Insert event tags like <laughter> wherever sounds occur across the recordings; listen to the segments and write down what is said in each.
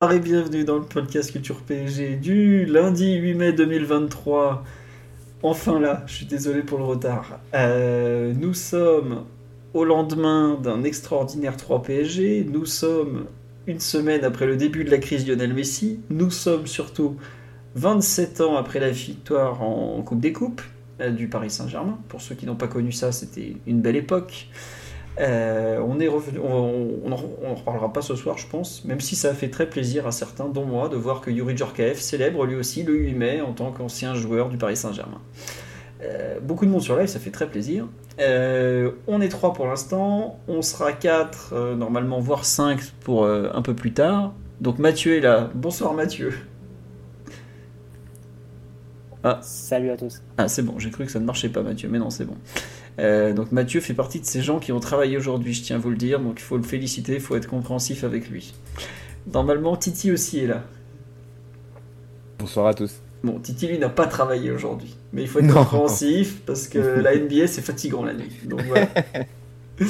Et bienvenue dans le podcast Culture PSG du lundi 8 mai 2023. Enfin là, je suis désolé pour le retard. Euh, nous sommes au lendemain d'un extraordinaire 3 PSG. Nous sommes une semaine après le début de la crise Lionel Messi. Nous sommes surtout 27 ans après la victoire en Coupe des Coupes euh, du Paris Saint-Germain. Pour ceux qui n'ont pas connu ça, c'était une belle époque. Euh, on est revenu, on, en reparlera pas ce soir, je pense, même si ça a fait très plaisir à certains, dont moi, de voir que Yuri Djorkaeff célèbre lui aussi le 8 mai en tant qu'ancien joueur du Paris Saint-Germain. Euh, beaucoup de monde sur live, ça fait très plaisir. Euh, on est 3 pour l'instant, on sera 4, normalement, voire 5 pour un peu plus tard. Donc Mathieu est là. Bonsoir Mathieu. Ah. Salut à tous. Ah c'est bon, j'ai cru que ça ne marchait pas Mathieu, mais non c'est bon. Euh, donc Mathieu fait partie de ces gens qui ont travaillé aujourd'hui, je tiens à vous le dire, donc il faut le féliciter, il faut être compréhensif avec lui. Normalement, Titi aussi est là. Bonsoir à tous. Bon, Titi lui n'a pas travaillé aujourd'hui, mais il faut être compréhensif parce que <laughs> la NBA c'est fatigant la nuit. Donc voilà. <laughs>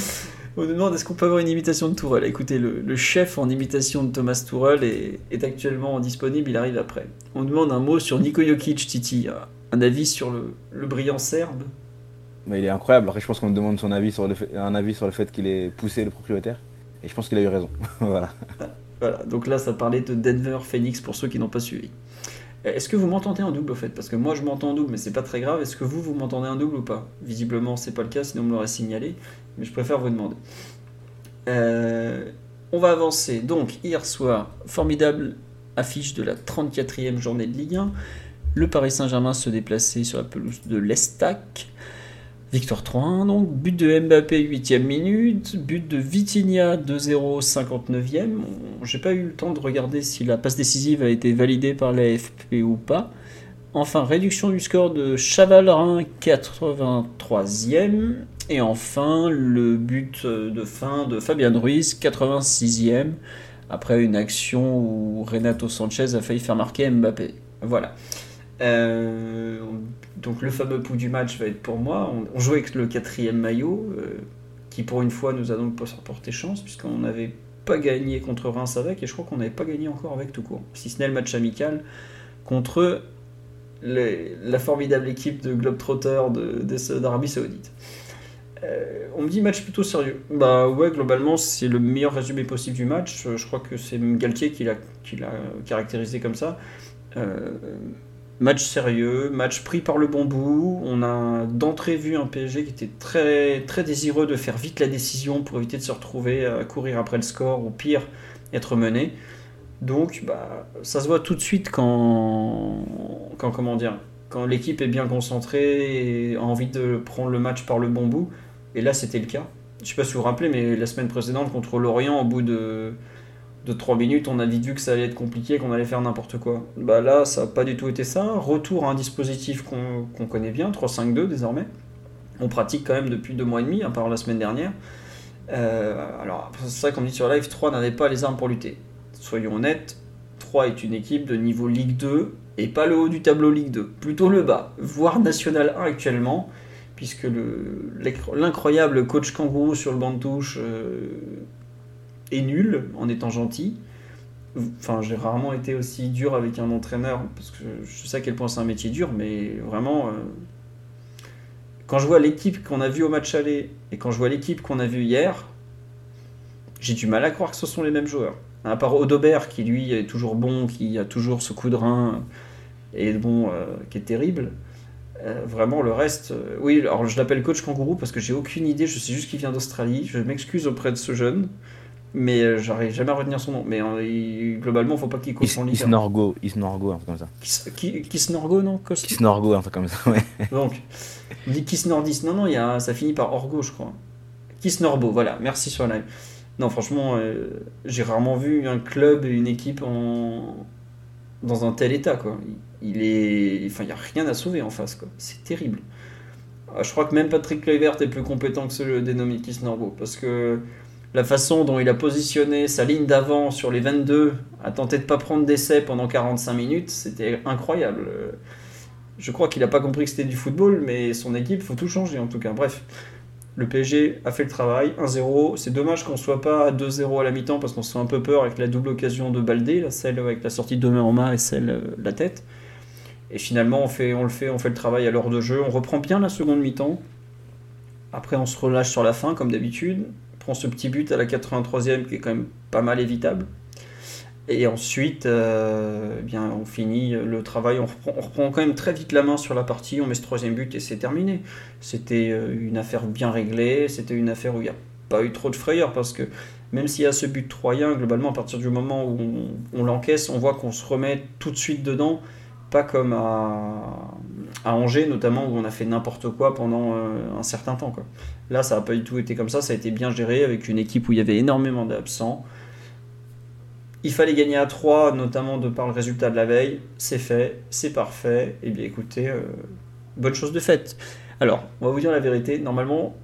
On nous demande est-ce qu'on peut avoir une imitation de Tourelle? Écoutez, le, chef en imitation de Thomas Tourelle est, actuellement disponible, il arrive après. On nous demande un mot sur Niko Jokic, Titi. Un avis sur le, brillant Serbe? Il est incroyable. Après, je pense qu'on me demande son avis sur un avis sur le fait qu'il ait poussé le propriétaire. Et je pense qu'il a eu raison. <laughs> voilà. Voilà, donc là, ça parlait de Denver Phoenix pour ceux qui n'ont pas suivi. Est-ce que vous m'entendez en double au fait? Parce que moi je m'entends en double, mais c'est pas très grave. Est-ce que vous, vous m'entendez en double ou pas? Visiblement, c'est pas le cas, sinon on me l'aurait signalé. Mais je préfère vous demander. Euh, on va avancer. Donc, hier soir, formidable affiche de la 34e journée de Ligue 1. Le Paris Saint-Germain se déplaçait sur la pelouse de l'Estac. Victoire 3-1, donc but de Mbappé 8ème minute, but de Vitinha 2-0 59ème. J'ai pas eu le temps de regarder si la passe décisive a été validée par la FP ou pas. Enfin, réduction du score de Chavalerin 83ème. Et enfin, le but de fin de Fabien Ruiz 86ème. Après une action où Renato Sanchez a failli faire marquer Mbappé. Voilà. Euh, donc le fameux pouls du match va être pour moi. On, jouait avec le quatrième maillot, euh, qui pour une fois nous a donc porté chance, puisqu'on n'avait pas gagné contre Reims avec, et je crois qu'on n'avait pas gagné encore avec tout court. Si ce n'est le match amical contre la formidable équipe de Globetrotter d'Arabie Saoudite. Euh, on me dit match plutôt sérieux. Bah ouais, globalement, c'est le meilleur résumé possible du match. Je crois que c'est Galtier qui l'a caractérisé comme ça. Euh, Match sérieux, match pris par le bon bout. On a d'entrée vu un PSG qui était très, très désireux de faire vite la décision pour éviter de se retrouver à courir après le score ou pire, être mené. Donc, bah, ça se voit tout de suite quand, quand comment quand l'équipe est bien concentrée et a envie de prendre le match par le bon bout. Et là, c'était le cas. Je sais pas si vous vous rappelez, mais la semaine précédente contre l'Orient, au bout de de 3 minutes, on a vite vu que ça allait être compliqué, qu'on allait faire n'importe quoi. Bah là, ça n'a pas du tout été ça. Retour à un dispositif qu'on connaît bien, 3-5-2 désormais. On pratique quand même depuis deux mois et demi, à part la semaine dernière. Euh, alors, c'est vrai qu'on dit sur live, 3 n'avait pas les armes pour lutter. Soyons honnêtes, 3 est une équipe de niveau Ligue 2 et pas le haut du tableau Ligue 2, plutôt le bas, voire National 1 actuellement, puisque l'incroyable coach kangourou sur le banc de touche euh, est nul en étant gentil. Enfin, j'ai rarement été aussi dur avec un entraîneur parce que je sais à quel point c'est un métier dur, mais vraiment, euh, quand je vois l'équipe qu'on a vue au match aller et quand je vois l'équipe qu'on a vue hier, j'ai du mal à croire que ce sont les mêmes joueurs. À part Odobert qui lui est toujours bon, qui a toujours ce coup de rein et bon, euh, qui est terrible. Euh, vraiment, le reste, oui, alors je l'appelle coach kangourou parce que j'ai aucune idée, je sais juste qu'il vient d'Australie. Je m'excuse auprès de ce jeune mais euh, j'arrive jamais à retenir son nom. Mais euh, globalement, faut pas qu'il coûte son lit. Isnorgo, Isnorgo, un truc comme ça. Kisnorgo, non Kisnorgo, un truc comme ça, ouais. <laughs> Donc, on dit. Non, non, y a, ça finit par Orgo, je crois. Kisnorbo, voilà, merci sur live. Non, franchement, euh, j'ai rarement vu un club et une équipe en... dans un tel état. Quoi. Il est, enfin, il n'y a rien à sauver en face. Quoi. C'est terrible. Ah, je crois que même Patrick Kluivert est plus compétent que ce dénommé Norbo parce que la façon dont il a positionné sa ligne d'avant sur les 22, à tenter de pas prendre d'essai pendant 45 minutes, c'était incroyable. Je crois qu'il n'a pas compris que c'était du football, mais son équipe, faut tout changer en tout cas. Bref, le PSG a fait le travail, 1-0. C'est dommage qu'on soit pas à 2-0 à la mi-temps parce qu'on se fait un peu peur avec la double occasion de Baldé, celle avec la sortie de main en main et celle euh, la tête. Et finalement, on, fait, on le fait, on fait le travail à l'heure de jeu. On reprend bien la seconde mi-temps. Après, on se relâche sur la fin, comme d'habitude. On prend ce petit but à la 83e qui est quand même pas mal évitable. Et ensuite, euh, eh bien, on finit le travail, on reprend, quand même très vite la main sur la partie, on met ce troisième but et c'est terminé. C'était euh, une affaire bien réglée, c'était une affaire où il n'y a pas eu trop de frayeur parce que même s'il y a ce but troyen, globalement, à partir du moment où on, l'encaisse, on voit qu'on se remet tout de suite dedans, pas comme à, Angers notamment où on a fait n'importe quoi pendant euh, un certain temps. Là, ça n'a pas du tout été comme ça, ça a été bien géré avec une équipe où il y avait énormément d'absents. Il fallait gagner à 3, notamment de par le résultat de la veille. C'est fait, c'est parfait. Et eh bien écoutez, euh, bonne chose de faite. Alors, on va vous dire la vérité. Normalement,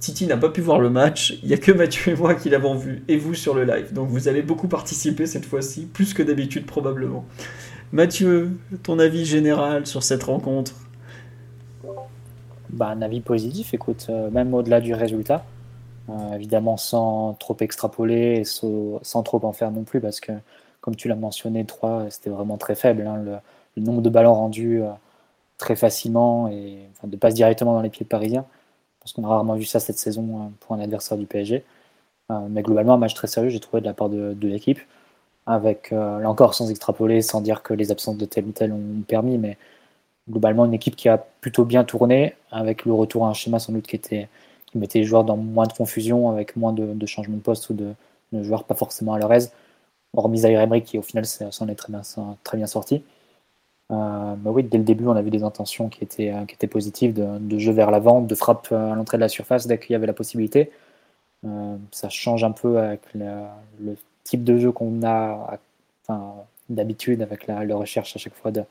Titi n'a pas pu voir le match. Il n'y a que Mathieu et moi qui l'avons vu, et vous sur le live. Donc vous allez beaucoup participer cette fois-ci, plus que d'habitude probablement. Mathieu, ton avis général sur cette rencontre bah, Un avis positif, écoute, euh, même au-delà du résultat. Euh, évidemment, sans trop extrapoler, sans, trop en faire non plus, parce que, comme tu l'as mentionné, 3, c'était vraiment très faible. Hein, le, nombre de ballons rendus euh, très facilement et de passes directement dans les pieds de Parisiens, parce qu'on a rarement vu ça cette saison pour un adversaire du PSG. mais globalement, un match très sérieux, j'ai trouvé de la part de, l'équipe, avec, là encore, sans extrapoler, sans dire que les absences de tel ou tel ont permis, mais globalement, une équipe qui a plutôt bien tourné, avec le retour à un schéma sans doute qui était qui mettait les joueurs dans moins de confusion, avec moins de, changements de poste ou de, joueurs pas forcément à leur aise. Hormis Zaire Emery qui au final s'en est très bien, très bien sorti. Euh, mais oui, dès le début, on a vu des intentions qui étaient, qui étaient positives, de, jeu vers l'avant, de frappe à l'entrée de la surface dès qu'il y avait la possibilité. Euh, ça change un peu avec le type de jeu qu'on a enfin, d'habitude, avec la, recherche à chaque fois de,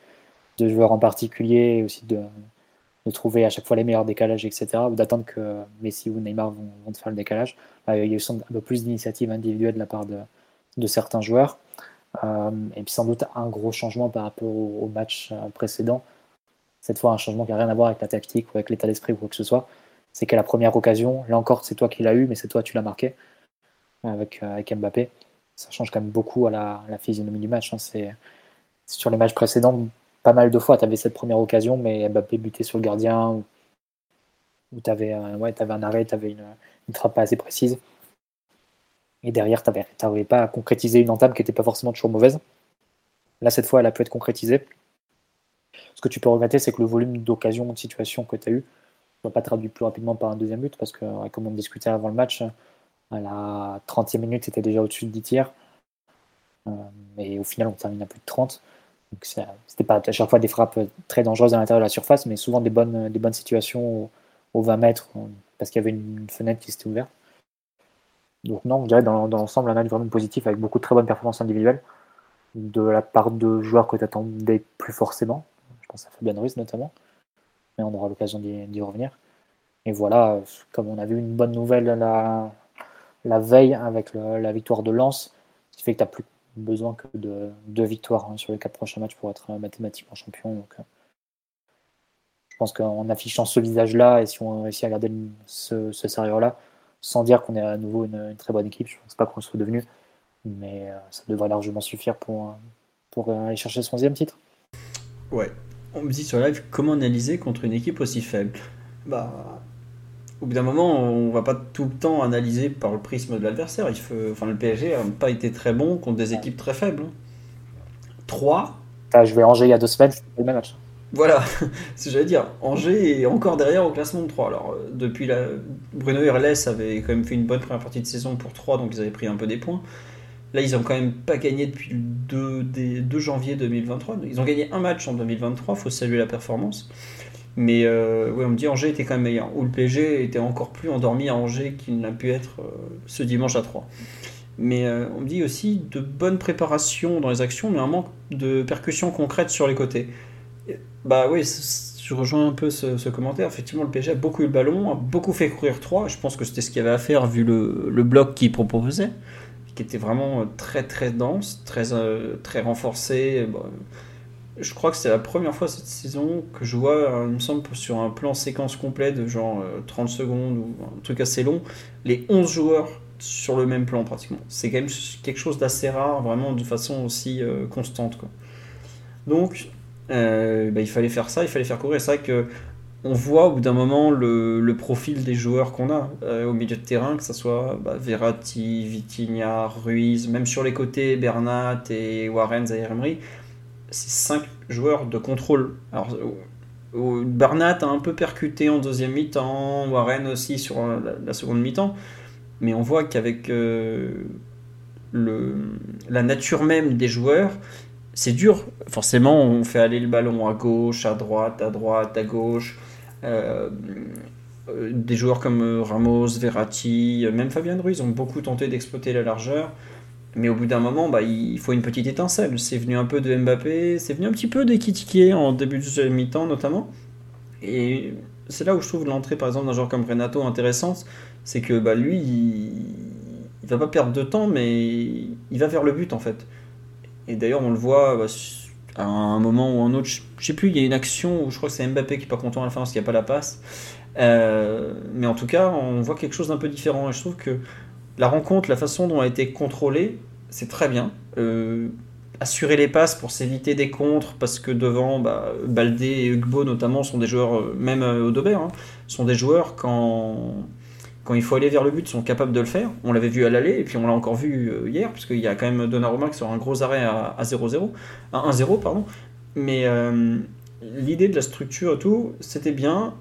de joueurs en particulier, aussi de, trouver à chaque fois les meilleurs décalages, etc., ou d'attendre que Messi ou Neymar vont, vont faire le décalage. il y a eu un peu plus d'initiatives individuelles de la part de, de certains joueurs. Euh, et puis sans doute un gros changement par rapport au, match euh, précédent. Cette fois, un changement qui n'a rien à voir avec la tactique ou avec l'état d'esprit ou quoi que ce soit. C'est qu'à la première occasion, là encore, c'est toi qui l'as eu, mais c'est toi qui l'as marqué avec, euh, avec Mbappé. Ça change quand même beaucoup à la, physionomie du match. Hein. C'est sur les matchs précédents, pas mal de fois, tu avais cette première occasion, mais Mbappé buté sur le gardien, ou, tu avais, ouais, un arrêt, tu avais une, une, frappe assez précise. Et derrière, tu n'arrivais pas à concrétiser une entame qui n'était pas forcément toujours mauvaise. Là, cette fois, elle a pu être concrétisée. Ce que tu peux regretter, c'est que le volume d'occasions, de situations que tu as eu, ne soit pas traduit plus rapidement par un deuxième but, parce que, comme on discutait avant le match, à la 30e minute, c'était déjà au-dessus de 10 tiers. Euh, et au final, on termine à plus de 30. Donc c'était pas à chaque fois des frappes très dangereuses à l'intérieur de la surface, mais souvent des bonnes, des bonnes situations aux, 20 mètres, parce qu'il y avait une fenêtre qui s'était ouverte. Donc non, je dirais dans, dans l'ensemble un match vraiment positif avec beaucoup de très bonnes performances individuelles de la part de joueurs que tu attendais plus forcément. Je pense à Fabien Ruiz notamment, mais on aura l'occasion d'y revenir. Et voilà, comme on a vu une bonne nouvelle la, la veille avec la victoire de Lens, ce qui fait que tu n'as plus besoin que de deux victoires hein, sur les quatre prochains matchs pour être mathématiquement champion. Donc, euh, je pense qu'en affichant ce visage-là et si on réussit à garder ce, ce sérieux-là, sans dire qu'on est à nouveau une, très bonne équipe, je ne pense pas qu'on soit devenu, mais euh, ça devrait largement suffire pour, pour aller chercher son 11 titre. Ouais. On me dit sur live comment analyser contre une équipe aussi faible? Bah, au bout d'un moment, on va pas tout le temps analyser par le prisme de l'adversaire. enfin, le PSG n'a pas été très bon contre des équipes très faibles. 3. Ah, je vais Angers il y a deux semaines, c'était le même match. Voilà, <laughs> ce que j'allais dire. Angers est encore derrière au classement de 3. Alors, euh, depuis la. Bruno Irles avait quand même fait une bonne première partie de saison pour 3, donc ils avaient pris un peu des points. Là, ils n'ont quand même pas gagné depuis le 2, 2, janvier 2023. Ils ont gagné un match en 2023, il faut saluer la performance. Mais euh, ouais, on me dit Angers était quand même meilleur. Ou le PSG était encore plus endormi à Angers qu'il n'a pu être euh, ce dimanche à 3. Mais euh, on me dit aussi de bonnes préparations dans les actions, mais un manque de percussions concrètes sur les côtés. Bah oui, je rejoins un peu ce, commentaire. Effectivement, le PSG a beaucoup eu le ballon, a beaucoup fait courir 3. Je pense que c'était ce qu'il y avait à faire vu le, le bloc qu'il proposait, qui était vraiment très très dense, très, très renforcé je crois que c'est la première fois cette saison que je vois, euh, il me semble, sur un plan séquence complet de genre 30 euh, secondes ou un truc assez long, les 11 joueurs sur le même plan pratiquement. C'est quand même quelque chose d'assez rare, vraiment de façon aussi euh, constante. Quoi. Donc, bah, il fallait faire ça, il fallait faire courir. C'est vrai que on voit au bout d'un moment le, profil des joueurs qu'on a au milieu de terrain, que ce soit bah, Verratti, Vitinha, Ruiz, même sur les côtés, Bernat et Warren, Zaire c'est 5 joueurs de contrôle. Alors, Barnat a un peu percuté en deuxième mi-temps, Warren aussi sur la, seconde mi-temps, mais on voit qu'avec euh, la nature même des joueurs, c'est dur. Forcément, on fait aller le ballon à gauche, à droite, à droite, à gauche. Euh, euh, des joueurs comme Ramos, Verratti, même Fabien Ruiz ont beaucoup tenté d'exploiter la largeur. Mais au bout d'un moment, bah, il faut une petite étincelle. C'est venu un peu de Mbappé, c'est venu un petit peu d'Ekitike en début de mi-temps notamment. Et c'est là où je trouve l'entrée par exemple d'un joueur comme Renato intéressante. C'est que bah, lui, il... il va pas perdre de temps, mais il va vers le but en fait. Et d'ailleurs, on le voit bah, à un moment ou un autre. Je sais plus, il y a une action où je crois que c'est Mbappé qui est pas content à la fin parce qu'il n'y a pas la passe. Euh, mais en tout cas, on voit quelque chose d'un peu différent. Et je trouve que la rencontre, la façon dont elle a été contrôlée, c'est très bien. Euh, assurer les passes pour s'éviter des contres, parce que devant, bah, Baldé et Ugbo notamment sont des joueurs, euh, même euh, au hein, sont des joueurs quand, quand il faut aller vers le but, sont capables de le faire. On l'avait vu à l'aller, et puis on l'a encore vu hier, puisqu'il y a quand même Donnarumma qui sort un gros arrêt à 0-0, à 1-0, pardon. Mais l'idée de la structure et tout, c'était bien.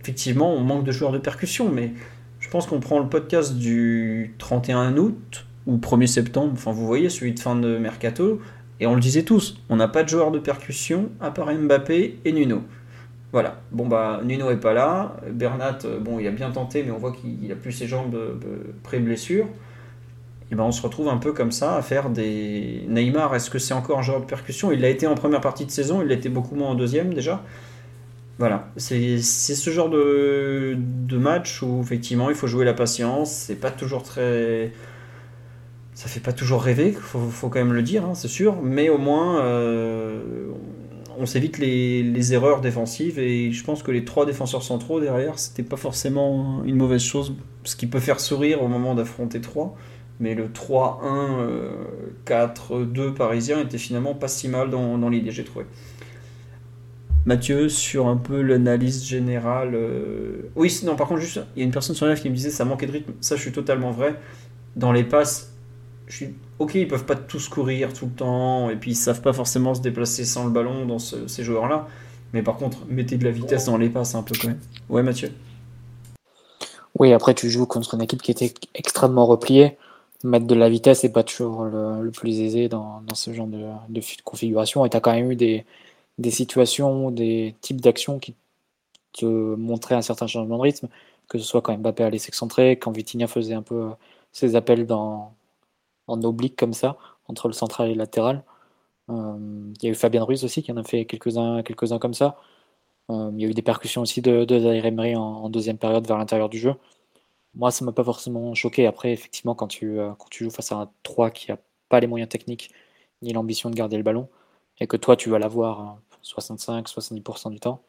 Effectivement, on manque de joueurs de percussion, mais je pense qu'on prend le podcast du 31 août ou 1er septembre, enfin vous voyez celui de fin de mercato, et on le disait tous, on n'a pas de joueur de percussion à part Mbappé et Nuno. Voilà, bon bah Nuno est pas là, Bernat, euh, bon il a bien tenté, mais on voit qu'il a plus ses jambes euh, pré-blessure. Et ben on se retrouve un peu comme ça à faire des. Neymar, est-ce que c'est encore un joueur de percussion? Il l'a été en première partie de saison, il l'a été beaucoup moins en deuxième déjà. Voilà, c'est ce genre de, match où effectivement il faut jouer la patience. C'est pas toujours très. Ça fait pas toujours rêver, faut, faut quand même le dire, hein, c'est sûr, mais au moins euh, on s'évite les, erreurs défensives et je pense que les trois défenseurs centraux derrière, c'était pas forcément une mauvaise chose, ce qui peut faire sourire au moment d'affronter trois. Mais le 3-1, 4-2 euh, parisien était finalement pas si mal dans, dans l'idée, j'ai trouvé. Mathieu sur un peu l'analyse générale. Euh, oui, non, par contre, juste, il y a une personne sur live qui me disait ça manquait de rythme. Ça, je suis totalement vrai. Dans les passes, je suis ok, ils peuvent pas tous courir tout le temps et puis ils savent pas forcément se déplacer sans le ballon dans ces joueurs-là. Mais par contre, mettez de la vitesse dans les passes un peu quand même. Ouais, Mathieu. Oui, après, tu joues contre une équipe qui était extrêmement repliée. Mettre de la vitesse n'est pas toujours le, plus aisé dans, ce genre de, configuration. Et tu quand même eu des, des situations, des types d'actions qui te montraient un certain changement de rythme, que ce soit quand Mbappé allait s'excentrer, quand Vitinha faisait un peu euh, ses appels en oblique comme ça, entre le central et le latéral. Euh, il y a eu Fabien Ruiz aussi qui en a fait quelques-uns quelques comme ça. Euh, il y a eu des percussions aussi de, de Emery en, deuxième période vers l'intérieur du jeu. Moi, ça m'a pas forcément choqué. Après, effectivement, quand tu, quand tu joues face à un 3 qui n'a pas les moyens techniques ni l'ambition de garder le ballon, et que toi, tu vas l'avoir 65-70% du temps,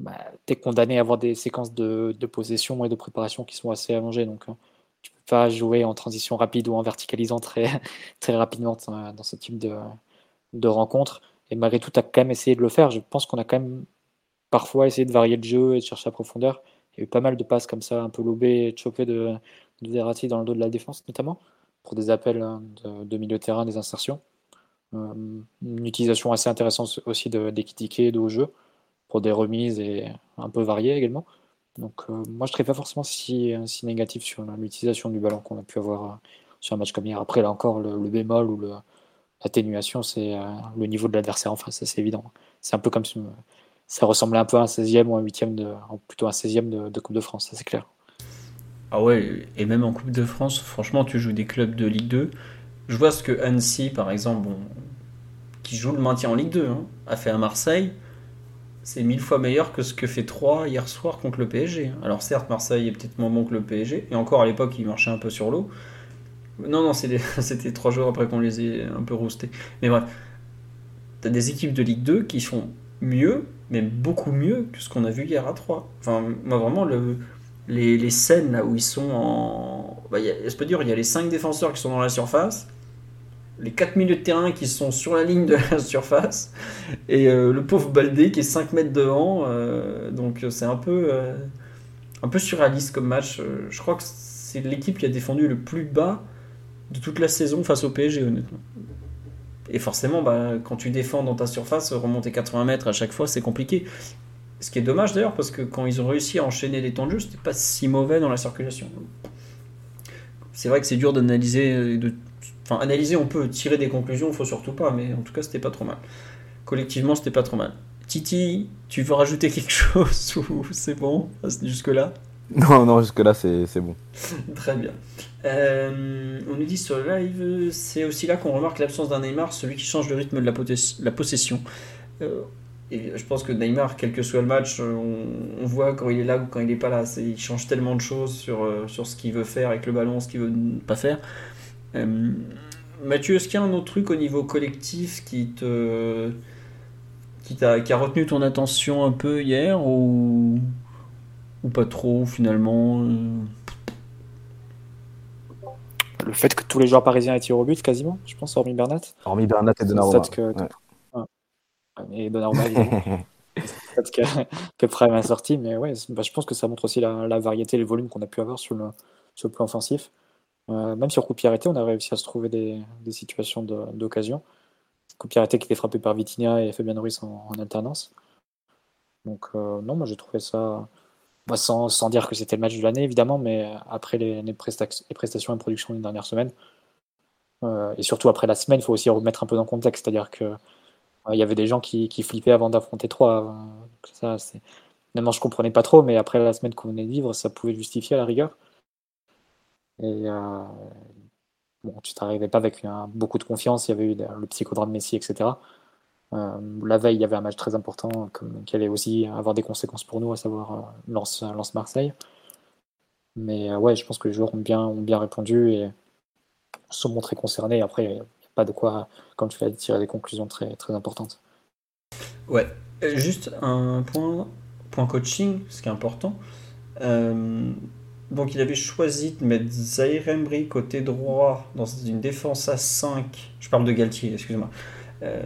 bah, tu es condamné à avoir des séquences de, possession et de préparation qui sont assez allongées. Donc, tu hein, tu peux pas jouer en transition rapide ou en verticalisant très, <laughs> très rapidement dans ce type de, de rencontre. Et malgré tout, tu as quand même essayé de le faire. Je pense qu'on a quand même parfois essayé de varier le jeu et de chercher la profondeur. Il y a eu pas mal de passes comme ça, un peu lobées et chopées de, de Verratti dans le dos de la défense, notamment, pour des appels hein, de, de milieu de terrain, des insertions. Euh, une utilisation assez intéressante aussi d'équitiquer de haut jeu pour des remises et un peu variées également. Donc euh, moi je ne serais pas forcément si, si négatif sur l'utilisation du ballon qu'on a pu avoir euh, sur un match comme hier. Après là encore le, bémol ou l'atténuation c'est le niveau de l'adversaire en face, c'est évident. C'est un peu comme ça ressemblait un peu à un 16e ou un 8e, de, plutôt un 16e de, de Coupe de France, ça c'est clair. Ah ouais, et même en Coupe de France, franchement, tu joues des clubs de Ligue 2. Je vois ce que Annecy, par exemple, qui joue le maintien en Ligue 2, hein, a fait à Marseille. C'est mille fois meilleur que ce que fait 3 hier soir contre le PSG. Alors certes, Marseille est peut-être moins bon que le PSG, et encore à l'époque, il marchait un peu sur l'eau. Non, non, <laughs> c'était trois jours après qu'on les ait un peu roustés. Mais bref, t'as des équipes de Ligue 2 qui font mieux, mais beaucoup mieux que ce qu'on a vu hier à 3. Enfin, moi vraiment, le, les, scènes là où ils sont en. Bah, je peux dire, il y a les 5 défenseurs qui sont dans la surface, les 4 milieux de terrain qui sont sur la ligne de la <laughs> surface, et euh, le pauvre Baldé qui est 5 mètres devant. Euh, donc c'est un peu, euh, un peu surréaliste comme match. Je crois que c'est l'équipe qui a défendu le plus bas de toute la saison face au PSG, honnêtement. Et forcément, bah, quand tu défends dans ta surface, remonter 80 mètres à chaque fois, c'est compliqué. Ce qui est dommage d'ailleurs, parce que quand ils ont réussi à enchaîner les temps de jeu, c'était pas si mauvais dans la circulation. C'est vrai que c'est dur d'analyser. De... Enfin, analyser, on peut tirer des conclusions, il faut surtout pas, mais en tout cas, c'était pas trop mal. Collectivement, c'était pas trop mal. Titi, tu veux rajouter quelque <laughs> chose ou c'est bon jusque-là? Non, non, jusque-là, c'est bon. <laughs> Très bien. Euh, on nous dit sur le live, c'est aussi là qu'on remarque l'absence d'un Neymar, celui qui change le rythme de la, la possession. Euh, et je pense que Neymar, quel que soit le match, on, voit quand il est là ou quand il n'est pas là. Il change tellement de choses sur, euh, sur ce qu'il veut faire avec le ballon, ce qu'il veut pas faire. Euh, Mathieu, est-ce qu'il y a un autre truc au niveau collectif qui te qui, a, qui a retenu ton attention un peu hier ou, ou pas trop finalement Le fait que tous les joueurs parisiens aient tiré au but quasiment, je pense, hormis Bernat. Hormis Bernat et Donnarumma. Que, et Donnarumma, peut-être <laughs> que, que Prime a sorti, mais ouais, bah, je pense que ça montre aussi la, variété et le volume qu'on a pu avoir sur le, sur le plan offensif. Euh, même sur coup de arrêté, on a réussi à se trouver des, situations d'occasion. Coup de arrêté qui était frappé par Vitinha et Fabien Ruiz en, alternance. Donc, euh, non, moi j'ai trouvé ça. Moi, sans, sans, dire que c'était le match de l'année, évidemment, mais après les, prestations et productions des dernières semaines, euh, et surtout après la semaine, il faut aussi remettre un peu dans le contexte. C'est-à-dire que il y avait des gens qui, flippaient avant d'affronter 3. Ça, c'est... Finalement, je comprenais pas trop, mais après la semaine qu'on venait de vivre, ça pouvait justifier à la rigueur. Et euh, bon, tu t'arrivais pas avec beaucoup de confiance. Il y avait eu le psychodrame Messi, etc. Euh, la veille, il y avait un match très important qui allait aussi avoir des conséquences pour nous, à savoir euh, Lance, Lance Marseille. Mais ouais, je pense que les joueurs ont bien, ont bien répondu et sont montrés concernés. Après, pas de quoi, comme tu fais, tirer des conclusions très, très importantes. Ouais, euh, juste un point, point coaching, ce qui est important. Euh, donc il avait choisi de mettre Zahir Emery côté droit dans une défense à 5, je parle de Galtier, excuse-moi, euh,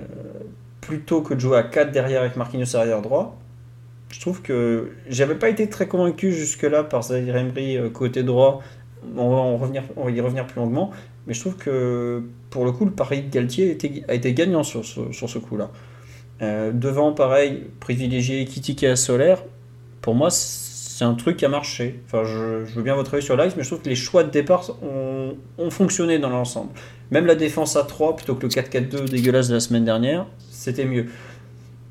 plutôt que de jouer à 4 derrière avec Marquinhos arrière droit. Je trouve que j'avais pas été très convaincu jusque-là par Zahir Emery côté droit. On va, y revenir plus longuement. Mais je trouve que pour le coup, le pari de Galtier a été gagnant sur ce, sur ce coup-là. Euh, devant, pareil, privilégié Kitike à Solaire, pour moi, c'est un truc qui a marché. Enfin, je, veux bien votre avis sur live, mais je trouve que les choix de départ ont, ont fonctionné dans l'ensemble. Même la défense à 3 plutôt que le 4-4-2 dégueulasse de la semaine dernière, c'était mieux.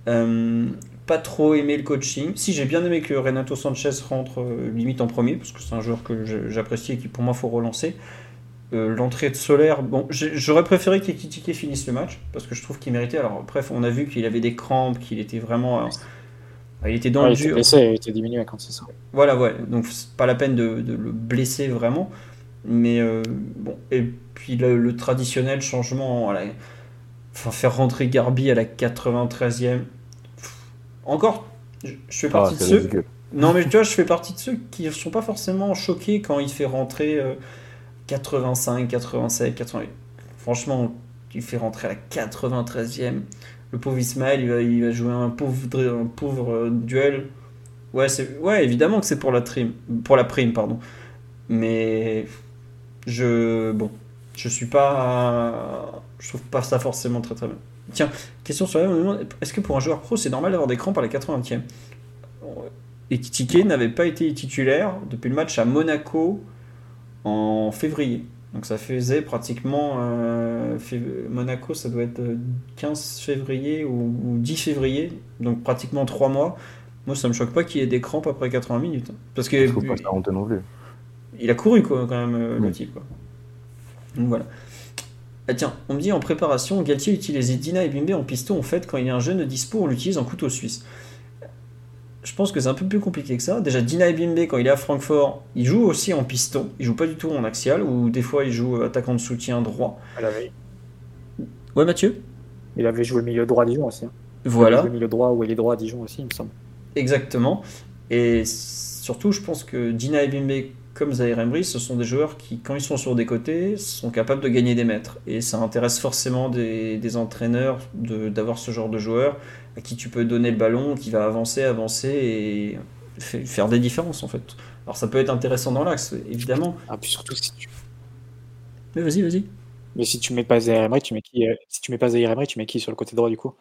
Euh, pas trop aimé le coaching. Si j'ai bien aimé que Renato Sanchez rentre euh, limite en premier, parce que c'est un joueur que j'apprécie et qui pour moi faut relancer. Euh, l'entrée de Solaire, bon, j'aurais préféré qu'Ekitike finisse le match parce que je trouve qu'il méritait. Alors, bref, on a vu qu'il avait des crampes, qu'il était vraiment. Euh, il était dans le dur. Il était blessé, il était diminué quand c'est ça. Voilà, ouais. Donc, c'est pas la peine de, le blesser vraiment. Mais euh, bon, et puis le, traditionnel changement, enfin, faire rentrer Garbi à la 93e. Encore, je, fais ah, partie de ceux. Non, mais tu vois, je fais partie de ceux qui ne sont pas forcément choqués quand il fait rentrer. 85, 87, 88. Franchement, il fait rentrer à la 93e. Le pauvre Ismaël, il va, jouer un pauvre, pauvre euh, duel. Ouais, ouais, évidemment que c'est pour la pour la prime, pardon. Mais je, bon, je suis pas, je trouve pas ça forcément très très bien. Tiens, question sur la est-ce que pour un joueur pro, c'est normal d'avoir des crampes à la 80e Et Tike n'avait pas été titulaire depuis le match à Monaco en février. Donc ça faisait pratiquement euh, Monaco, ça doit être 15 février ou, 10 février, donc pratiquement 3 mois. Moi, ça me choque pas qu'il y ait des crampes après 80 minutes. Hein. Parce que faut pas ça non plus. Il a couru quoi, quand même, le type. Quoi. Donc voilà. Ah, tiens, on me dit en préparation, Galtier utilisait Dina et Bimbe en piston. En fait, quand il y a un jeune dispo, on l'utilise en couteau suisse je pense que c'est un peu plus compliqué que ça. Déjà, Dina Bimbe, quand il est à Francfort, il joue aussi en piston. Il joue pas du tout en axial, ou des fois il joue attaquant de soutien droit. Ouais, Mathieu? Il avait joué milieu droit à Dijon aussi. Hein. Voilà. Il avait joué milieu droit ou il est droit à Dijon aussi, il me semble. Exactement. Et surtout, je pense que Dina Bimbe, comme Zaire Embry, ce sont des joueurs qui, quand ils sont sur des côtés, sont capables de gagner des mètres. Et ça intéresse forcément des, des entraîneurs d'avoir ce genre de joueurs à qui tu peux donner le ballon, qui va avancer, avancer et faire des différences en fait. Alors ça peut être intéressant dans l'axe, évidemment. Ah, puis surtout si tu. Mais vas-y, vas-y. Mais si tu mets pas Zaire tu mets qui euh, Si tu mets pas Zaire tu mets qui sur le côté droit du coup?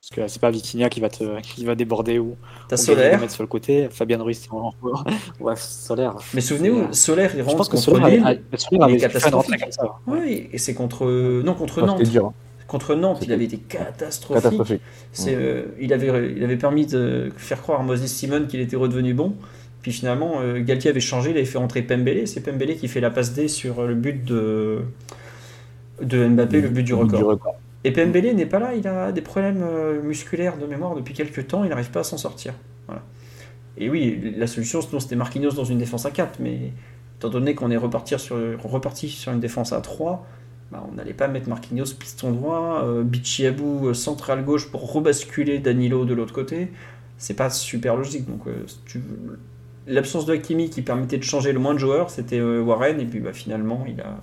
Parce que c'est pas Vitinha qui va te qui va déborder ou. T'as Solaire. mettre sur le côté. Fabien Ruiz en <laughs> ouais, Solaire. Mais souvenez-vous, Solaire il rentre contre Lille. il est catastrophique. Oui, et c'est contre non contre Nantes. Contre Nantes, il avait été catastrophique. Euh, il, avait, il avait permis de faire croire à Moses Simon qu'il était redevenu bon. Puis finalement, euh, Galtier avait changé, il avait fait entrer Pembele. C'est Pembele qui fait la passe D sur le but de, de Mbappé, le but du record. Et Pembele n'est pas là, il a des problèmes euh, musculaires de mémoire depuis quelques temps, il n'arrive pas à s'en sortir. Et oui, la solution, sinon c'était Marquinhos dans une défense à 4, mais étant donné qu'on est reparti sur, reparti sur une défense à 3, bah, on n'allait pas mettre Marquinhos piston droit, euh, Bichiabou euh, central gauche pour rebasculer Danilo de l'autre côté. C'est pas super logique. Donc, euh, l'absence de Hakimi qui permettait de changer le moins de joueurs, c'était Warren, et puis bah, finalement, il, a...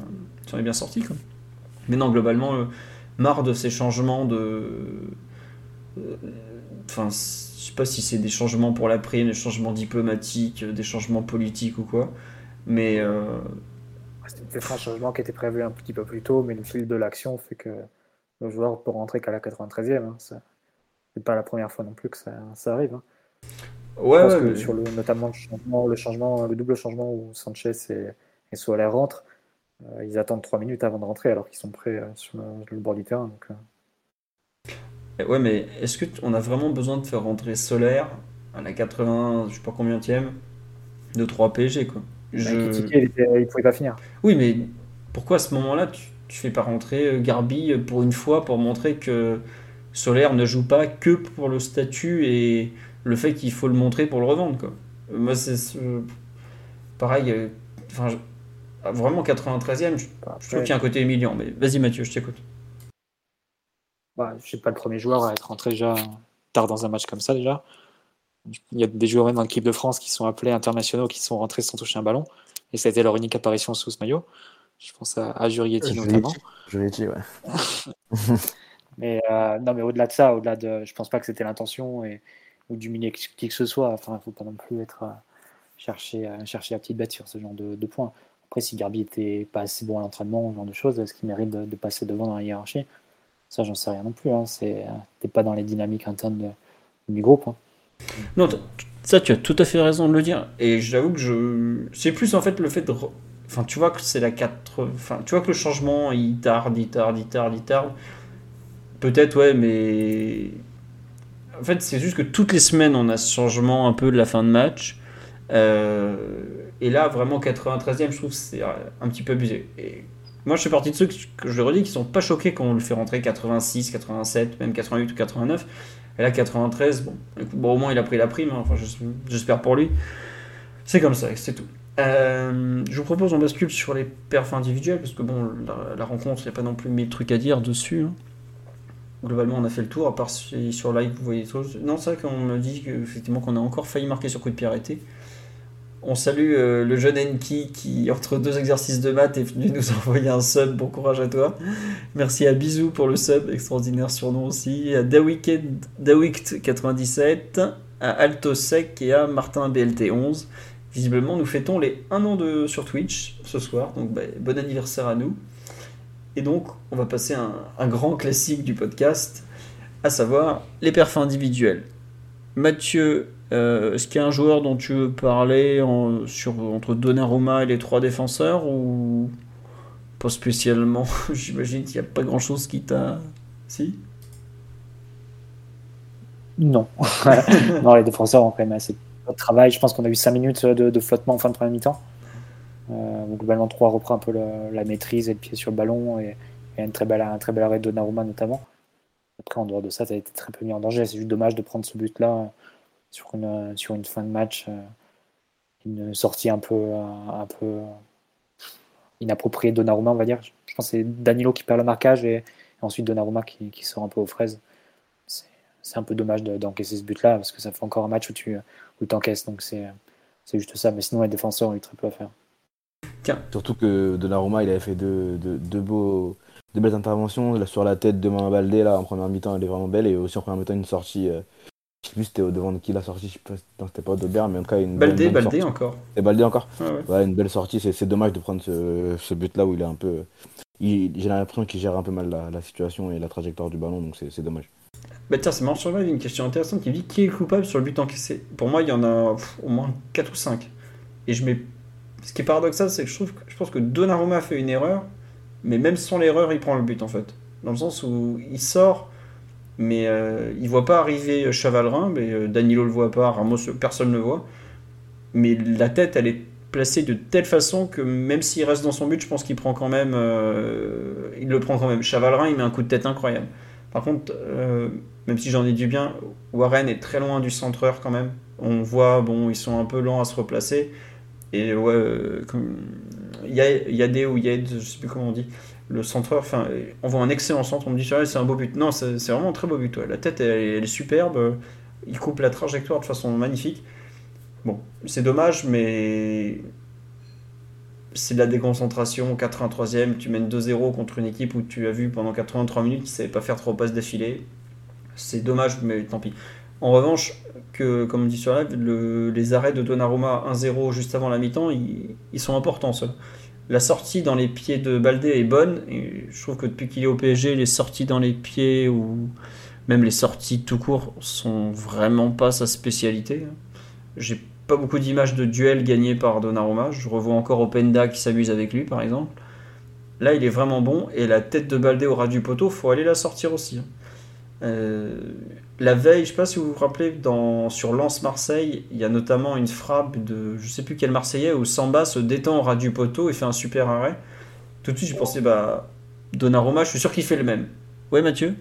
s'en est bien sorti. Mais non, globalement, marre de ces changements de. Enfin, je sais pas si c'est des changements pour la prime, des changements diplomatiques, des changements politiques ou quoi. Mais c'était un changement qui était prévu un petit peu plus tôt, mais le fil de l'action fait que le joueur peut rentrer qu'à la 93e. Hein. C'est pas la première fois non plus que ça, arrive. Hein. Ouais, sur le, notamment le changement, le changement, le double changement où Sanchez et, et Soler rentrent, euh, ils attendent 3 minutes avant de rentrer alors qu'ils sont prêts euh, sur le, bord du terrain. Donc, euh. Ouais, mais est-ce qu'on a vraiment besoin de faire rentrer Soler à la 80, je sais pas combien de 3 PSG quoi? Je... il, ne pouvait pas finir. Oui, mais pourquoi à ce moment-là, tu, ne fais pas rentrer euh, Garbi pour une fois pour montrer que Solaire ne joue pas que pour le statut et le fait qu'il faut le montrer pour le revendre quoi. Moi c'est pareil euh, enfin vraiment 93e, je, trouve qu'il y a un côté humiliant mais vas-y Mathieu, je t'écoute. Bah, je suis pas le premier joueur à être rentré déjà tard dans un match comme ça déjà. Il y a des joueurs même dans l'équipe de France qui sont appelés internationaux, qui sont rentrés sans toucher un ballon. Et ça a été leur unique apparition sous ce maillot. Je pense à, à Jurietti notamment. Jurietti, ouais. <laughs> mais euh, non, mais au-delà de ça, au-delà de, je pense pas que c'était l'intention et ou d'humilier qui que ce soit. Enfin, il faut pas non plus être à chercher, à chercher la petite bête sur ce genre de, points. Après, si Garbi était pas assez bon à l'entraînement, ce genre de choses, est-ce qu'il mérite de, passer devant dans la hiérarchie? Ça, j'en sais rien non plus. Hein. C'est, t'es pas dans les dynamiques internes du groupe. Hein. Non, ça, tu as tout à fait raison de le dire. Et j'avoue que je. C'est plus en fait le fait de. Enfin, tu vois que c'est la 4. Enfin, tu vois que le changement, il tarde, il tarde, il tarde, il tarde. Peut-être, ouais, mais. En fait, c'est juste que toutes les semaines, on a ce changement un peu de la fin de match. Euh, et là, vraiment, 93e, je trouve c'est un petit peu abusé. Et moi, je suis parti de ceux que je le redis qui sont pas choqués quand on le fait rentrer 86, 87, même 88 ou 89. Et là, 93, bon, au moins il a pris la prime, hein, enfin, j'espère pour lui. C'est comme ça, c'est tout. Euh, je vous propose on bascule sur les perfs individuels, parce que bon, la, rencontre, il n'y a pas non plus mille trucs à dire dessus. Hein. Globalement, on a fait le tour, à part si sur live vous voyez des choses. Non, c'est vrai qu'on me dit effectivement qu'on a encore failli marquer sur coup de pied arrêté. On salue euh, le jeune Enki qui, entre deux exercices de maths, est venu nous <laughs> envoyer un sub. Bon courage à toi. Merci à Bisou pour le sub, extraordinaire surnom aussi. À Dawikt97, à Altosec et à Martin BLT11. Visiblement, nous fêtons les 1 an de, sur Twitch ce soir. Donc, bah, bon anniversaire à nous. Et donc, on va passer un, un grand classique du podcast, à savoir les perfs individuels. Mathieu euh, est-ce qu'il y a un joueur dont tu veux parler sur, entre Donnarumma et les trois défenseurs ou pas spécialement? <laughs> J'imagine qu'il n'y a pas grand chose qui t'a. Si? Non. <laughs> non, les défenseurs ont quand même assez de travail. Je pense qu'on a eu 5 minutes de, flottement en fin de première mi-temps. Euh, globalement, 3 reprend un peu la maîtrise et le pied sur le ballon et, un très bel, arrêt de Naruma notamment. Après, en dehors de ça, tu as été très peu mis en danger. C'est juste dommage de prendre ce but-là sur une, sur une fin de match. Euh, une sortie un peu, un peu inappropriée de Donnarumma, on va dire. Je pense que c'est Danilo qui perd le marquage et, ensuite Donnarumma qui, qui, sort un peu aux fraises. C'est un peu dommage d'encaisser ce but-là parce que ça fait encore un match où tu où encaisses. Donc c'est juste ça. Mais sinon, les défenseurs ont eu très peu à faire. Tiens. Surtout que Donnarumma, il avait fait deux, deux, beaux, de belles interventions. sur la tête de Mama Baldé, là, en première mi-temps, elle est vraiment belle. Et aussi en première mi-temps, une sortie. Euh, je sais plus c'était au devant de qui la sortie, je sais pas, c'était pas Aubert, mais en tout cas une Baldé, Baldé encore. Et Baldé encore ouais. une belle sortie, c'est dommage de prendre ce, ce but-là où il est un peu. J'ai l'impression qu'il gère un peu mal la, la, situation et la trajectoire du ballon, donc c'est dommage. Bah tiens, c'est marrant sur une question intéressante qui dit qui est coupable sur le but encaissé? Pour moi, il y en a au moins 4 ou 5. Et je mets. Ce qui est paradoxal, c'est que je trouve que je pense que Donnarumma fait une erreur, mais même sans l'erreur, il prend le but en fait. Dans le sens où il sort mais euh, il voit pas arriver Chavalrin, mais euh, Danilo le voit pas, Ramos, personne ne le voit. Mais la tête, elle est placée de telle façon que même s'il reste dans son but, je pense qu'il prend quand même, euh, il le prend quand même. Chavalrin, il met un coup de tête incroyable. Par contre, même si j'en ai du bien, Warren est très loin du centreur quand même. On voit, bon, ils sont un peu lents à se replacer. Et ouais, il y ou y a, je sais plus comment on dit le centreur, enfin, on voit un excellent centre, on me dit c'est un beau but. Non, c'est vraiment un très beau but. La tête, elle, est superbe. Il coupe la trajectoire de façon magnifique. Bon, c'est dommage, mais c'est de la déconcentration. 83e, tu mènes 2-0 contre une équipe où tu as vu pendant 83 minutes qu'ils ne savaient pas faire trois passes d'affilée. C'est dommage, mais tant pis. En revanche, que, comme on dit sur live, les arrêts de Donnarumma 1-0 juste avant la mi-temps, ils, ils, sont importants. Ça la sortie dans les pieds de Baldé est bonne. Je trouve que depuis qu'il est au PSG, les sorties dans les pieds ou même les sorties tout court sont vraiment pas sa spécialité. J'ai pas beaucoup d'images de duels gagnés par Donnarumma. Je revois encore Openda qui s'amuse avec lui, par exemple. Là, il est vraiment bon. Et la tête de Baldé au ras du poteau, faut aller la sortir aussi. Euh, la veille, je sais pas si vous vous rappelez, dans, sur Lens Marseille, il y a notamment une frappe de je sais plus quel Marseillais où Samba se détend au ras du poteau et fait un super arrêt. Tout de suite, j'ai pensé, bah, Donnarumma, je suis sûr qu'il fait le même. Ouais, Mathieu?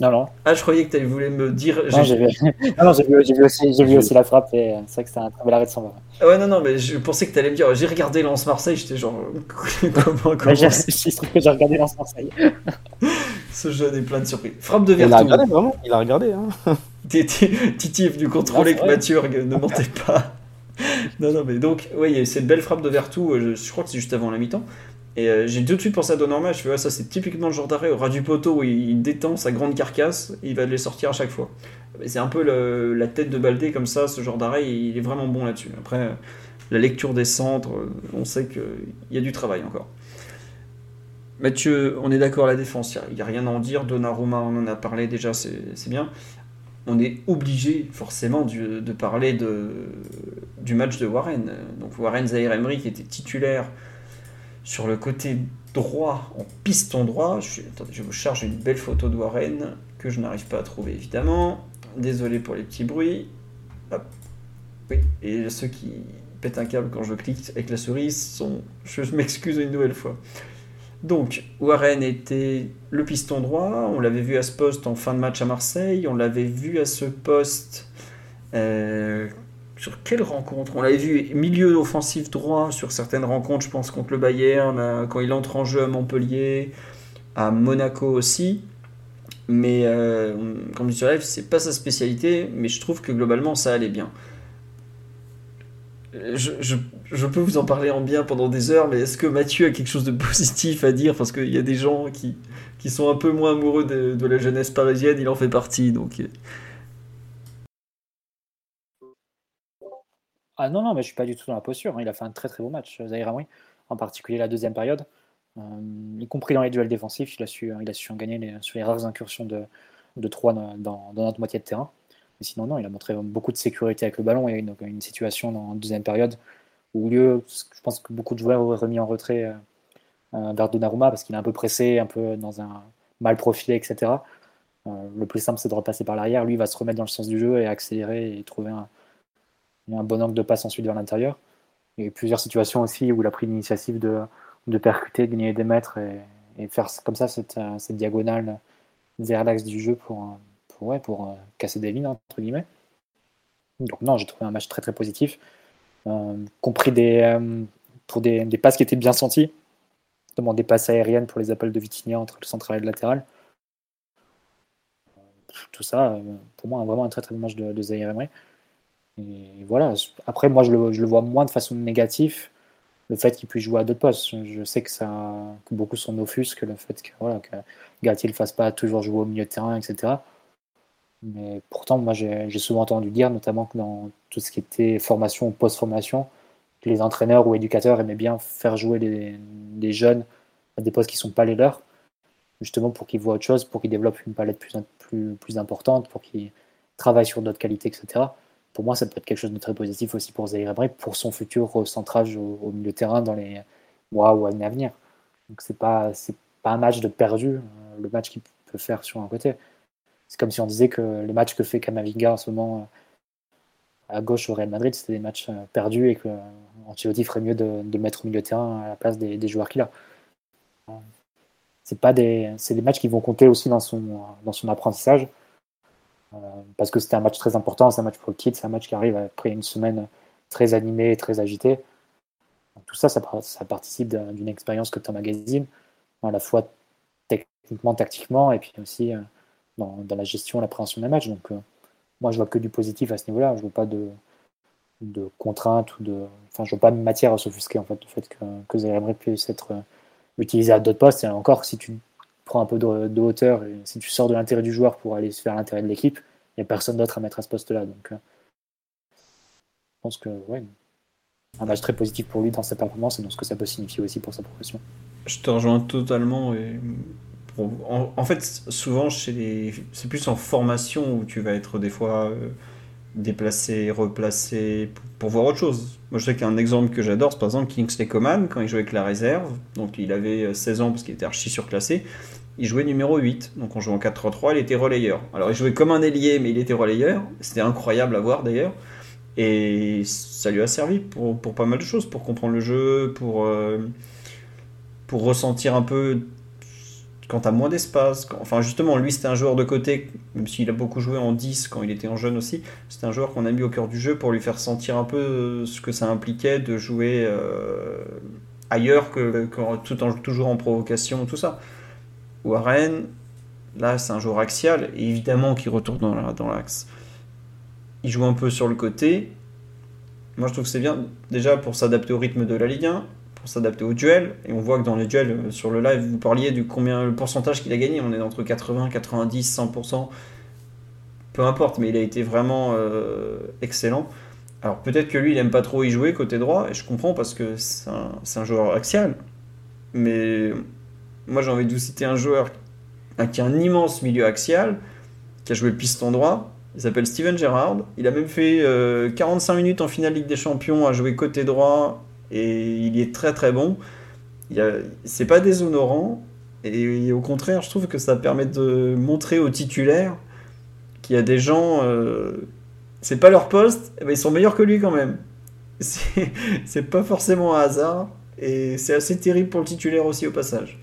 Non, non. Ah, je croyais que tu voulais me dire. Non, j'ai vu, <laughs> non, vu, vu, aussi, vu aussi la frappe et c'est vrai que c'était un très bel arrêt de Samba. Ah ouais, non, non, mais je pensais que tu allais me dire. J'ai regardé Lens Marseille, j'étais genre. <laughs> comment, comment... Il se trouve que j'ai regardé Lens Marseille. <laughs> Ce jeune est plein de surprises. Frappe de Vertu. Il a regardé, vraiment Il a regardé. Hein. Titi est venu contrôler que Mathieu ne mentait pas. non, non, mais donc, oui, il y a cette belle frappe de Vertu, euh, je, crois que c'est juste avant la mi-temps. Et euh, j'ai tout de suite pensé à Donnarumma, je fais, ça c'est typiquement le genre d'arrêt au ras du poteau où il, détend sa grande carcasse, il va les sortir à chaque fois. C'est un peu la tête de Baldé comme ça, ce genre d'arrêt, il est vraiment bon là-dessus. Après, la lecture des centres, on sait qu'il y a du travail encore. Mathieu, on est d'accord, la défense, il n'y a, rien à en dire. Donnarumma, on en a parlé déjà, c'est bien. On est obligé forcément de parler de, du match de Warren. Donc Warren Zahir Emery qui était titulaire sur le côté droit, en piston droit. Je, vous charge une belle photo de Warren que je n'arrive pas à trouver évidemment. Désolé pour les petits bruits. Oui, et ceux qui pètent un câble quand je clique avec la sont. Je m'excuse une nouvelle fois. Donc, Warren était le piston droit. On l'avait vu à ce poste en fin de match à Marseille. On l'avait vu à ce poste. Euh, sur quelle rencontre On l'avait vu milieu offensif droit sur certaines rencontres, je pense contre le Bayern, euh, quand il entre en jeu à Montpellier, à Monaco aussi. Mais euh, comme je disais, c'est pas sa spécialité, mais je trouve que globalement ça allait bien je, peux vous en parler en bien pendant des heures, mais est-ce que Mathieu a quelque chose de <laughs> positif à dire? Parce qu'il y a des gens qui, qui sont un peu moins amoureux de, la jeunesse parisienne, il en fait partie. Donc... Ah non, non, mais je suis pas du tout dans la posture. Hein. Il a fait un très très beau match, Zahir en particulier la deuxième période. Euh, y compris dans les duels défensifs, il a su, il a su en gagner sur les rares incursions de, de 3 dans notre moitié de terrain. Mais sinon, non, il a montré beaucoup de sécurité avec le ballon. Il y a une, une situation dans la deuxième période au lieu, je pense que beaucoup de joueurs auraient remis en retrait euh, euh, vers Donnarumma parce qu'il est un peu pressé, un peu dans un mal profilé, etc. le plus simple, c'est de repasser par l'arrière. Lui, il va se remettre dans le sens du jeu et accélérer et trouver un, un bon angle de passe ensuite vers l'intérieur. Il y a eu plusieurs situations aussi où il a pris l'initiative de, de percuter, de gagner des mètres et, faire comme ça cette, cette diagonale vers l'axe du jeu pour, pour, ouais, pour casser des lignes, entre guillemets. Donc non, j'ai trouvé un match très très positif. Euh, compris des, euh, pour des, passes qui étaient bien senties, notamment des passes aériennes pour les appels de Vitinha entre le central et le latéral. Tout ça, euh, pour moi, vraiment un très très bon match de, de Zaire Emery. Voilà. Après, moi, je le, je le, vois moins de façon négative, le fait qu'il puisse jouer à d'autres postes. Je sais que, ça, que beaucoup sont offusquent, le fait que, voilà, que Galtier ne fasse pas toujours jouer au milieu de terrain, etc. Mais pourtant, moi, j'ai souvent entendu dire, notamment que dans tout ce qui était formation ou post-formation, que les entraîneurs ou éducateurs aimaient bien faire jouer des, jeunes à des postes qui ne sont pas les leurs, justement pour qu'ils voient autre chose, pour qu'ils développent une palette plus, plus, plus importante, pour qu'ils travaillent sur d'autres qualités, etc. Pour moi, ça peut être quelque chose de très positif aussi pour Zaire Emery, pour son futur recentrage au, au, milieu de terrain dans les mois ou années à venir. Donc, c'est pas, pas un match de perdu, euh, le match qu'il peut faire sur un côté. C'est comme si on disait que les matchs que fait Kamavinga en ce moment euh, à gauche au Real Madrid, c'était des matchs euh, perdus et que euh, Ancelotti ferait mieux de, le mettre au milieu de terrain à la place des, joueurs qu'il a. C'est pas des, c'est des matchs qui vont compter aussi dans son, dans son apprentissage parce que c'était un match très important, c'est un match pour le titre, c'est un match qui arrive après une semaine très animée très agitée. tout ça, ça, participe d'une expérience que tu emmagasines, à la fois techniquement, tactiquement, et puis aussi dans, la gestion, l'appréhension d'un match. Donc, euh, moi, je vois que du positif à ce niveau-là. Je vois pas de, de contraintes ou de. Enfin, je vois pas de matière à s'offusquer en fait, le fait que, que puisse être euh, utilisé à d'autres postes. Et encore, si tu prends un peu de, hauteur si tu sors de l'intérêt du joueur pour aller se faire l'intérêt de l'équipe, il n'y a personne d'autre à mettre à ce poste-là. Donc, euh, je pense que, ouais, un match très positif pour lui dans sa performance et dans ce que ça peut signifier aussi pour sa progression. Je te rejoins totalement en, fait, souvent, c'est plus en formation où tu vas être des fois euh, déplacé, replacé pour, voir autre chose. Moi, je sais qu'un exemple que j'adore, c'est par exemple Kingsley Coman, quand il jouait avec la réserve. Donc, il avait 16 euh, ans parce qu'il était archi surclassé. Il jouait numéro 8. Donc, on jouait en 4-3-3, il était relayeur. Alors, il jouait comme un ailier, mais il était relayeur. C'était incroyable à voir d'ailleurs. Et ça lui a servi pour, pour, pas mal de choses, pour comprendre le jeu, pour, euh, pour ressentir un peu quand tu as moins d'espace, enfin justement, lui c'était un joueur de côté, même s'il a beaucoup joué en 10 quand il était en jeune aussi, c'était un joueur qu'on a mis au cœur du jeu pour lui faire sentir un peu ce que ça impliquait de jouer euh, ailleurs que, tout en, toujours en provocation, tout ça. Warren, là c'est un joueur axial, et évidemment qu'il retourne dans l'axe. il joue un peu sur le côté. Moi je trouve que c'est bien, déjà pour s'adapter au rythme de la Ligue 1, s'adapter au duel. Et on voit que dans les duels, euh, sur le live, vous parliez du combien le pourcentage qu'il a gagné. On est entre 80, 90, 100%. Peu importe, mais il a été vraiment euh, excellent. Alors peut-être que lui, il aime pas trop y jouer côté droit, et je comprends parce que c'est un, joueur axial. Mais moi, j'ai envie de vous citer un joueur qui a un immense milieu axial, qui a joué piston droit. Il s'appelle Steven Gerrard. Il a même fait 45 euh, minutes en finale Ligue des Champions à jouer côté droit et il est très très bon. C'est pas déshonorant, et, au contraire, je trouve que ça permet de montrer aux titulaires qu'il y a des gens, euh, c'est pas leur poste, mais ils sont meilleurs que lui quand même. <laughs> C'est pas forcément un hasard, et c'est assez terrible pour le titulaire aussi au passage.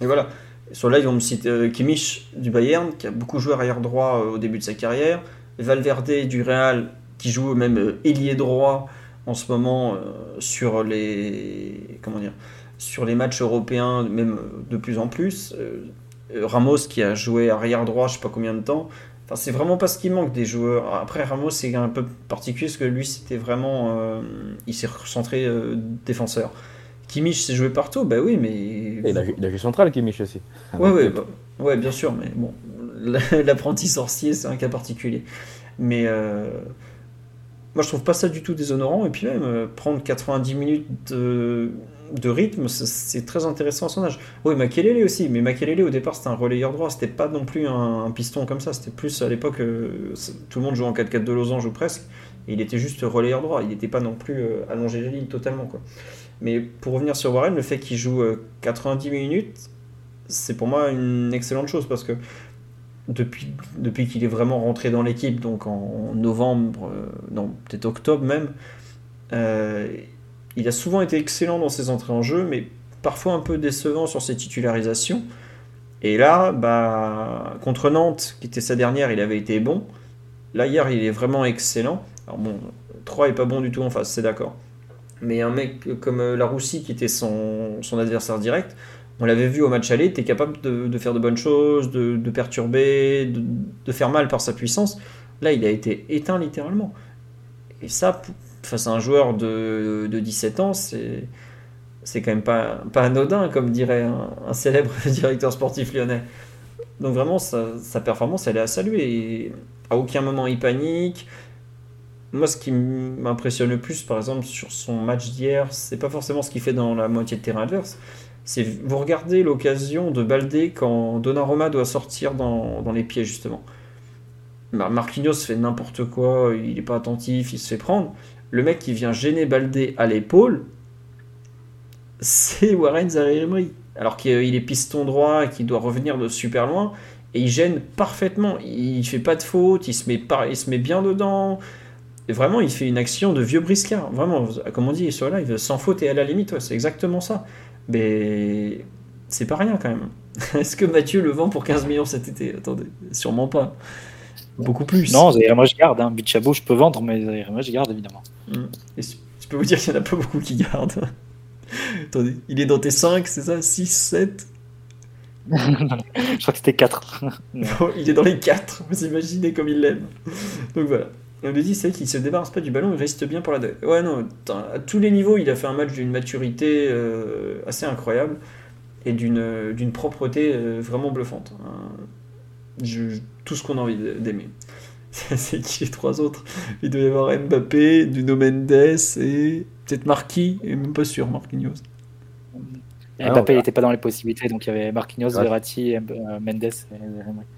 Et voilà. Sur là, ils vont me citer euh, Kimmich du Bayern, qui a beaucoup joué arrière droit euh, au début de sa carrière. Valverde du Real, qui joue même ailier droit en ce moment euh, sur les comment dire sur les matchs européens, même de plus en plus. Euh, Ramos qui a joué arrière droit, je sais pas combien de temps. Enfin, c'est vraiment pas ce qui manque des joueurs. Après, Ramos, c'est un peu particulier parce que lui, c'était vraiment. Euh, il s'est recentré défenseur. Kimmich s'est joué partout, bah oui, mais. il, a, joué central, Kimmich aussi. Ouais, ouais, bah, ouais, bien sûr, mais bon, <laughs> l'apprenti sorcier, c'est un cas particulier. Mais. Moi, je trouve pas ça du tout déshonorant. Et puis même, euh, prendre 90 minutes de, rythme, c'est très intéressant à son âge. Oui, Makelele aussi. Mais Makelele, au départ, c'était un relayeur droit. C'était pas non plus un, piston comme ça. C'était plus à l'époque, euh, tout le monde jouait en 4-4 de losange ou presque. Et il était juste relayeur droit, il n'était pas non plus euh, allongé la ligne totalement. Quoi. Mais pour revenir sur Warren, le fait qu'il joue 90 minutes, c'est pour moi une excellente chose parce que depuis, depuis qu'il est vraiment rentré dans l'équipe, donc en, novembre, non, peut-être octobre même, il a souvent été excellent dans ses entrées en jeu, mais parfois un peu décevant sur ses titularisations. Et là, bah, contre Nantes, qui était sa dernière, il avait été bon. Là, hier, il est vraiment excellent. Alors bon, 3 est pas bon du tout en face, c'est d'accord. Mais un mec comme euh, Laroussi, qui était son, adversaire direct, on l'avait vu au match aller, était capable de, faire de bonnes choses, de, perturber, de, faire mal par sa puissance. Là, il a été éteint littéralement. Et ça, face à un joueur de, de 17 ans, c'est quand même pas, anodin, comme dirait un, célèbre <laughs> directeur sportif lyonnais. Donc vraiment, sa, performance, elle est à saluer. À aucun moment, il panique. Moi, ce qui m'impressionne le plus, par exemple, sur son match d'hier, c'est pas forcément ce qu'il fait dans la moitié de terrain adverse. C'est vous regardez l'occasion de Baldé quand Donnarumma doit sortir dans, dans les pieds, justement. Marquinhos fait n'importe quoi, il n'est pas attentif, il se fait prendre. Le mec qui vient gêner Baldé à l'épaule, c'est Warren Zaire Alors qu'il est piston droit et qu'il doit revenir de super loin. Et il gêne parfaitement. Il fait pas de faute, il se met, il se met bien dedans. Et vraiment, il fait une action de vieux briscard. Vraiment, comme on dit sur live, sans faute et à la limite, c'est exactement ça. Mais c'est pas rien quand même. <laughs> Est-ce que Mathieu le vend pour 15 millions cet été? Attendez, sûrement pas. Beaucoup plus. Non, moi je garde. Hein. Je peux vendre, mais moi je garde évidemment. Et je peux vous dire qu'il n'y en a pas beaucoup qui gardent. <laughs> Attendez, il est dans tes 5, c'est ça? 6, 7 <laughs> Je crois que c'était 4. il est dans les 4, vous imaginez comme il l'aime. Donc voilà. On lui dit, c'est qu'il se débarrasse pas du ballon, il reste bien pour la. Ouais, non, à tous les niveaux, il a fait un match d'une maturité euh, assez incroyable et d'une propreté euh, vraiment bluffante. Hein. tout ce qu'on a envie d'aimer. <laughs> c'est qui les trois autres? Il doit y avoir Mbappé, Nuno Mendes et peut-être Marquis, et même pas sûr, Marquinhos. Mbappé n'était pas dans les possibilités, donc il y avait Marquinhos, Verratti, euh, Mendes. Et...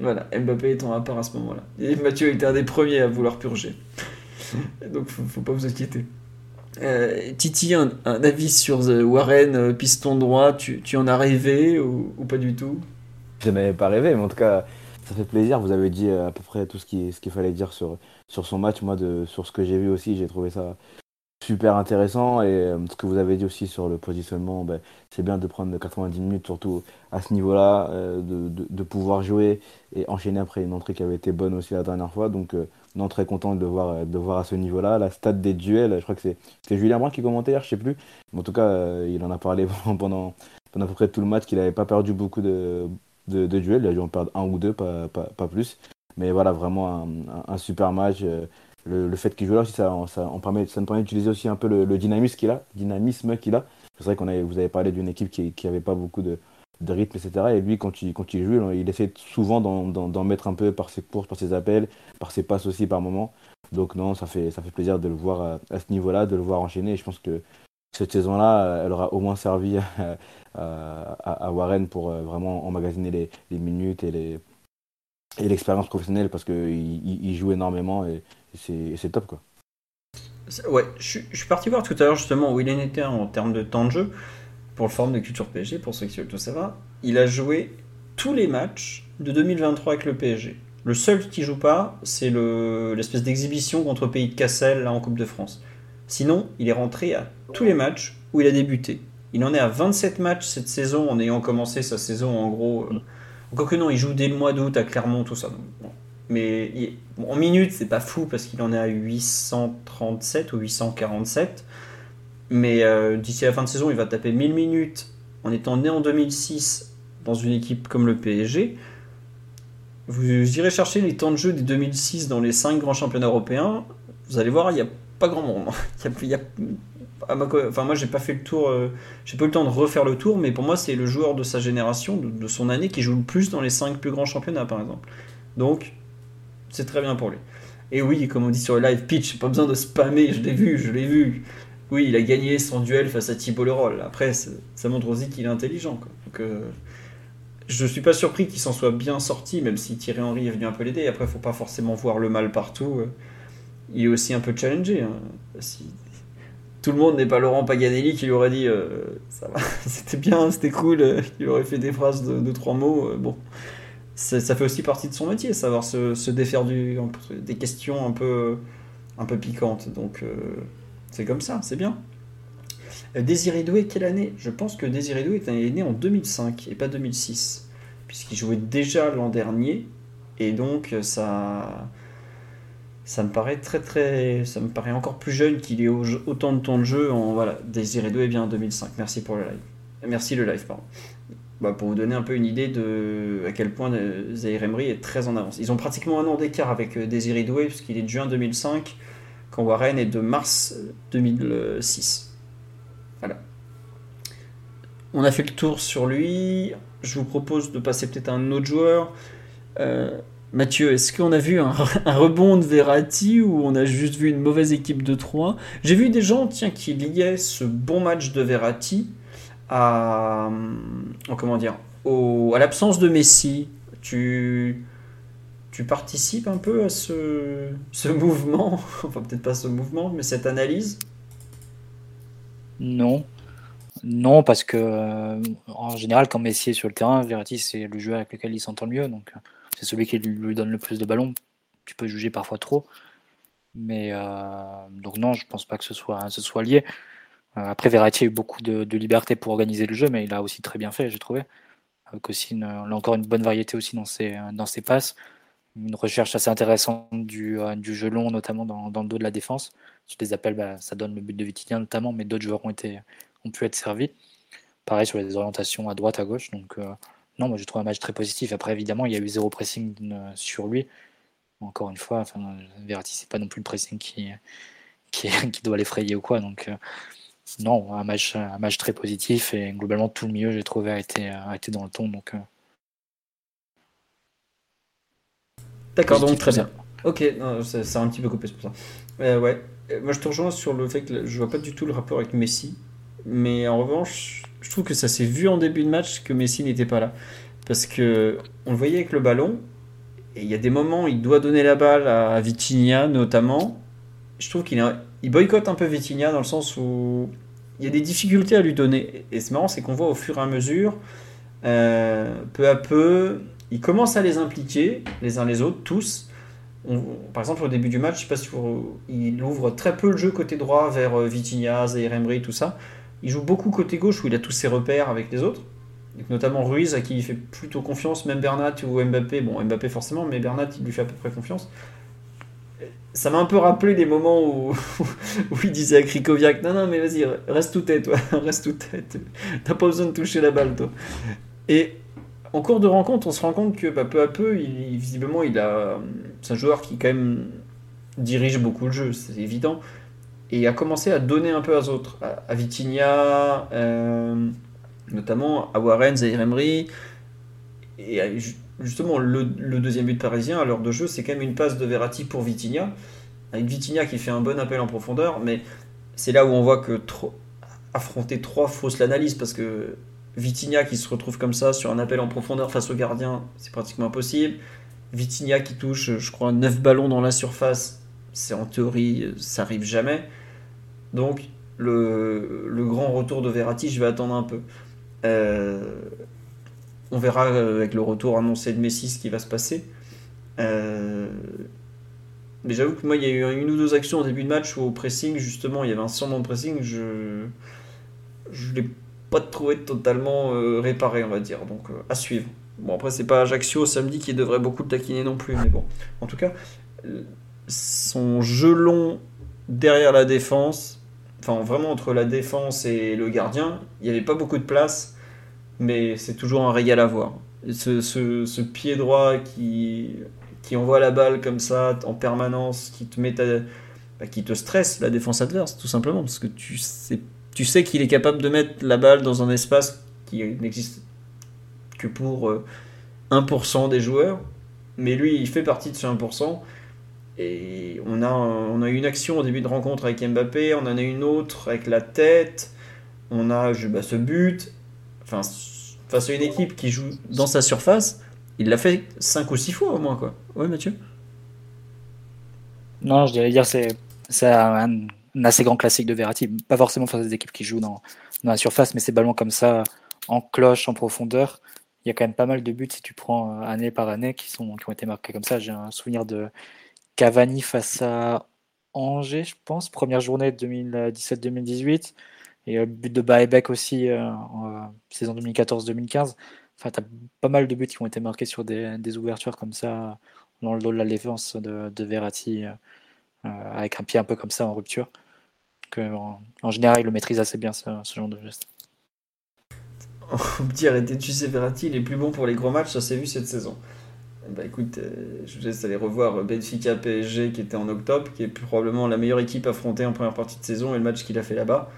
Voilà, Mbappé étant à part à ce moment-là. Et Mathieu était un des premiers à vouloir purger. <laughs> donc faut, faut pas vous inquiéter. Euh, Titi, un, avis sur The Warren, euh, piston droit, tu, tu en as rêvé ou, pas du tout? Je n'avais pas rêvé, mais en tout cas, ça fait plaisir. Vous avez dit euh, à peu près tout ce qu'il ce fallait dire sur, sur son match. Moi, de, sur ce que j'ai vu aussi, j'ai trouvé ça super intéressant. Et euh, ce que vous avez dit aussi sur le positionnement, ben, c'est bien de prendre 90 minutes, surtout à ce niveau-là, euh, de, de, pouvoir jouer et enchaîner après une entrée qui avait été bonne aussi la dernière fois. Donc, non, très content de voir, de voir à ce niveau-là. La stade des duels, je crois que c'est Julien Brun qui commentait hier, je sais plus. Mais en tout cas, il en a parlé <laughs> pendant, pendant à peu près tout le match, qu'il n'avait pas perdu beaucoup de de, de duel. Il a dû en perdre un ou deux, pas, pas, plus. Mais voilà, vraiment un, super match. Euh, le, le fait qu'il joue là aussi, ça, ça, on permet, ça nous permet d'utiliser aussi un peu le, dynamisme qu'il a. Dynamisme qu'il a. C'est vrai qu'on avait, vous avez parlé d'une équipe qui n'avait pas beaucoup de, rythme, etc. Et lui, quand il, quand il joue, il essaie souvent d'en mettre un peu par ses courses, par ses appels, par ses passes aussi par moment. Donc non, ça fait, ça fait plaisir de le voir à, à ce niveau-là, de le voir enchaîner. Et je pense que cette saison-là, elle aura au moins servi à, Warren pour euh, vraiment emmagasiner les, minutes et les et l'expérience professionnelle parce qu'il il joue énormément et, c'est top quoi. Ouais, je, suis parti voir tout à l'heure justement où il en était en termes de temps de jeu pour le forum de culture PSG, pour ceux qui veulent tout savoir. Il a joué tous les matchs de 2023 avec le PSG. Le seul qui joue pas, c'est l'espèce d'exhibition contre Pays de Cassel là, en Coupe de France. Sinon, il est rentré à tous les matchs où il a débuté. Il en est à 27 matchs cette saison en ayant commencé sa saison en gros. Euh, encore que non, il joue dès le mois d'août à Clermont, tout ça. Mais en minutes, c'est pas fou parce qu'il en est à 837 ou 847. Mais euh, d'ici la fin de saison, il va taper 1000 minutes en étant né en 2006 dans une équipe comme le PSG. Vous irez chercher les temps de jeu des 2006 dans les 5 grands championnats européens. Vous allez voir, il n'y a pas grand monde. <laughs> Il y a, enfin moi j'ai pas fait le tour, euh, j'ai pas eu le temps de refaire le tour, mais pour moi c'est le joueur de sa génération, de, son année, qui joue le plus dans les 5 plus grands championnats par exemple. Donc c'est très bien pour lui. Et oui, comme on dit sur le live pitch, pas besoin de spammer, je l'ai vu, je l'ai vu. Oui, il a gagné son duel face à Thibault Leroll. Après, ça montre aussi qu'il est intelligent. Quoi. Donc, euh, je suis pas surpris qu'il s'en soit bien sorti, même si Thierry Henry est venu un peu l'aider. Après, faut pas forcément voir le mal partout. Euh. il est aussi un peu challengé. hein. Tout le monde n'est pas Laurent Paganelli qui lui aurait dit euh, ça va, <laughs> c'était bien, c'était cool, il aurait fait des phrases de, de trois mots. bon, ça, fait aussi partie de son métier, savoir se, se défaire des questions un peu, un peu piquantes. Donc euh, c'est comme ça, c'est bien. Euh, Désiré Doué, quelle année? Je pense que Désiré Doué est né en 2005 et pas 2006, puisqu'il jouait déjà l'an dernier, et donc euh, ça, ça me paraît très très, ça me paraît encore plus jeune qu'il ait au- autant de temps de jeu. En voilà, Désiré Doué bien en 2005. Merci pour le live. Merci le live, pardon. Bah, pour vous donner un peu une idée de à quel point euh, Zahir Emery est très en avance. Ils ont pratiquement un an d'écart avec euh, Désiré Doué, puisqu'il est de juin 2005, quand Warren est de mars euh, 2006. Voilà. On a fait le tour sur lui. Je vous propose de passer peut-être un autre joueur. Euh, Mathieu, est-ce qu'on a vu un, <laughs> un rebond de Verratti ou on a juste vu une mauvaise équipe de 3 J'ai vu des gens tiens, qui liaient ce bon match de Verratti à, euh, comment dire, à l'absence de Messi. Tu, tu participes un peu à ce, ce <laughs> mouvement, enfin peut-être pas ce mouvement, mais cette analyse? Non. Non, parce que euh, en général, quand Messi est sur le terrain, Verratti, c'est le joueur avec lequel il s'entend le mieux. Donc, euh, c'est celui qui lui donne le plus de ballons. Tu peux juger parfois trop. Mais donc, non, je pense pas que ce soit, ce soit lié. Euh, après, Verratti a eu beaucoup de, liberté pour organiser le jeu, mais il a aussi très bien fait, j'ai trouvé. Avec aussi, une, là encore, une bonne variété aussi dans ses, passes. Une recherche assez intéressante du, euh, jeu long, notamment dans, le dos de la défense. Sur des appels, bah, ça donne le but de Vitinha notamment, mais d'autres joueurs ont été ont pu être servis. Pareil sur les orientations à droite, à gauche. Donc, euh, non, moi j'ai trouvé un match très positif. Après, évidemment, il y a eu zéro pressing euh, sur lui. Encore une fois, enfin, Verratti, c'est pas non plus le pressing qui, <laughs> doit l'effrayer ou quoi. Donc, euh, non, un match, un match très positif et globalement tout le milieu, j'ai trouvé, a été, a été dans le ton. Donc, euh, D'accord, donc très bien. Ok, non, ça, ça a un petit peu coupé, c'est pour ça. Euh, ouais, Euh, moi je te rejoins sur le fait que je vois pas du tout le rapport avec Messi, mais en revanche, je trouve que ça s'est vu en début de match que Messi n'était pas là. Parce que on le voyait avec le ballon, et il y a des moments où il doit donner la balle à Vitinha notamment. Je trouve qu'il a- il boycotte un peu Vitinha dans le sens où il y a des difficultés à lui donner. Et c'est marrant, c'est qu'on voit au fur et à mesure, euh, peu à peu, il commence à les impliquer les uns les autres, tous. Par exemple, au début du match, je sais pas si il ouvre très peu le jeu côté droit vers euh, Vitinha, Zaire Emery, tout ça. Il joue beaucoup côté gauche où il a tous ses repères avec les autres. Notamment Ruiz à qui il fait plutôt confiance, même Bernat ou Mbappé. Bon, Mbappé forcément, mais Bernat il lui fait à peu près confiance. Ça m'a un peu rappelé des moments où, <laughs> il disait à Krikoviak Non, non, mais vas-y, reste tout tête, toi, <laughs> reste tout tête. T'as pas besoin de toucher la balle, toi. Et en cours de rencontre, on se rend compte que bah, peu à peu, visiblement, il a. C'est un joueur qui, quand même, dirige beaucoup le jeu, c'est évident. Et a commencé à donner un peu aux autres. À, à Vitinha, euh, notamment à Warren, Zaire Emery. Et à- justement, le, deuxième but parisien, à l'heure de jeu, c'est quand même une passe de Verratti pour Vitinha. Avec Vitinha qui fait un bon appel en profondeur, mais c'est là où on voit que trop, affronter trois fausses l'analyse parce que Vitinha qui se retrouve comme ça sur un appel en profondeur face au gardien, c'est pratiquement impossible. Vitinha qui touche, je crois, 9 ballons dans la surface, c'est en théorie, ça arrive jamais. Donc, le, le grand retour de Verratti, je vais attendre un peu. Euh, on verra euh, avec le retour annoncé de Messi ce qui va se passer. Euh, mais j'avoue que moi, il y a eu une ou deux actions au début de match où au pressing, justement, il y avait un semblant de pressing. Je je l'ai pas trouvé totalement euh, réparé, on va dire. Donc, à suivre. Bon, après, c'est pas Ajaccio samedi qui devrait beaucoup le taquiner non plus. Mais bon, en tout cas, son jeu long derrière la défense, enfin, vraiment entre la défense et le gardien, il n'y avait pas beaucoup de place. Mais c'est toujours un régal à voir. Ce, ce, pied droit qui, qui envoie la balle comme ça en permanence, qui te met bah, qui te stresse la défense adverse, tout simplement, parce que tu sais, tu sais qu'il est capable de mettre la balle dans un espace qui n'existe que pour euh, 1% des joueurs, mais lui, il fait partie de ce 1%. Et on a, on a eu une action au début de rencontre avec Mbappé, on en a une autre avec la tête, on a bah, ce but. Face à une équipe qui joue dans sa surface, il l'a fait 5 ou 6 fois au moins, quoi. Ouais, Mathieu? Non, je dirais dire c'est un, assez grand classique de Verratti. Pas forcément face à des équipes qui jouent dans, la surface, mais ces ballons comme ça, en cloche, en profondeur, il y a quand même pas mal de buts si tu prends euh, année par année qui, qui ont été marqués comme ça. J'ai un souvenir de Cavani face à Angers, je pense, première journée 2017-2018. Et le but de Baebek aussi euh, en euh, saison 2014-2015. Enfin, tu as pas mal de buts qui ont été marqués sur des, ouvertures comme ça dans le dos de la défense de, de Verratti, avec un pied un peu comme ça en rupture. En, général, il le maîtrise assez bien ce, genre de geste. On me dit arrêtez de sucer Verratti, il est plus bon pour les gros matchs, ça s'est vu cette saison. Bah écoute, euh, je vous laisse aller revoir Benfica PSG qui était en octobre, qui est probablement la meilleure équipe affrontée en première partie de saison et le match qu'il a fait là-bas.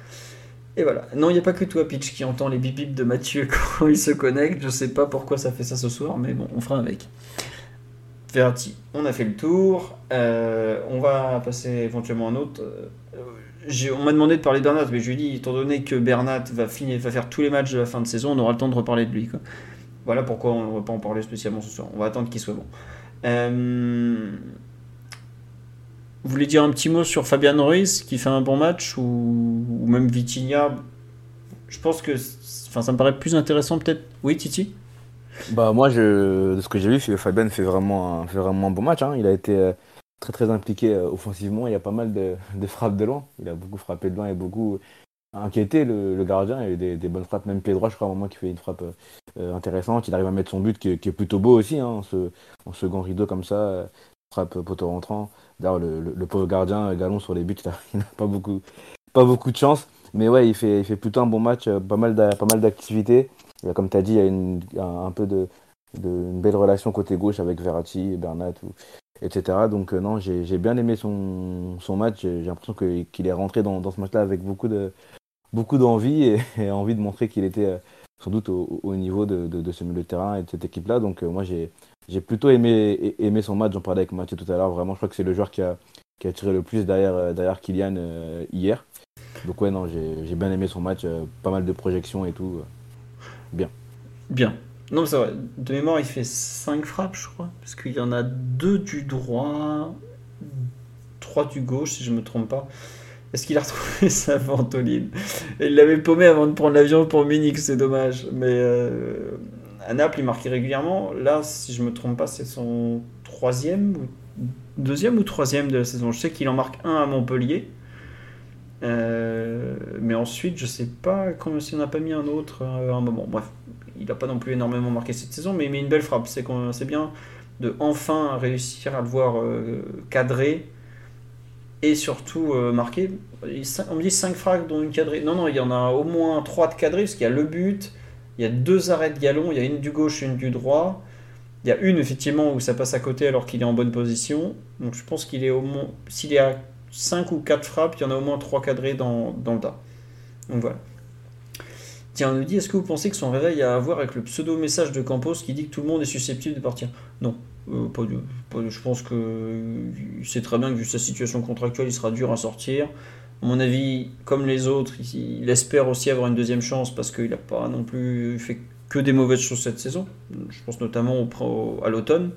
Et voilà. Non, il n'y a pas que toi, Pitch, qui entend les bip de Mathieu <laughs> quand il se connecte. Je sais pas pourquoi ça fait ça ce soir, mais bon, on fera avec. Verratti, on a fait le tour. Euh, on va passer éventuellement un autre. Euh, on m'a demandé de parler de Bernat, mais je lui ai dit, étant donné que Bernat va, finir, va faire tous les matchs de la fin de saison, on aura le temps de reparler de lui. Voilà pourquoi on ne va pas en parler spécialement ce soir. On va attendre qu'il soit bon. Euh, vous voulez dire un petit mot sur Fabian Ruiz qui fait un bon match ou, même Vitinha? Je pense que enfin, ça me paraît plus intéressant peut-être. Oui, Titi? Bah moi, je, de ce que j'ai vu, Fabian fait vraiment, un, fait bon match. Hein. Il a été euh, très très impliqué euh, offensivement. Il y a pas mal de, frappes de loin. Il a beaucoup frappé de loin et beaucoup inquiété le, gardien. Il y a eu des, bonnes frappes, même pied droit, je crois, à un qui fait une frappe euh, intéressante. Il arrive à mettre son but qui, est plutôt beau aussi, hein, en, second rideau comme ça, frappe poteau rentrant. D'ailleurs, le, pauvre gardien, Galon sur les buts, il n'a <laughs> pas beaucoup, de chance. Mais ouais, il fait, plutôt un bon match, pas mal d'activités. Comme tu as dit, il y a une, un, peu de, une belle relation côté gauche avec Verratti, Bernat. Etc. Donc euh, non, j'ai bien aimé son, match. J'ai l'impression qu'il est rentré dans, ce match-là avec beaucoup de beaucoup d'envie <laughs> et, envie de montrer qu'il était euh, sans doute au, au niveau de, de, ce milieu de terrain et de cette équipe-là. Donc euh, moi j'ai plutôt aimé, aimé son match. J'en parlais avec Mathieu tout à l'heure. Vraiment, je crois que c'est le joueur qui a, qui a tiré le plus derrière, derrière Kylian hier. Donc ouais, non, j'ai bien aimé son match. pas mal de projections et tout. bien. Bien. Non, c'est vrai. De mémoire, il fait 5 frappes, je crois. Parce qu'il y en a 2 du droit, 3 du gauche, si je ne me trompe pas. Est-ce qu'il a retrouvé <laughs> sa ventoline? Il l'avait paumé avant de prendre l'avion pour Munich, c'est dommage. Mais euh, à Naples, il marquait régulièrement. Là, si je me trompe pas, c'est son troisième ou deuxième ou troisième de la saison. Je sais qu'il en marque un à Montpellier. Euh, mais ensuite, je sais pas si on n'a pas mis un autre euh, à un moment. Bref, il n'a pas non plus énormément marqué cette saison, mais il met une belle frappe. C'est bien de enfin réussir à le voir euh, cadré et surtout euh, marqué. On me dit 5 frappes dont une cadrée. Non, non, il y en a au moins 3 de cadrés, parce qu'il y a le but, il y a deux arrêts de galon, il y a une du gauche et une du droit. Il y a une effectivement où ça passe à côté alors qu'il est en bonne position. Donc je pense qu'il est au moins. S'il est à 5 ou 4 frappes, il y en a au moins 3 cadrés dans, dans le tas. Donc voilà. Tiens, on nous dit est-ce que vous pensez que son réveil a à voir avec le pseudo-message de Campos qui dit que tout le monde est susceptible de partir? Non, euh, pas, je pense que c'est très bien que vu sa situation contractuelle, il sera dur à sortir. À mon avis, comme les autres, il, espère aussi avoir une deuxième chance parce qu'il n'a pas non plus fait que des mauvaises choses cette saison. Je pense notamment au, à l'automne.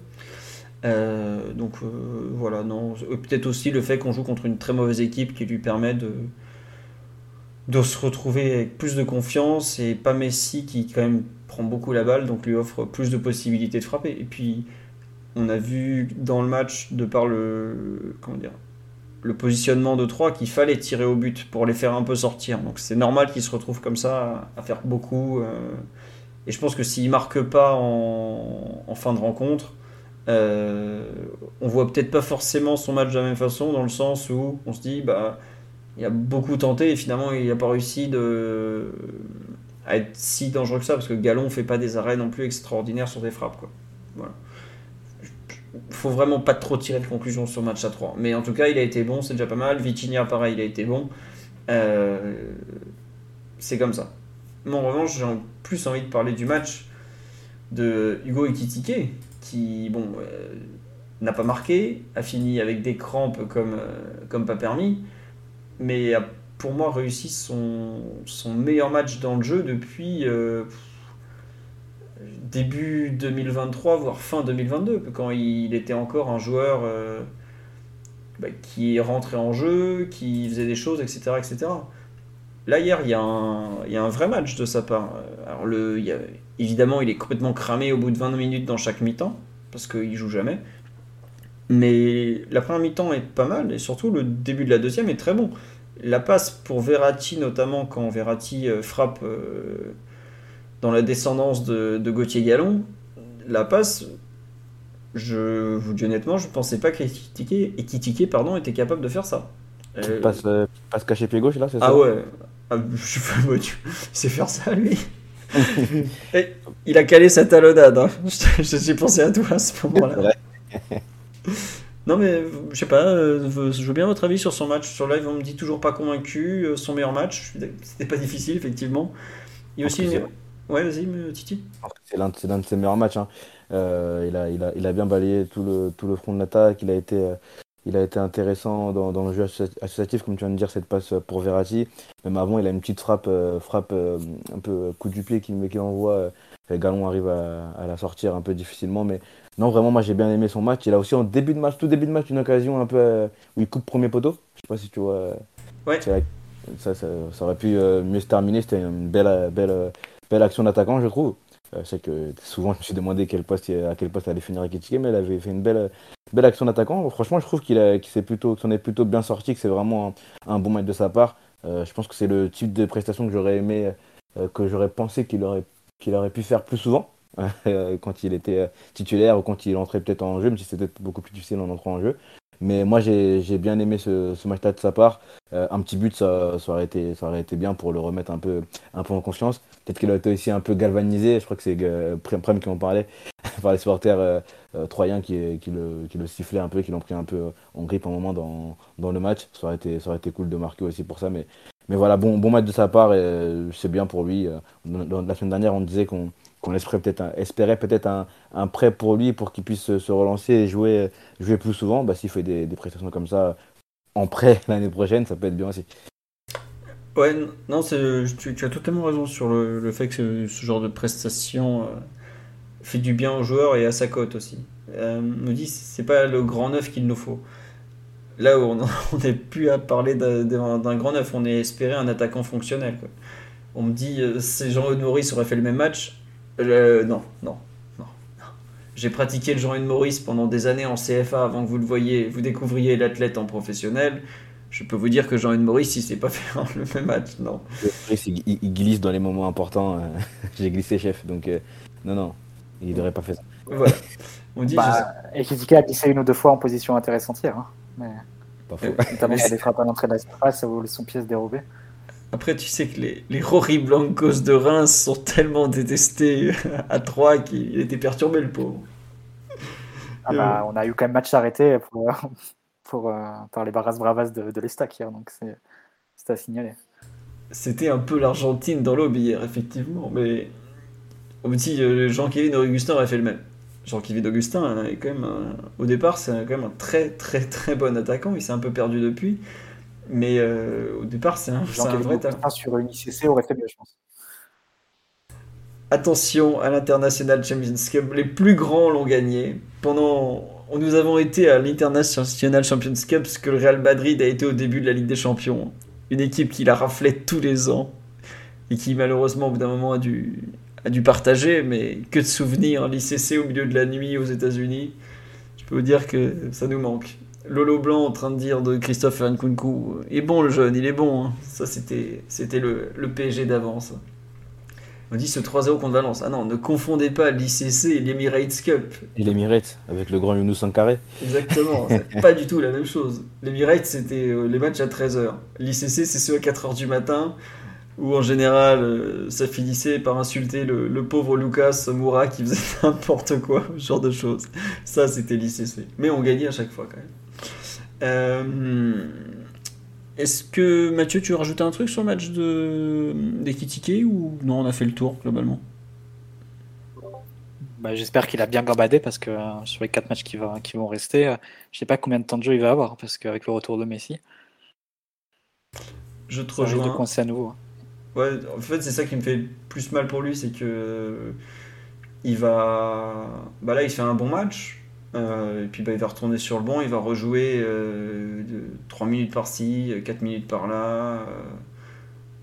Euh, donc euh, voilà, non. Peut-être aussi le fait qu'on joue contre une très mauvaise équipe qui lui permet de, de se retrouver avec plus de confiance et pas Messi qui quand même prend beaucoup la balle donc lui offre plus de possibilités de frapper et puis on a vu dans le match de par le comment dire le positionnement de 3 qu'il fallait tirer au but pour les faire un peu sortir donc c'est normal qu'il se retrouve comme ça à, faire beaucoup euh. et je pense que s'il marque pas en, fin de rencontre euh, on voit peut-être pas forcément son match de la même façon dans le sens où on se dit bah il a beaucoup tenté et finalement il n'a pas réussi de, à être si dangereux que ça parce que Galon ne fait pas des arrêts non plus extraordinaires sur des frappes. Quoi. Voilà. Faut vraiment pas trop tirer de conclusion sur match à 3. Mais en tout cas, il a été bon, c'est déjà pas mal. Vitinha, pareil, il a été bon. Euh, c'est comme ça. Mais en revanche, j'ai plus envie de parler du match de Hugo Ekitike, qui, bon, euh, n'a pas marqué, a fini avec des crampes comme, euh, comme pas permis mais a pour moi réussi son, son meilleur match dans le jeu depuis début 2023, voire fin 2022, quand il était encore un joueur euh, bah, qui rentrait en jeu, qui faisait des choses, etc. etc. Là, hier, il y, a un, vrai match de sa part. Alors, le, il y a- évidemment, il est complètement cramé au bout de 20 minutes dans chaque mi-temps, parce qu'il joue jamais. Mais la première mi-temps est pas mal, et surtout le début de la deuxième est très bon. La passe pour Verratti, notamment quand Verratti euh, frappe euh, dans la descendance de, de Gauthier Gallon, la passe, je vous dis honnêtement, je pensais pas qu'Ekitike Ekitike, pardon, était capable de faire ça. Euh, Passe, euh, passe caché pied gauche là, c'est ça ah ouais, ah, je il <laughs> sait faire ça lui. <laughs> Et il a calé sa talonnade, hein. <laughs> Je- j'ai pensé à toi à ce C'est moment-là. Non mais je sais pas, euh, je veux bien votre avis sur son match. Sur live, on me dit toujours pas convaincu. euh, Son meilleur match, c'était pas difficile effectivement. Il y a aussi une... Ouais, vas-y, Titi. C'est l'un de, c'est l'un de ses meilleurs matchs. hein. Euh, il a, il a, il a bien balayé tout le, tout le front de l'attaque. Il a été, euh, il a été intéressant dans, dans le jeu associ- associatif, comme tu viens de dire, cette passe pour Verratti. Même avant, il a une petite frappe, euh, frappe euh, un peu coup du pied qu'il qu'il envoie. euh, Gallon arrive à, à la sortir un peu difficilement. Mais non, vraiment, moi j'ai bien aimé son match. Il a aussi en début de match, tout début de match, une occasion un peu euh, où il coupe premier poteau. Je sais pas si tu vois. euh, Ouais. Ça, ça, ça aurait pu euh, mieux se terminer. C'était une belle, belle, euh, belle action d'attaquant, je trouve. Euh, je sais que souvent, <laughs> je me suis demandé quel poste, à quel poste allait finir Ekitike, mais il avait fait une belle, belle action d'attaquant. Franchement, je trouve qu'il a- qu'il s'est plutôt, s'en est plutôt bien sorti, que c'est vraiment un, bon match de sa part. Euh, je pense que c'est le type de prestation que j'aurais aimé, euh, que j'aurais pensé qu'il aurait, qu'il aurait pu faire plus souvent <laughs> euh, quand il était titulaire ou quand il entrait peut-être en jeu, même si c'était beaucoup plus difficile en entrant en jeu. Mais moi, j'ai bien aimé ce, ce match-là de sa part. Euh, un petit but, ça, ça, aurait été, ça été bien pour le remettre un peu, un peu en confiance. Peut-être qu'il a été aussi un peu galvanisé. Je crois que c'est euh, Prem qui en parlait <laughs> par les supporters euh, euh, troyens qui, qui, le, qui le sifflaient un peu, qui l'ont pris un peu en grippe un moment dans, dans le match. Ça aurait, été, ça été cool de marquer aussi pour ça. Mais, mais voilà, bon, bon match de sa part et c'est bien pour lui. La semaine dernière, on disait qu'on qu'on espérait peut-être un, peut-être un, un prêt pour lui pour qu'il puisse se, relancer et jouer, jouer plus souvent. Bah, S'il fait des, prestations comme ça en prêt <laughs> l'année prochaine, ça peut être bien aussi. Ouais, non, tu, as totalement raison sur le, fait que ce, genre de prestation euh, fait du bien aux joueurs et à sa cote aussi. Euh, on dit c'est pas le grand neuf qu'il nous faut. Là où on <laughs> n'est plus à parler d'un, grand neuf, on est espéré un attaquant fonctionnel. On me dit euh, si Jean-Eudes Maurice aurait fait le même match. Euh, non, non, non, non. J'ai pratiqué le Jean-Eudes Maurice pendant des années en CFA avant que vous le voyiez, vous découvriez l'athlète en professionnel. Je peux vous dire que Jean-Eudes Maurice, il sait pas <laughs> faire le même match, non. Il, il- il glisse dans les moments importants. euh, <laughs> J'ai glissé, chef. Donc, euh, non, non, il n'aurait pas fait ça. Voilà. On dit, Bah, et Kizika a glissé une ou deux fois en position intéressante hier, hein. Mais, Pas faux. notamment Mais sur des frappes à l'entrée de la surface où son pièce dérobée. je- après, tu sais que les, les Rory Blancos de Reims sont tellement détestés à 3 qu'il était perturbé, le pauvre. Ah bah, on a eu quand même match arrêté pour, pour, euh, par les Barras Bravas de, de l'Estac hier, donc c'est à signaler. C'était un peu l'Argentine dans l'aube hier, effectivement. Mais on me dit, euh, Jean-Kévin Augustin aurait fait le même. Jean-Kévin Augustin, hein, est quand même un- au départ, c'est quand même un très très très bon attaquant. Il s'est un peu perdu depuis. Mais euh, au départ, c'est un, c'est un vrai talent. Sur une ICC aurait fait mieux, je pense. Attention à l'International Champions Cup, les plus grands l'ont gagné. Pendant, nous avons été à l'International Champions Cup, ce que le Real Madrid a été au début de la Ligue des Champions. Une équipe qui la raflait tous les ans et qui malheureusement au bout d'un moment a dû, a dû partager, mais que de souvenirs, l'ICC au milieu de la nuit aux États-Unis. Je peux vous dire que ça nous manque. Lolo Blanc en train de dire de Christophe Nkunku, il est bon le jeune, il est bon. hein. Ça c'était, c'était le, le PSG d'avance. On dit ce 3-0 contre Valence. Ah non, ne confondez pas l'ICC et l'Emirates Cup. Et l'Emirates, avec le grand Younous Sankaré. Exactement, c'est <laughs> pas du tout la même chose. L'Emirates, c'était euh, les matchs à 13h. L'ICC, c'est ceux à 4h du matin, où en général, euh, ça finissait par insulter le, le pauvre Lucas Moura qui faisait <laughs> n'importe quoi, ce genre de choses. Ça, c'était l'ICC. Mais on gagnait à chaque fois quand même. Euh, Est-ce que Mathieu, tu veux rajouter un truc sur le match de d'Ekitike ou non, on a fait le tour globalement? Bah, J'espère qu'il a bien gambadé parce que euh, sur les quatre matchs qui, va, qui vont rester, euh, je sais pas combien de temps de jeu il va avoir parce qu'avec le retour de Messi, Je te risque de rejoins. coincer à nouveau. hein. Ouais, en fait, c'est ça qui me fait plus mal pour lui, c'est que il va. Bah là, il fait un bon match, Euh, et puis bah, il va retourner sur le banc, il va rejouer 3 minutes par-ci, 4 minutes par-là.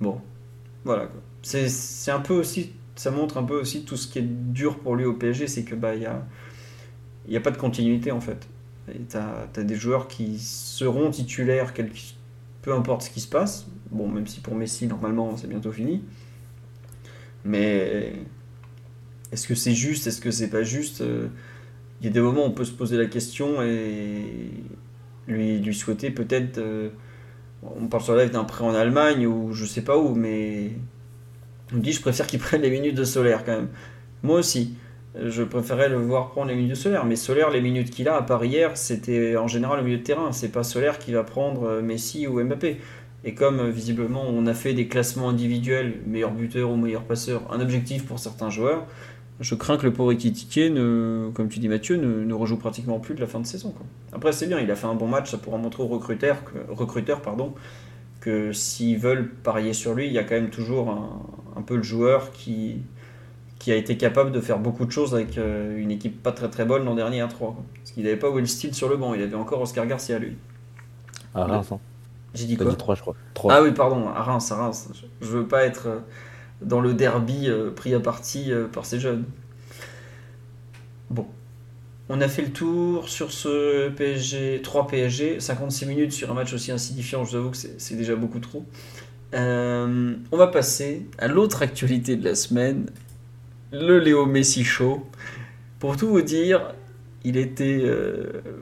bon, voilà. C'est un peu aussi, ça montre un peu aussi tout ce qui est dur pour lui au PSG, c'est que bah il y a, y a pas de continuité en fait. Tu as, des joueurs qui seront titulaires, peu importe ce qui se passe. Bon, même si pour Messi, normalement, c'est bientôt fini. Mais est-ce que c'est juste Est-ce que c'est pas juste Il y a des moments où on peut se poser la question et lui, souhaiter peut-être. Euh, on parle sur live d'un prêt en Allemagne ou je sais pas où, mais on dit je préfère qu'il <laughs> prenne les minutes de solaire quand même. Moi aussi je préférais le voir prendre les minutes de Solaire. Mais Solaire, les minutes qu'il a, à part hier, c'était en général au milieu de terrain. C'est pas Solaire qui va prendre euh, Messi ou Mbappé. Et comme euh, visiblement on a fait des classements individuels, meilleur buteur ou meilleur passeur, un objectif pour certains joueurs, je crains que le pauvre Ekitike, ne, comme tu dis Mathieu, ne, rejoue pratiquement plus de la fin de saison. Après c'est bien, il a fait un bon match, ça pourra montrer aux recruteurs, que, recruteurs pardon, que s'ils veulent parier sur lui, il y a quand même toujours un peu le joueur qui, qui a été capable de faire beaucoup de choses avec euh, une équipe pas très très bonne l'an dernier à 3. Parce qu'il n'avait pas Will Steele sur le banc, il avait encore Oscar Garcia lui. À Reims, hein. J'ai dit quoi dit 3, je crois. Ah oui, pardon, à Reims, à Reims. Je veux pas être euh, dans le derby euh, pris à partie par ces jeunes. Bon. On a fait le tour sur ce PSG, 3 PSG, 56 minutes sur un match aussi insignifiant, je vous avoue que c'est déjà beaucoup trop. on va passer à l'autre actualité de la semaine, le Léo Messi Show. Pour tout vous dire, il était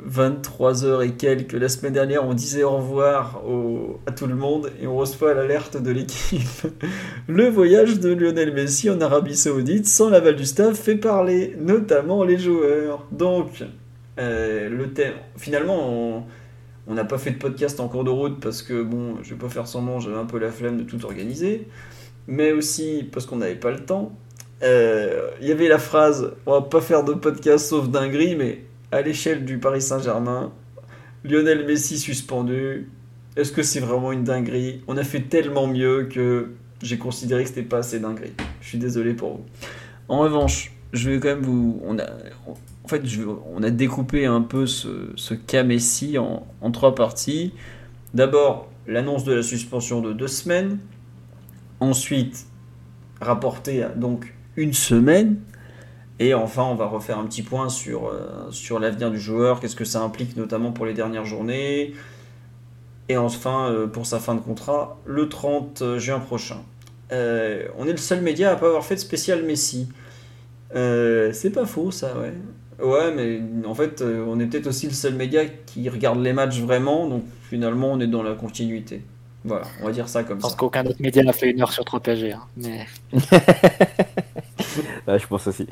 23h euh, et quelques la semaine dernière. On disait au revoir à tout le monde et on reçoit l'alerte de l'équipe. <laughs> le voyage de Lionel Messi en Arabie Saoudite sans l'aval du staff fait parler, notamment les joueurs. Donc, euh, le thème. Finalement, on n'a pas fait de podcast en cours de route parce que, bon, je vais pas faire semblant, j'avais un peu la flemme de tout organiser. Mais aussi parce qu'on n'avait pas le temps. Euh, y avait la phrase on va pas faire de podcast sauf dinguerie, mais à l'échelle du Paris Saint-Germain, Lionel Messi suspendu. Est-ce que c'est vraiment une dinguerie? On a fait tellement mieux que j'ai considéré que c'était pas assez dinguerie. Je suis désolé pour vous. En revanche, je vais quand même vous. On a, en fait, on a découpé un peu ce, cas Messi en, en trois parties. D'abord, l'annonce de la suspension de deux semaines. Ensuite, rapporté donc une semaine. Et enfin, on va refaire un petit point sur, euh, sur l'avenir du joueur, qu'est-ce que ça implique notamment pour les dernières journées. Et enfin, euh, pour sa fin de contrat, le 30 juin prochain. Euh, on est le seul média à pas avoir fait de spécial Messi. c'est pas faux ça, ouais. Ouais, mais en fait, on est peut-être aussi le seul média qui regarde les matchs vraiment, donc finalement, on est dans la continuité. Voilà, on va dire ça comme ça. Parce qu'aucun autre média n'a fait une heure sur 3 PSG. Hein, mais... <laughs> <laughs> je pense aussi.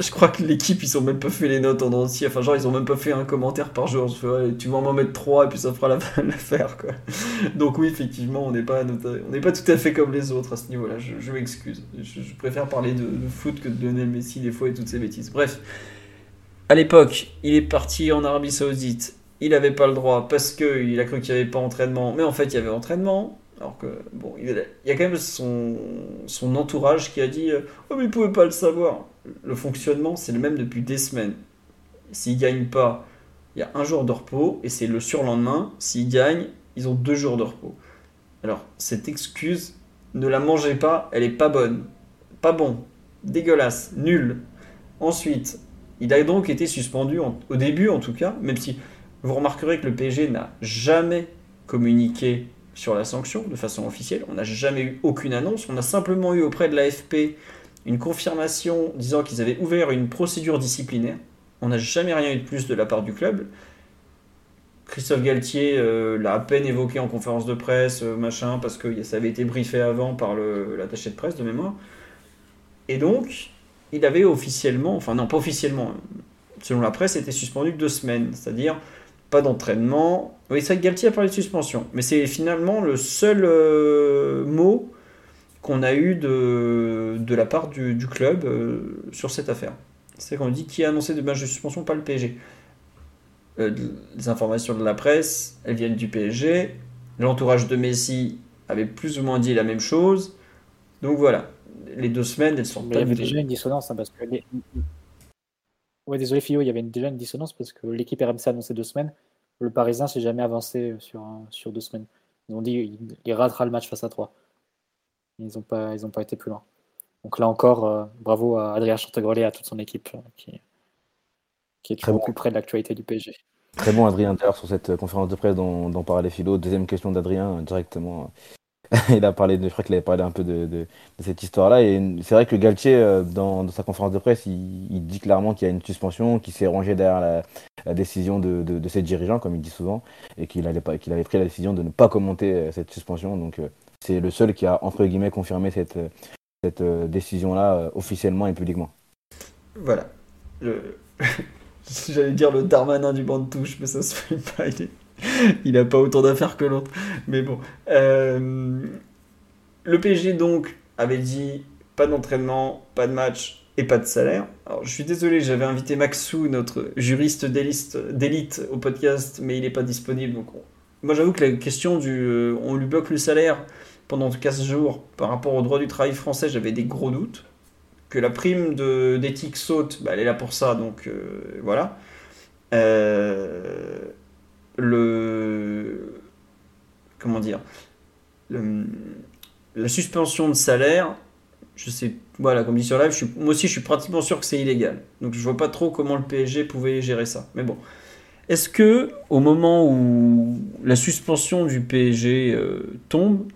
je, crois que l'équipe, ils ont même pas fait les notes en entier. Enfin, genre, ils ont même pas fait un commentaire par jour. tu vas m'en mettre 3 et puis ça fera <laughs> l'affaire, quoi. Donc, oui, effectivement, on n'est pas, pas tout à fait comme les autres à ce niveau-là. Je, m'excuse. Je, préfère parler de, foot que de Lionel Messi des fois et toutes ces bêtises. Bref. À l'époque, il est parti en Arabie Saoudite il n'avait pas le droit parce qu'il a cru qu'il n'y avait pas entraînement, mais en fait il y avait entraînement. Alors que, bon, il y a quand même son, son entourage qui a dit Oh, mais il ne pouvait pas le savoir. Le fonctionnement, c'est le même depuis des semaines. S'il ne gagne pas, il y a un jour de repos et c'est le surlendemain. S'il gagne, ils ont deux jours de repos. Alors, cette excuse, ne la mangez pas, elle est pas bonne. Pas bon, dégueulasse, nul. Ensuite, il a donc été suspendu, au début en tout cas, même si vous remarquerez que le PSG n'a jamais communiqué sur la sanction de façon officielle. On n'a jamais eu aucune annonce. On a simplement eu auprès de l'AFP une confirmation disant qu'ils avaient ouvert une procédure disciplinaire. On n'a jamais rien eu de plus de la part du club. Christophe Galtier euh, l'a à peine évoqué en conférence de presse, euh, machin, parce que ça avait été briefé avant par l'attaché de presse de mémoire. Et donc, il avait officiellement, enfin non, pas officiellement, selon la presse, était suspendu deux semaines. C'est-à-dire, pas d'entraînement. Oui, c'est vrai que Galtier a parlé de suspension, mais c'est finalement le seul euh, mot qu'on a eu de, de la part du, club euh, sur cette affaire. C'est qu'on dit qui a annoncé de match de suspension, pas le PSG. Euh, les informations de la presse, elles viennent du PSG. L'entourage de Messi avait plus ou moins dit la même chose. Donc voilà, les deux semaines, elles sont Il y avait déjà une dissonance, hein, parce que Ouais, désolé Philo, il y avait déjà une dissonance parce que l'équipe RMC a annoncé deux semaines. Le Parisien s'est jamais avancé sur, sur deux semaines. Ils ont dit il, ratera le match face à 3. Ils n'ont pas, ils pas été plus loin. Donc là encore, euh, bravo à Adrien Chantegrelet et à toute son équipe euh, qui, qui est très beaucoup près de l'actualité du PSG. Très bon Adrien d'ailleurs sur cette conférence de presse dont, dont parlait Philo. Deuxième question d'Adrien directement <laughs> il a parlé de, je crois qu'il avait parlé un peu de, cette histoire-là. Et c'est vrai que Galtier, euh, dans, sa conférence de presse, il, dit clairement qu'il y a une suspension, qu'il s'est rangé derrière la, décision de, ses dirigeants, comme il dit souvent, et qu'il avait pris la décision de ne pas commenter euh, cette suspension. Donc euh, c'est le seul qui a, entre guillemets, confirmé cette, décision-là officiellement et publiquement. Voilà. <laughs> J'allais dire le Darmanin du banc de touche, mais ça se fait pas. Il <laughs> il n'a pas autant d'affaires que l'autre. Mais bon. Euh, le PSG, donc, avait dit pas d'entraînement, pas de match et pas de salaire. Alors, je suis désolé, j'avais invité Maxou, notre juriste d'élite, au podcast, mais il n'est pas disponible. Donc, moi, j'avoue que la question du euh, on lui bloque le salaire pendant 15 jours par rapport au droit du travail français, j'avais des gros doutes. Que la prime d'éthique saute, bah, elle est là pour ça, donc euh, voilà. Euh, le comment dire la suspension de salaire je sais voilà comme dit sur live moi aussi je suis pratiquement sûr que c'est illégal. Donc je vois pas trop comment le PSG pouvait gérer ça. Mais bon. Est-ce que au moment où la suspension du PSG euh, tombe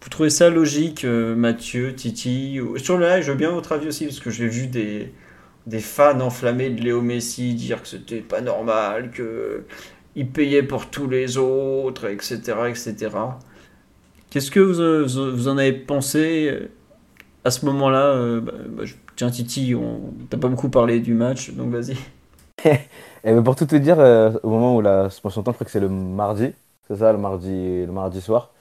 vous trouvez ça logique euh, Mathieu Titi sur le live je veux bien votre avis aussi parce que j'ai vu des des fans enflammés de Léo Messi dire que c'était pas normal que il payait pour tous les autres, etc. etc. Qu'est-ce que vous, en avez pensé euh, à ce moment-là euh, bah, bah, Tiens, Titi, on t'a pas beaucoup parlé du match, donc vas-y. <laughs> Et ben, pour tout te dire, euh, au moment où la suspension tombe, je crois que c'est le mardi, c'est ça, le mardi, le mardi soir.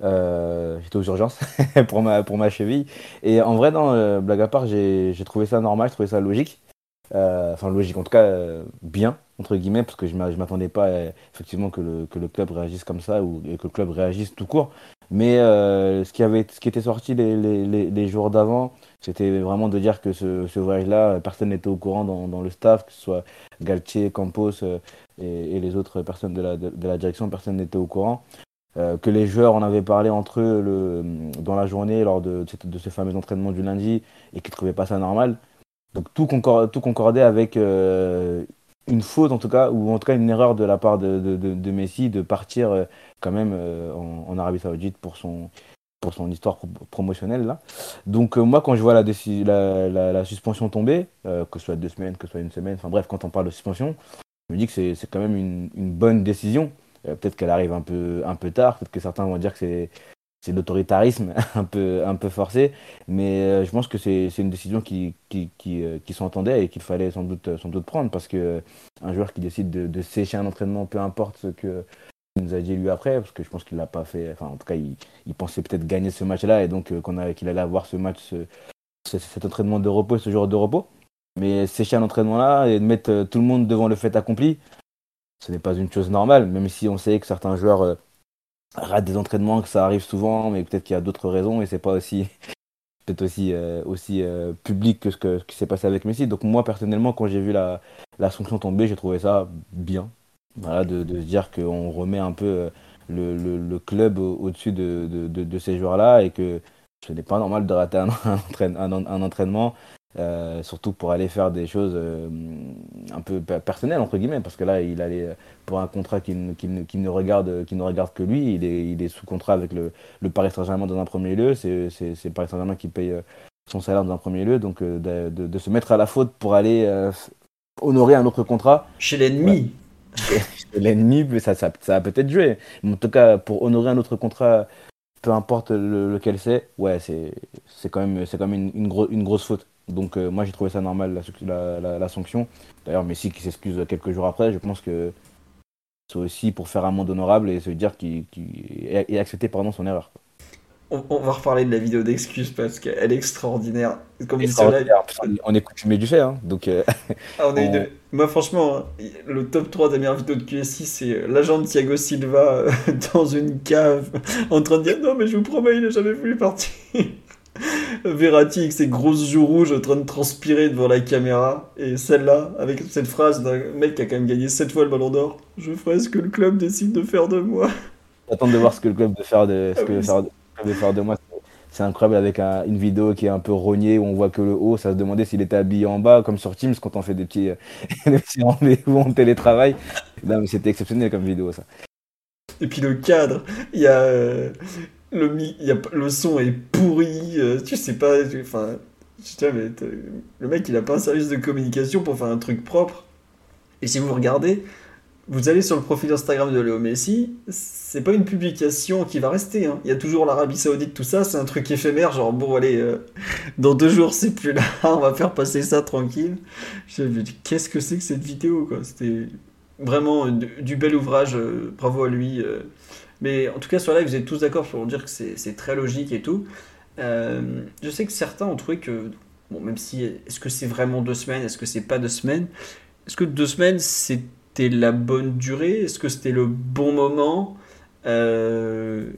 j'étais aux urgences <laughs> pour ma pour ma cheville et en vrai dans blague à part j'ai trouvé ça normal j'ai trouvé ça logique enfin logique en tout cas bien entre guillemets, parce que je ne m'attendais pas euh, effectivement que le, club réagisse comme ça ou que le club réagisse tout court. Mais euh, ce, qui avait, ce qui était sorti les, jours d'avant, c'était vraiment de dire que ce, voyage-là, personne n'était au courant dans, le staff, que ce soit Galtier, Campos euh, et, les autres personnes de la, direction, personne n'était au courant. que les joueurs en avaient parlé entre eux dans la journée lors de, de, ce fameux entraînement du lundi et qu'ils ne trouvaient pas ça normal. Donc tout, concordait, tout concordait avec une faute en tout cas, ou en tout cas une erreur de la part de, de, Messi de partir euh, quand même euh, en, Arabie Saoudite pour son, pour son histoire promotionnelle là. Donc euh, moi quand je vois la, la, la, suspension tomber, que ce soit deux semaines, que ce soit une semaine, enfin bref quand on parle de suspension, je me dis que c'est quand même une, une, bonne décision. peut-être qu'elle arrive un peu, un peu tard, peut-être que certains vont dire que c'est c'est l'autoritarisme <laughs> un peu, forcé, mais euh, je pense que c'est une décision euh, qui s'entendait et qu'il fallait sans doute, prendre parce que euh, joueur qui décide de, sécher un entraînement, peu importe ce que nous a dit lui après, parce que je pense qu'il l'a pas fait, enfin en tout cas il, il pensait peut-être gagner ce match-là et donc qu'il allait avoir ce match, ce, cet entraînement de repos, ce jour de repos, mais sécher un entraînement-là et mettre tout le monde devant le fait accompli, ce n'est pas une chose normale, même si on sait que certains joueurs rate des entraînements, que ça arrive souvent, mais peut-être qu'il y a d'autres raisons et c'est pas aussi <laughs> peut-être aussi euh, aussi euh, public que ce, que qui s'est passé avec Messi. Donc moi personnellement, quand j'ai vu la, la sanction tomber, j'ai trouvé ça bien. Voilà, de, de se dire qu'on remet un peu euh, le, le, le club au-dessus de, de, de, ces joueurs-là et que ce n'est pas normal de rater un <laughs> entraînement euh, surtout pour aller faire des choses euh, un peu personnelles entre guillemets parce que là il allait pour un contrat qui, qui, qui, ne regarde qui ne regarde que lui il est, il est sous contrat avec le, le Paris Saint-Germain dans un premier lieu. C'est c'est Paris Saint-Germain qui paye euh, son salaire dans un premier lieu. Donc de, de, de, se mettre à la faute pour aller honorer un autre contrat. Chez l'ennemi. <laughs> Chez l'ennemi ça, ça, ça a peut-être joué. Mais en tout cas pour honorer un autre contrat peu importe lequel c'est ouais c'est c'est quand même c'est quand même une, une, une grosse faute donc euh, moi j'ai trouvé ça normal la, la, la, sanction. D'ailleurs Messi qui s'excuse quelques jours après, je pense que c'est aussi pour faire un monde honorable et se dire qu'il qu et accepter pardon son erreur. On, on, va reparler de la vidéo d'excuses parce qu'elle est extraordinaire. Comme extraordinaire. On est coutumé du fait. Hein, donc, euh, <laughs> ah, on on... Moi franchement, hein, le top 3 des meilleures vidéos de QSI, c'est euh, l'agent de Thiago Silva <laughs> dans une cave en train de dire non mais je vous promets il n'a jamais voulu partir. <laughs> Verratti avec ses grosses joues rouges en train de transpirer devant la caméra. Et celle-là, avec cette phrase d'un mec qui a quand même gagné 7 fois le ballon d'or Je ferai ce que le club décide de faire de moi. <laughs> J'attends de voir ce que le club veut faire de, ce que oui, veut faire, de moi. C'est incroyable avec un- une vidéo qui est un peu rognée où on voit que le haut. Ça se demandait s'il était habillé en bas, comme sur Teams quand on fait des petits, <laughs> des petits rendez-vous en télétravail. Non, mais c'était exceptionnel comme vidéo, ça. Et puis le cadre, il y a. le, mi- y a, le son est pourri, euh, tu sais pas. Enfin, le mec il a pas un service de communication pour faire un truc propre. Et si vous regardez, vous allez sur le profil Instagram de Léo Messi, c'est pas une publication qui va rester. hein. Il y a toujours l'Arabie Saoudite, tout ça, c'est un truc éphémère, genre bon, allez, euh, dans deux jours c'est plus là, <laughs> on va faire passer ça tranquille. Je me dis, qu'est-ce que c'est que cette vidéo, quoi? C'était vraiment du, du bel ouvrage, euh, bravo à lui. euh. Mais en tout cas, sur live, vous êtes tous d'accord pour dire que c'est très logique et tout. Euh, je sais que certains ont trouvé que, bon, même si, est-ce que c'est vraiment deux semaines, est-ce que c'est pas deux semaines Est-ce que deux semaines, c'était la bonne durée Est-ce que c'était le bon moment Euh,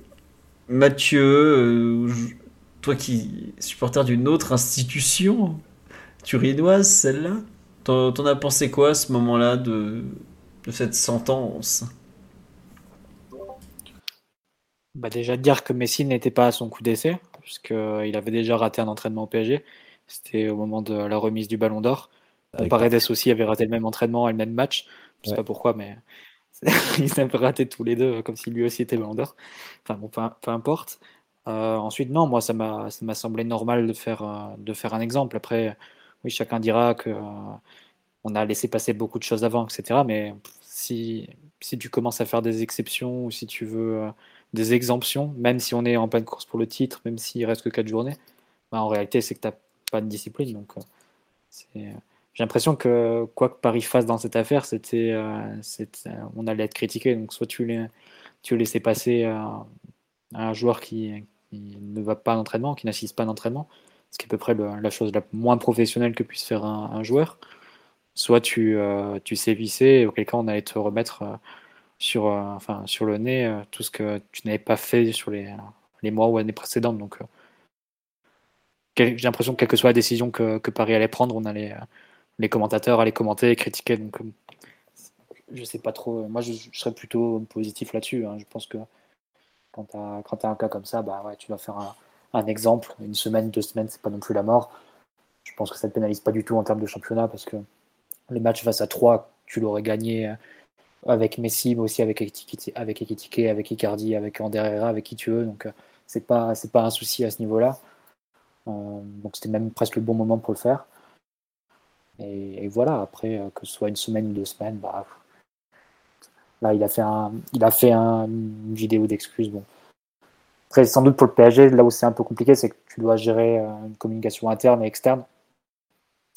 Mathieu, euh, toi qui es supporter d'une autre institution turinoise, celle-là, t'en as pensé quoi à ce moment-là de cette sentence? Bah déjà dire que Messi n'était pas à son coup d'essai, puisqu'il avait déjà raté un entraînement au PSG. C'était au moment de la remise du Ballon d'Or. Avec- Paredes aussi avait raté le même entraînement et le même match. Je sais Ouais. pas pourquoi, mais <laughs> ils avaient raté tous les deux, comme si lui aussi était Ballon d'Or. Enfin bon, peu, peu importe. Euh, ensuite, non, moi, ça m'a ça m'a semblé normal de faire, euh, de faire un exemple. Après, oui, chacun dira que euh, on a laissé passer beaucoup de choses avant, etc. Mais si, si tu commences à faire des exceptions ou si tu veux euh, des exemptions, même si on est en pleine course pour le titre, même s'il reste que 4 journées, bah, en réalité, c'est que tu n'as pas de discipline. Donc, euh, c'est- j'ai l'impression que quoi que Paris fasse dans cette affaire, c'était, euh, euh, on allait être critiqué. Donc, soit tu, laissais passer euh, un joueur qui, ne va pas à l'entraînement, qui n'assiste pas à l'entraînement, ce qui est à peu près la chose la moins professionnelle que puisse faire un, joueur. Soit tu, euh, tu auquel cas on allait te remettre euh, sur, euh, enfin, sur le nez euh, tout ce que tu n'avais pas fait sur les, les mois ou années précédentes. Donc, euh, j'ai l'impression que quelle que soit la décision que, que Paris allait prendre, on allait, les commentateurs allaient commenter et critiquer. Donc, je sais pas trop. Moi, je, serais plutôt positif là-dessus. hein. Je pense que quand tu as, un cas comme ça, bah ouais, tu vas faire un, un exemple. Une semaine, deux semaines, c'est pas non plus la mort. Je pense que ça ne te pénalise pas du tout en termes de championnat parce que le match face à 3, tu l'aurais gagné avec Messi, mais aussi avec Ekitike, avec, avec Icardi, avec Ander Herrera, avec qui tu veux. Donc, euh, c'est pas, pas un souci à ce niveau-là. Euh, donc, c'était même presque le bon moment pour le faire. Et, voilà, après, euh, que ce soit une semaine ou deux semaines, bah, là, il a fait, un, il a fait un- une vidéo d'excuses. Bon. Après, sans doute pour le PSG, là où c'est un peu compliqué, c'est que tu dois gérer une communication interne et externe.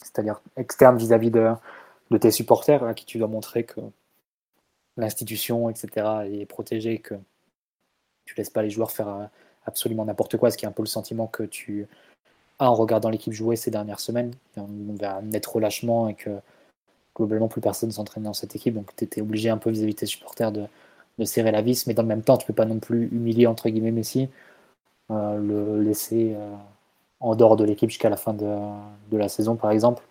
C'est-à-dire externe vis-à-vis de, de tes supporters, à qui tu dois montrer que l'institution, etc., est protégée, que tu laisses pas les joueurs faire euh, absolument n'importe quoi, ce qui est un peu le sentiment que tu as en regardant l'équipe jouer ces dernières semaines. Il y a un net relâchement et que globalement plus personne s'entraîne dans cette équipe, donc tu étais obligé un peu vis-à-vis de tes supporters de, de serrer la vis, mais dans le même temps, tu peux pas non plus humilier entre guillemets Messi, euh, le laisser euh, en dehors de l'équipe jusqu'à la fin de, de la saison, par exemple.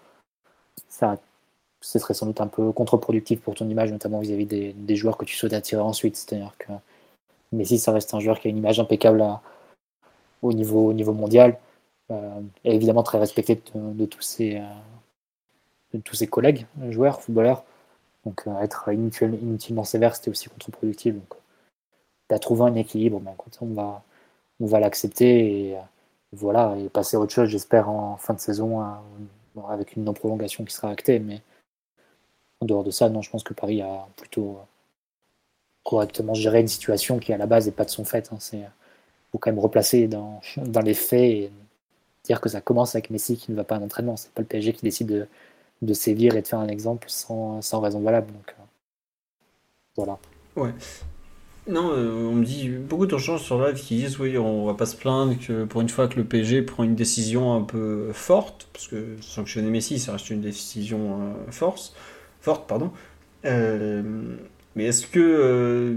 Ça, ce serait sans doute un peu contre-productif pour ton image, notamment vis-à-vis des, joueurs que tu souhaites attirer ensuite. C'est-à-dire que Messi, ça reste un joueur qui a une image impeccable au, niveau, au niveau mondial, euh, et évidemment très respecté de, tous ses, euh, de tous ses collègues, joueurs, footballeurs. Donc euh, être inutile- inutilement sévère, c'était aussi contre-productif. Donc, tu as trouvé un équilibre, ben, écoute, on va, on va l'accepter et euh, voilà, et passer à autre chose, j'espère, en fin de saison, avec une non-prolongation qui sera actée. Mais en dehors de ça, non, je pense que Paris a plutôt euh, correctement géré une situation qui, à la base, n'est pas de son fait. Il faut quand même replacer dans, <laughs> dans les faits et dire que ça commence avec Messi qui ne va pas à l'entraînement. C'est pas le PSG qui décide de, de sévir et de faire un exemple sans, sans raison valable. Donc, euh, voilà. Non, euh, on me dit beaucoup de gens sur live qui disent oui, on va pas se plaindre que pour une fois que le PSG prend une décision un peu forte, parce que sanctionner Messi, ça reste une décision euh, force, forte, pardon. Euh, mais est-ce que euh,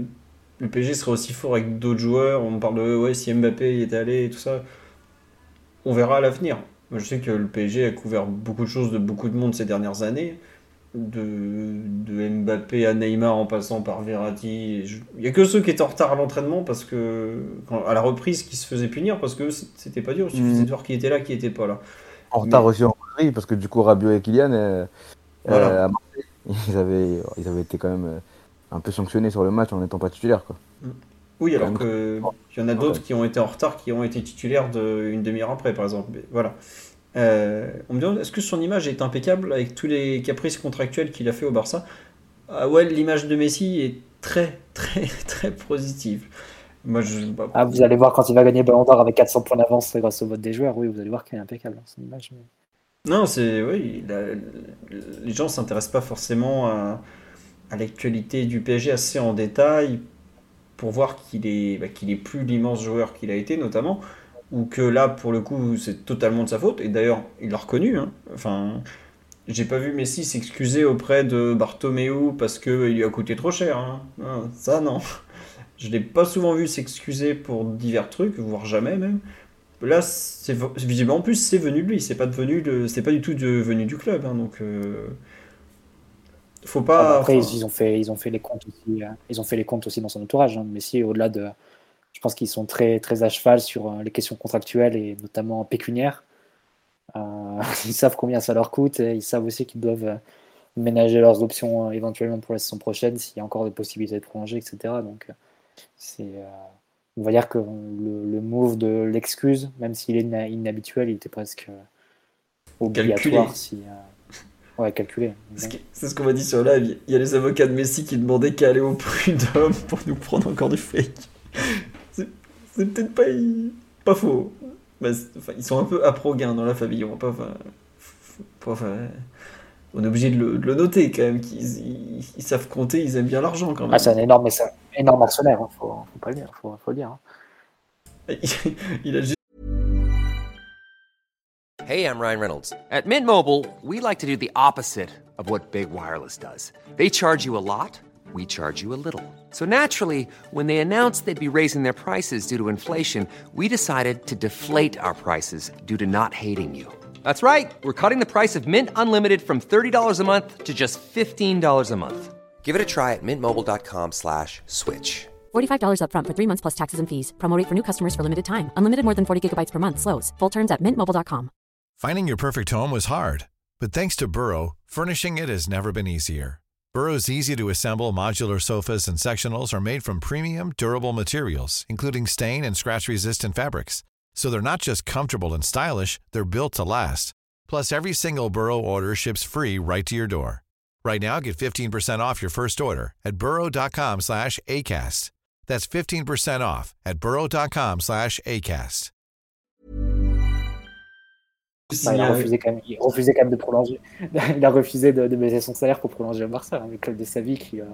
le PSG serait aussi fort avec d'autres joueurs? On parle de ouais, si Mbappé y était allé et tout ça. on verra à l'avenir. Je sais que le PSG a couvert beaucoup de choses de beaucoup de monde ces dernières années. De, de Mbappé à Neymar en passant par Verratti. Il n'y a que ceux qui étaient en retard à l'entraînement parce que, à la reprise, qui se faisaient punir parce que c'était pas dur. Il suffisait Mhm. de voir qui était là, qui était pas là. En Mais- retard aussi en Hongrie, parce que du coup, Rabiot et Kylian, euh, Voilà. euh, à <laughs> ils avaient, ils avaient été quand même euh, un peu sanctionnés sur le match en n'étant pas titulaires. Quoi. Oui, alors Quand que il y en a d'autres qui ont été en retard, qui ont été titulaires de, une demi-heure après, par exemple. Mais voilà. Euh, on me demande, est-ce que son image est impeccable avec tous les caprices contractuels qu'il a fait au Barça? Ah ouais, l'image de Messi est très, très, <laughs> très positive. Moi, je, bah, Ah, vous allez voir quand il va gagner Ballon d'Or avec 400 points d'avance grâce au vote des joueurs. Oui, vous allez voir qu'il est impeccable, son image. mais- Non, c'est oui, les gens s'intéressent pas forcément à, l'actualité du PSG assez en détail pour voir qu'il est bah, qu'il est plus l'immense joueur qu'il a été notamment ou que là pour le coup c'est totalement de sa faute et d'ailleurs il l'a reconnu hein. Enfin, j'ai pas vu Messi s'excuser auprès de Bartomeu parce que il lui a coûté trop cher hein. Non, ça non. Je l'ai pas souvent vu s'excuser pour divers trucs, voire jamais même. Là, c'est visiblement en plus c'est venu de lui, c'est pas devenu de, c'est pas du tout devenu du club, hein, donc euh, faut Ah, pas. bah, après, enfin, ils, ont fait, ils ont fait les comptes aussi. hein. Ils ont fait les comptes aussi dans son entourage. Hein. Messi, au-delà de, je pense qu'ils sont très, très à cheval sur euh, les questions contractuelles et notamment pécuniaires. Euh, <laughs> ils savent combien ça leur coûte et ils savent aussi qu'ils doivent euh, ménager leurs options euh, éventuellement pour la saison prochaine s'il y a encore des possibilités de prolonger, etc. Donc, euh, c'est, euh, on va dire que le, le move de l'excuse, même s'il est inhabituel, il était presque euh, obligatoire. Calculé. Si, euh, ouais, calculé. c'est ce qu'on m'a dit sur live. Il y a les avocats de Messi qui demandaient qu'à aller au prud'homme pour nous prendre encore du fake. C'est peut-être pas, pas faux. Mais c'est- enfin, ils sont un peu aprogains dans la famille. On va pas- enfin, on est obligé de le, de le noter quand même. qu'ils ils, ils savent compter, ils aiment bien l'argent quand même. Ah, c'est un énorme, c'est un énorme actionnaire, hein, faut, faut pas le dire, faut, faut le dire. hein. <laughs> il a juste Hey, I'm Ryan Reynolds. At Mint Mobile, we like to do the opposite of what Big Wireless does. They charge you a lot, we charge you a little. So naturally, when they announced they'd be raising their prices due to inflation, we decided to deflate our prices due to not hating you. That's right. We're cutting the price of Mint Unlimited from $30 a month to just $15 a month. Give it a try at mintmobile.com slash switch. $45 upfront for three months plus taxes and fees. Promo rate for new customers for limited time. Unlimited more than 40 gigabytes per month. Slows. Full terms at mintmobile.com. Finding your perfect home was hard, but thanks to Burrow, furnishing it has never been easier. Burrow's easy to assemble modular sofas and sectionals are made from premium, durable materials, including stain and scratch resistant fabrics. So they're not just comfortable and stylish, they're built to last. Plus, every single Burrow order ships free right to your door. Right now, get 15% off your first order at burrow.com slash ACAST. That's 15% off at burrow.com slash ACAST. Enfin, il, a refusé quand même, il refusait quand même de prolonger. <laughs> il a refusé de, de baisser son salaire pour prolonger au Barça, hein, le club de sa vie qui, euh,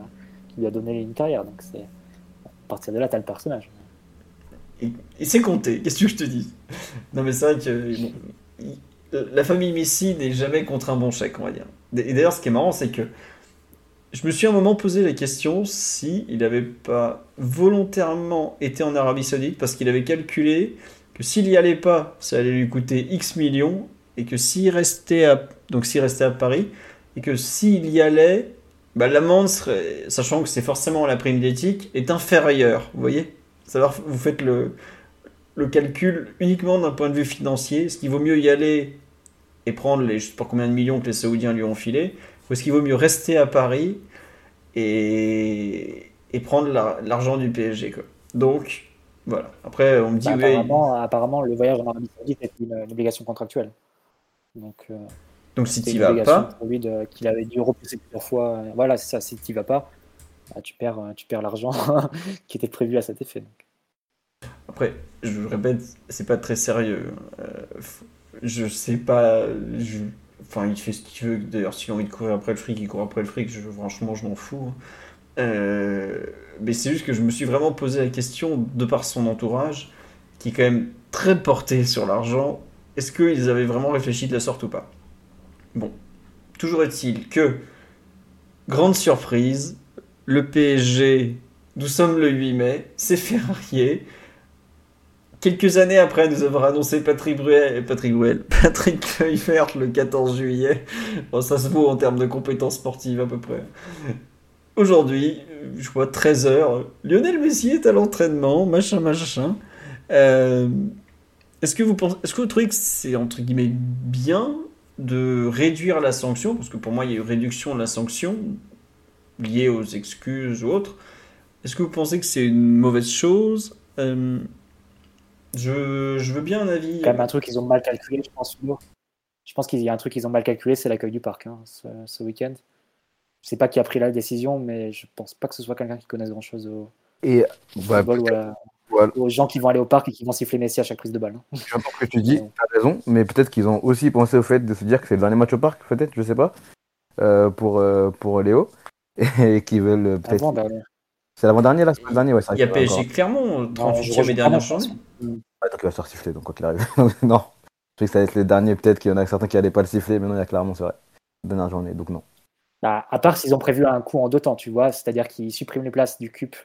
qui lui a donné une carrière. Donc c'est à partir de là, tu as le personnage. Et, c'est compté, qu'est-ce que je te dis? Non mais c'est vrai que la famille Messi n'est jamais contre un bon chèque, on va dire. Et d'ailleurs, ce qui est marrant, c'est que je me suis un moment posé la question si il n'avait pas volontairement été en Arabie Saoudite parce qu'il avait calculé que s'il y allait pas, ça allait lui coûter X millions et que s'il restait à donc s'il restait à Paris et que s'il y allait, bah, l'amende sachant que c'est forcément la prime d'éthique, est inférieure. Vous voyez? Savoir, vous faites le, le calcul uniquement d'un point de vue financier. Est-ce qu'il vaut mieux y aller et prendre les je sais pas combien de millions que les Saoudiens lui ont filé Ou est-ce qu'il vaut mieux rester à Paris et, et prendre la- l'argent du PSG quoi. Donc, voilà. Après, on me dit, Bah, oui, apparemment, apparemment, le voyage en Arabie Saoudite est une, une obligation contractuelle. Donc, euh, donc si tu vas obligation pas, pour lui de- qu'il avait dû repousser plusieurs fois. Voilà, c'est ça. Si tu vas pas, bah, tu perds, euh, tu perds l'argent <laughs> qui était prévu à cet effet. Après, je répète, c'est pas très sérieux. Euh, je sais pas. Enfin, il fait ce qu'il veut. D'ailleurs, s'il a envie de courir après le fric, il court après le fric. Je, franchement, je m'en fous. Euh, mais c'est juste que je me suis vraiment posé la question, de par son entourage, qui est quand même très porté sur l'argent, est-ce qu'ils avaient vraiment réfléchi de la sorte ou pas? Bon, toujours est-il que, grande surprise, le PSG, nous sommes le 8 mai, c'est férié, quelques années après nous avoir annoncé Patrick Bruel, Patrick Bruel, <laughs> Patrick Kluivert le 14 juillet. Bon, ça se vaut en termes de compétences sportives à peu près. Aujourd'hui, je vois 13h, Lionel Messi est à l'entraînement, machin, machin. Euh, est-ce que vous pensez, est-ce que vous trouvez que c'est entre guillemets bien de réduire la sanction? Parce que pour moi, il y a eu réduction de la sanction liée aux excuses ou autres. Est-ce que vous pensez que c'est une mauvaise chose? Euh, je, je veux bien un avis. quand même un truc qu'ils ont mal calculé, je pense. Je pense qu'il y a un truc qu'ils ont mal calculé, c'est l'accueil du parc hein, ce, ce week-end. Je sais pas qui a pris la décision, mais je pense pas que ce soit quelqu'un qui connaisse grand chose au Et bah, football ou à la- voilà. aux gens qui vont aller au parc et qui vont siffler Messi à chaque prise de balle. hein. J'entends ce que tu dis, t'as raison, mais peut-être qu'ils ont aussi pensé au fait de se dire que c'est le dernier match au parc, peut-être, je sais pas, euh, pour, euh, pour Léo, <laughs> et qu'ils veulent euh, peut-être. C'est l'avant-dernier là, c'est pas le dernier, ouais, Il y a PSG encore. Clermont, Non, 38e je et dernière pense. journée. Ouais, donc il va se faire siffler, donc quoi qu'il arrive. <laughs> Non, je sais que ça va être les derniers, peut-être qu'il y en a certains qui allaient pas le siffler, mais non, il y a clairement, c'est vrai. Dernière journée, donc non. Bah, à part s'ils ont prévu un coup en deux temps, tu vois, c'est-à-dire qu'ils suppriment les places du CUP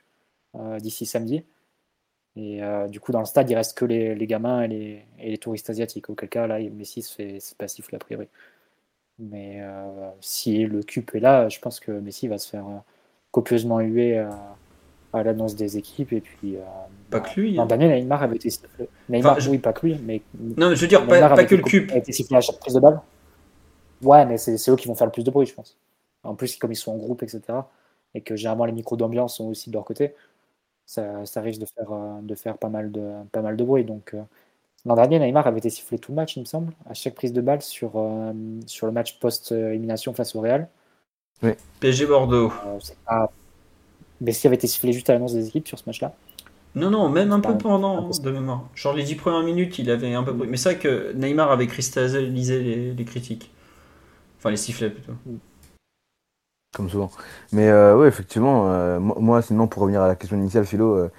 euh, d'ici samedi. Et euh, du coup, dans le stade, il reste que les, les gamins et les, et les touristes asiatiques. Auquel cas, là, Messi se fait c'est pas siffler a priori. Mais euh, si le CUP est là, je pense que Messi va se faire euh, copieusement huer à, à l'annonce des équipes. Et puis, euh, Pas bah, que lui. L'an hein. dernier, Neymar avait été sifflé. Neymar, Enfin, je- oui, pas que lui, mais Non, mais je veux dire, pas, Neymar pas que le cube. a été sifflé à chaque prise de balle. Ouais, mais c'est eux qui vont faire le plus de bruit, je pense. En plus, comme ils sont en groupe, etc., et que généralement les micros d'ambiance sont aussi de leur côté, ça, ça risque de faire, euh, de faire pas, mal de, pas mal de bruit. Donc, euh, l'an dernier, Neymar avait été sifflé tout le match, il me semble, à chaque prise de balle sur, euh, sur le match post-élimination face au Real. PSG Bordeaux. Euh, c'est pas... Messi avait été sifflé juste à l'annonce des équipes sur ce match-là. Non, non, même un peu pendant, impossible. de mémoire. Genre les 10 premières minutes, il avait un peu bruit. Mais c'est vrai que Neymar avait cristallisé les, les critiques. Enfin, les sifflets plutôt. Comme souvent. Mais euh, oui, effectivement, euh, moi, moi, sinon, pour revenir à la question initiale, Philo, euh,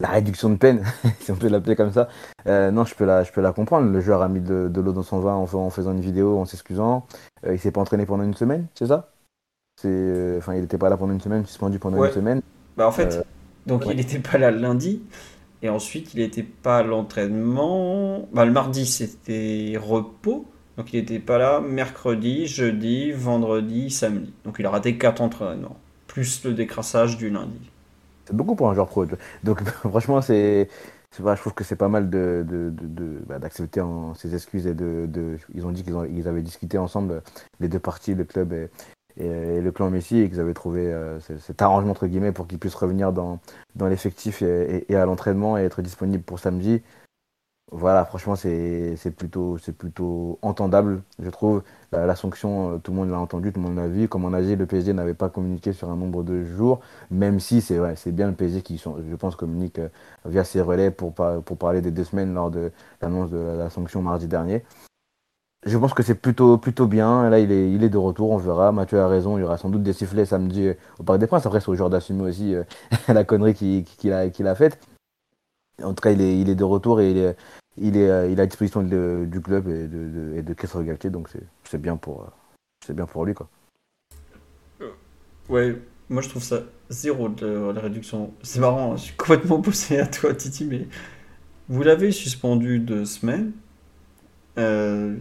la réduction de peine, <laughs> si on peut l'appeler comme ça, euh, non, je peux, la, je peux la comprendre. Le joueur a mis de, de l'eau dans son vin en, fa- en faisant une vidéo, en s'excusant. Euh, il s'est pas entraîné pendant une semaine, c'est ça? C'est, euh, Enfin, il n'était pas là pendant une semaine, suspendu pendant Ouais. une semaine. Bah en fait, donc ouais. il n'était pas là lundi. Et ensuite, il n'était pas à l'entraînement. Bah, le mardi, c'était repos. Donc il n'était pas là mercredi, jeudi, vendredi, samedi. Donc il a raté 4 entraînements. Plus le décrassage du lundi. C'est beaucoup pour un joueur pro. Donc, <laughs> franchement, c'est. je trouve que c'est pas mal de, de, de- de- bah, d'accepter en- ses excuses et de, de- ils ont dit qu'ils ils avaient discuté ensemble les deux parties, le club et, le clan Messi et qu'ils avaient trouvé euh, ce- cet arrangement entre guillemets pour qu'il puisse revenir dans, dans l'effectif et- et à l'entraînement et être disponible pour samedi. Voilà, franchement, c'est plutôt, plutôt entendable, je trouve. La, sanction, euh, tout le monde l'a entendu, tout le monde l'a vu. Comme on a dit, le PSG n'avait pas communiqué sur un nombre de jours, même si c'est bien le PSG qui, je pense, communique euh, via ses relais pour, pour parler des deux semaines lors de l'annonce de la, sanction mardi dernier. Je pense que c'est plutôt, plutôt bien. Là, il est, il est de retour, on verra. Mathieu a raison, il y aura sans doute des sifflets samedi euh, au Parc des Princes. Après, c'est au joueur d'assumer aussi <laughs> la connerie qu'il a, a faite. En tout cas, il est, de retour et il est, il euh, à disposition du club et de, de, de Galtier, donc c'est- c'est bien pour, euh, c'est bien pour lui, quoi. Ouais, moi je trouve ça zéro de la réduction. C'est marrant, hein, je suis complètement opposé à toi, Titi, mais vous l'avez suspendu deux semaines. Euh,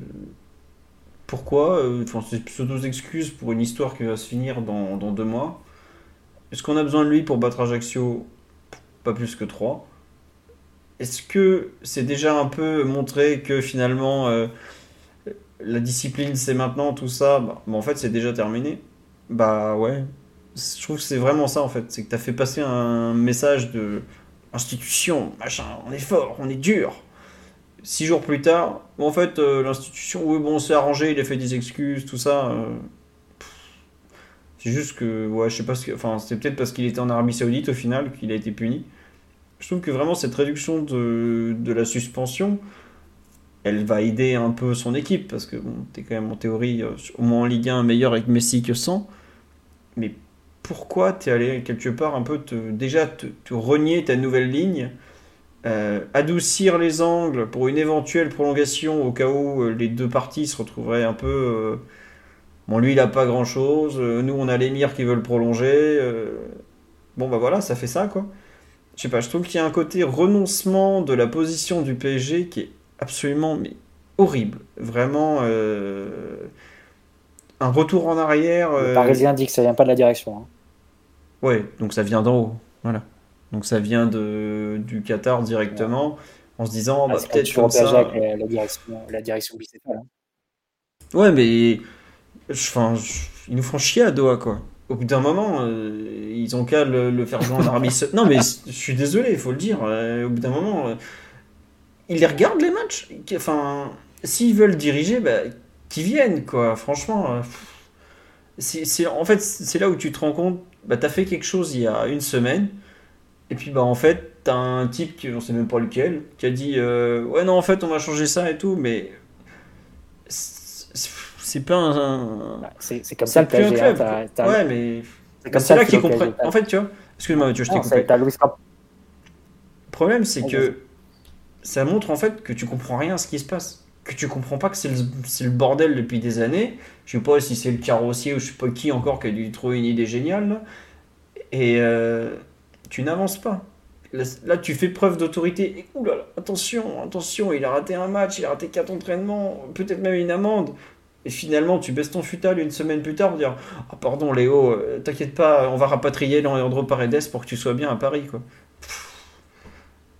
pourquoi Euh, Enfin, c'est pseudo-excuse pour une histoire qui va se finir dans, dans deux mois. Est-ce qu'on a besoin de lui pour battre Ajaccio? Pas plus que trois. Est-ce que c'est déjà un peu montré que finalement euh, la discipline c'est maintenant tout ça? Bah, bah, en fait c'est déjà terminé. Bah ouais. Je trouve que c'est vraiment ça en fait. C'est que t'as fait passer un message de institution machin on est fort on est dur. Six jours plus tard en fait euh, l'institution oui bon c'est arrangé il a fait des excuses tout ça euh, c'est juste que ouais je sais pas ce que enfin c'est peut-être parce qu'il était en Arabie Saoudite au final qu'il a été puni je trouve que vraiment cette réduction de, la suspension elle va aider un peu son équipe parce que bon, t'es quand même en théorie euh, au moins en Ligue 1 meilleur avec Messi que sans. Mais pourquoi t'es allé quelque part un peu déjà te, renier ta nouvelle ligne, euh, adoucir les angles pour une éventuelle prolongation au cas où euh, les deux parties se retrouveraient un peu. bon, lui il a pas grand chose, nous on a l'émir qui veut le prolonger. bon bah voilà, ça fait ça quoi. Je sais pas, je trouve qu'il y a un côté renoncement de la position du PSG qui est absolument mais, horrible. Vraiment, euh, un retour en arrière. Le euh, Parisien dit que ça vient pas de la direction. hein. Ouais, donc ça vient d'en haut. Voilà. Donc ça vient de, du Qatar directement, en se disant, Ah, bah, c'est peut-être comme ça. avec la, la direction, la direction bicéphale. hein. Ouais, mais enfin, ils nous font chier à Doha, quoi. Au bout d'un moment, euh, ils ont qu'à le, faire jouer en Saoudite. Non, mais je suis désolé, il faut le dire. euh, au bout d'un moment, euh, ils les regardent les matchs. Enfin, s'ils veulent diriger, bah, qu'ils viennent, quoi. Franchement, en fait, c'est là où tu te rends compte, bah, t'as fait quelque chose il y a une semaine, et puis bah en fait, t'as un type qui, on sait même pas lequel, qui a dit, ouais non, en fait, on va changer ça et tout, mais c'est pas un, C'est comme ça PSG. hein, club. t'as- t'as- Ouais, mais C'est comme c'est ça là que qu'ils comprennent. En fait, tu vois, excuse-moi Mathieu, je t'ai coupé. Le problème, c'est que ça montre en fait que tu comprends rien à ce qui se passe. Que tu comprends pas que c'est le, le bordel depuis des années. Je sais pas si c'est le carrossier ou je sais pas qui encore qui a dû trouver une idée géniale. là. Et euh, tu n'avances pas. Là, là, tu fais preuve d'autorité. Et oulala, attention, attention, il a raté un match, il a raté quatre entraînements, peut-être même une amende. Et finalement, tu baisses ton futal une semaine plus tard pour dire Ah, pardon, Léo, euh, t'inquiète pas, on va rapatrier Leandro Paredes pour que tu sois bien à Paris. Quoi.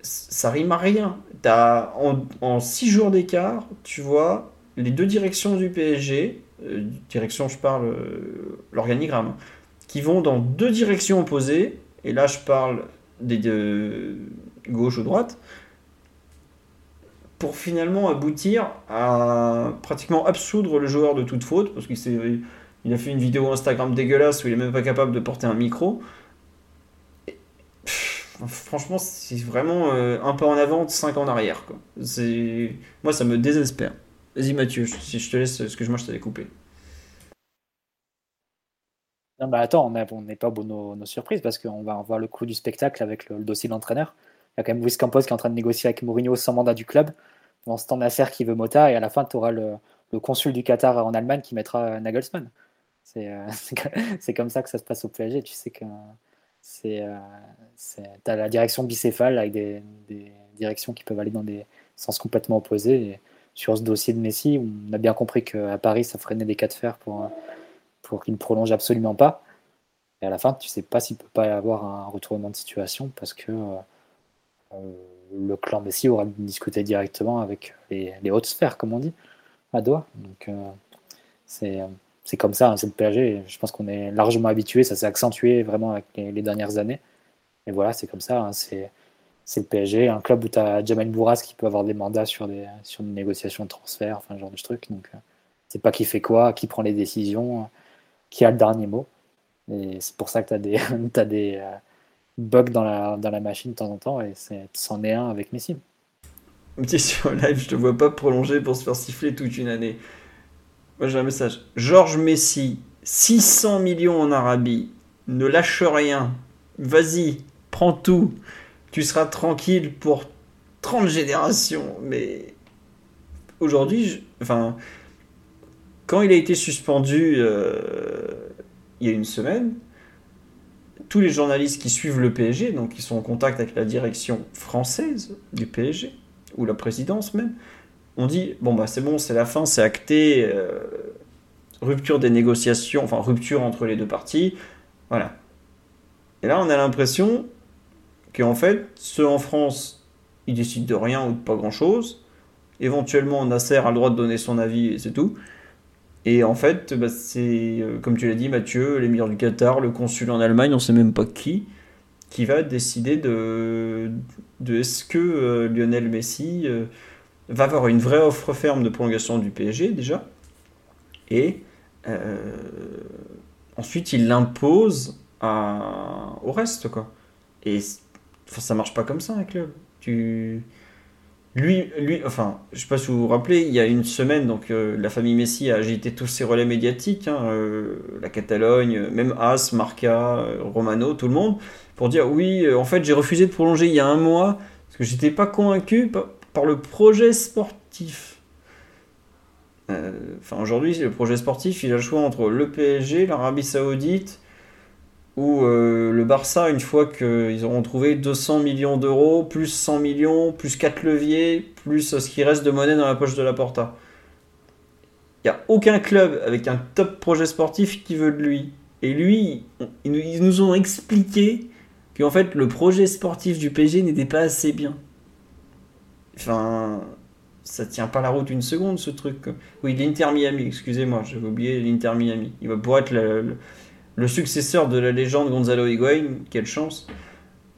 Ça rime à rien. En, en six jours d'écart, tu vois les deux directions du PSG, euh, direction, je parle, euh, l'organigramme, qui vont dans deux directions opposées. Et là, je parle des de gauche ou droite pour finalement aboutir à pratiquement absoudre le joueur de toute faute, parce qu'il s'est- il a fait une vidéo Instagram dégueulasse où il est même pas capable de porter un micro. Franchement, c'est vraiment euh, un pas en avant, cinq en arrière. Moi, ça me désespère. Vas-y Mathieu, si je te laisse, excuse-moi, je t'avais coupé. Non, bah attends, on n'est pas au bout de nos, nos surprises parce qu'on va avoir le coup du spectacle avec le, le dossier de l'entraîneur. Il y a quand même Luis Campos qui est en train de négocier avec Mourinho sans mandat du club. Dans ce temps, Nasser qui veut Mota et à la fin, tu auras le, consul du Qatar en Allemagne qui mettra Nagelsmann. C'est euh, <laughs> comme ça que ça se passe au PSG. Tu sais que c'est euh, t'as la direction bicéphale avec des, directions qui peuvent aller dans des sens complètement opposés. Sur ce dossier de Messi, on a bien compris qu'à Paris, ça freinait des cas de fer pour, euh, pour qu'il ne prolonge absolument pas. Et à la fin, tu sais pas s'il peut pas y avoir un retournement de situation parce que euh, euh, le clan Messi aura discuté directement avec les, hautes sphères, comme on dit, à Doha. Donc euh, c'est euh, c'est comme ça, hein, c'est le PSG. Je pense qu'on est largement habitué, ça s'est accentué vraiment avec les, dernières années. Et voilà, c'est comme ça. hein, c'est le PSG, un club où tu as Jamel Bourras qui peut avoir des mandats sur des, sur des négociations de transfert, enfin, ce genre de truc. Donc, euh, c'est pas qui fait quoi, qui prend les décisions, euh, qui a le dernier mot. Et c'est pour ça que tu as des, <laughs> des bugs dans la, dans la machine de temps en temps, et c'en est un avec Messi. Petit <laughs> sur live, je te vois pas prolonger pour se faire siffler toute une année. Moi j'ai un message. Georges Messi, 600 millions en Arabie, ne lâche rien. Vas-y, prends tout. Tu seras tranquille pour 30 générations. Mais aujourd'hui, enfin, quand il a été suspendu euh, il y a une semaine, tous les journalistes qui suivent le PSG, donc qui sont en contact avec la direction française du PSG, ou la présidence même, on dit bon bah c'est bon, c'est la fin, c'est acté, euh, rupture des négociations, enfin rupture entre les deux parties, voilà. Et là on a l'impression qu'en fait ceux en France ils décident de rien ou de pas grand chose. Éventuellement Nasser a le droit de donner son avis et c'est tout. Et en fait, bah, c'est euh, comme tu l'as dit Mathieu, l'émir du Qatar, le consul en Allemagne, on sait même pas qui, qui va décider de, de est-ce que euh, Lionel Messi euh, va avoir une vraie offre ferme de prolongation du PSG déjà, et ensuite il l'impose au reste quoi. Et ça marche pas comme ça un club. Lui, enfin, je sais pas si vous vous rappelez, il y a une semaine, donc euh, la famille Messi a agité tous ses relais médiatiques, hein, euh, la Catalogne, même As, Marca, euh, Romano, tout le monde, pour dire oui, en fait, j'ai refusé de prolonger il y a un mois parce que j'étais pas convaincu par, par le projet sportif. Enfin, aujourd'hui, le projet sportif, il a le choix entre le PSG, l'Arabie Saoudite, où euh, le Barça, une fois qu'ils auront trouvé 200 millions d'euros, plus 100 millions, plus 4 leviers, plus ce qui reste de monnaie dans la poche de la Porta. Il n'y a aucun club avec un top projet sportif qui veut de lui. Et lui, ils nous- ont expliqué qu'en fait le projet sportif du PSG n'était pas assez bien. Enfin, ça tient pas la route une seconde ce truc. Oui, l'Inter Miami, excusez-moi, j'avais oublié l'Inter Miami. Il va pouvoir être le- le successeur de la légende Gonzalo Higuain, quelle chance.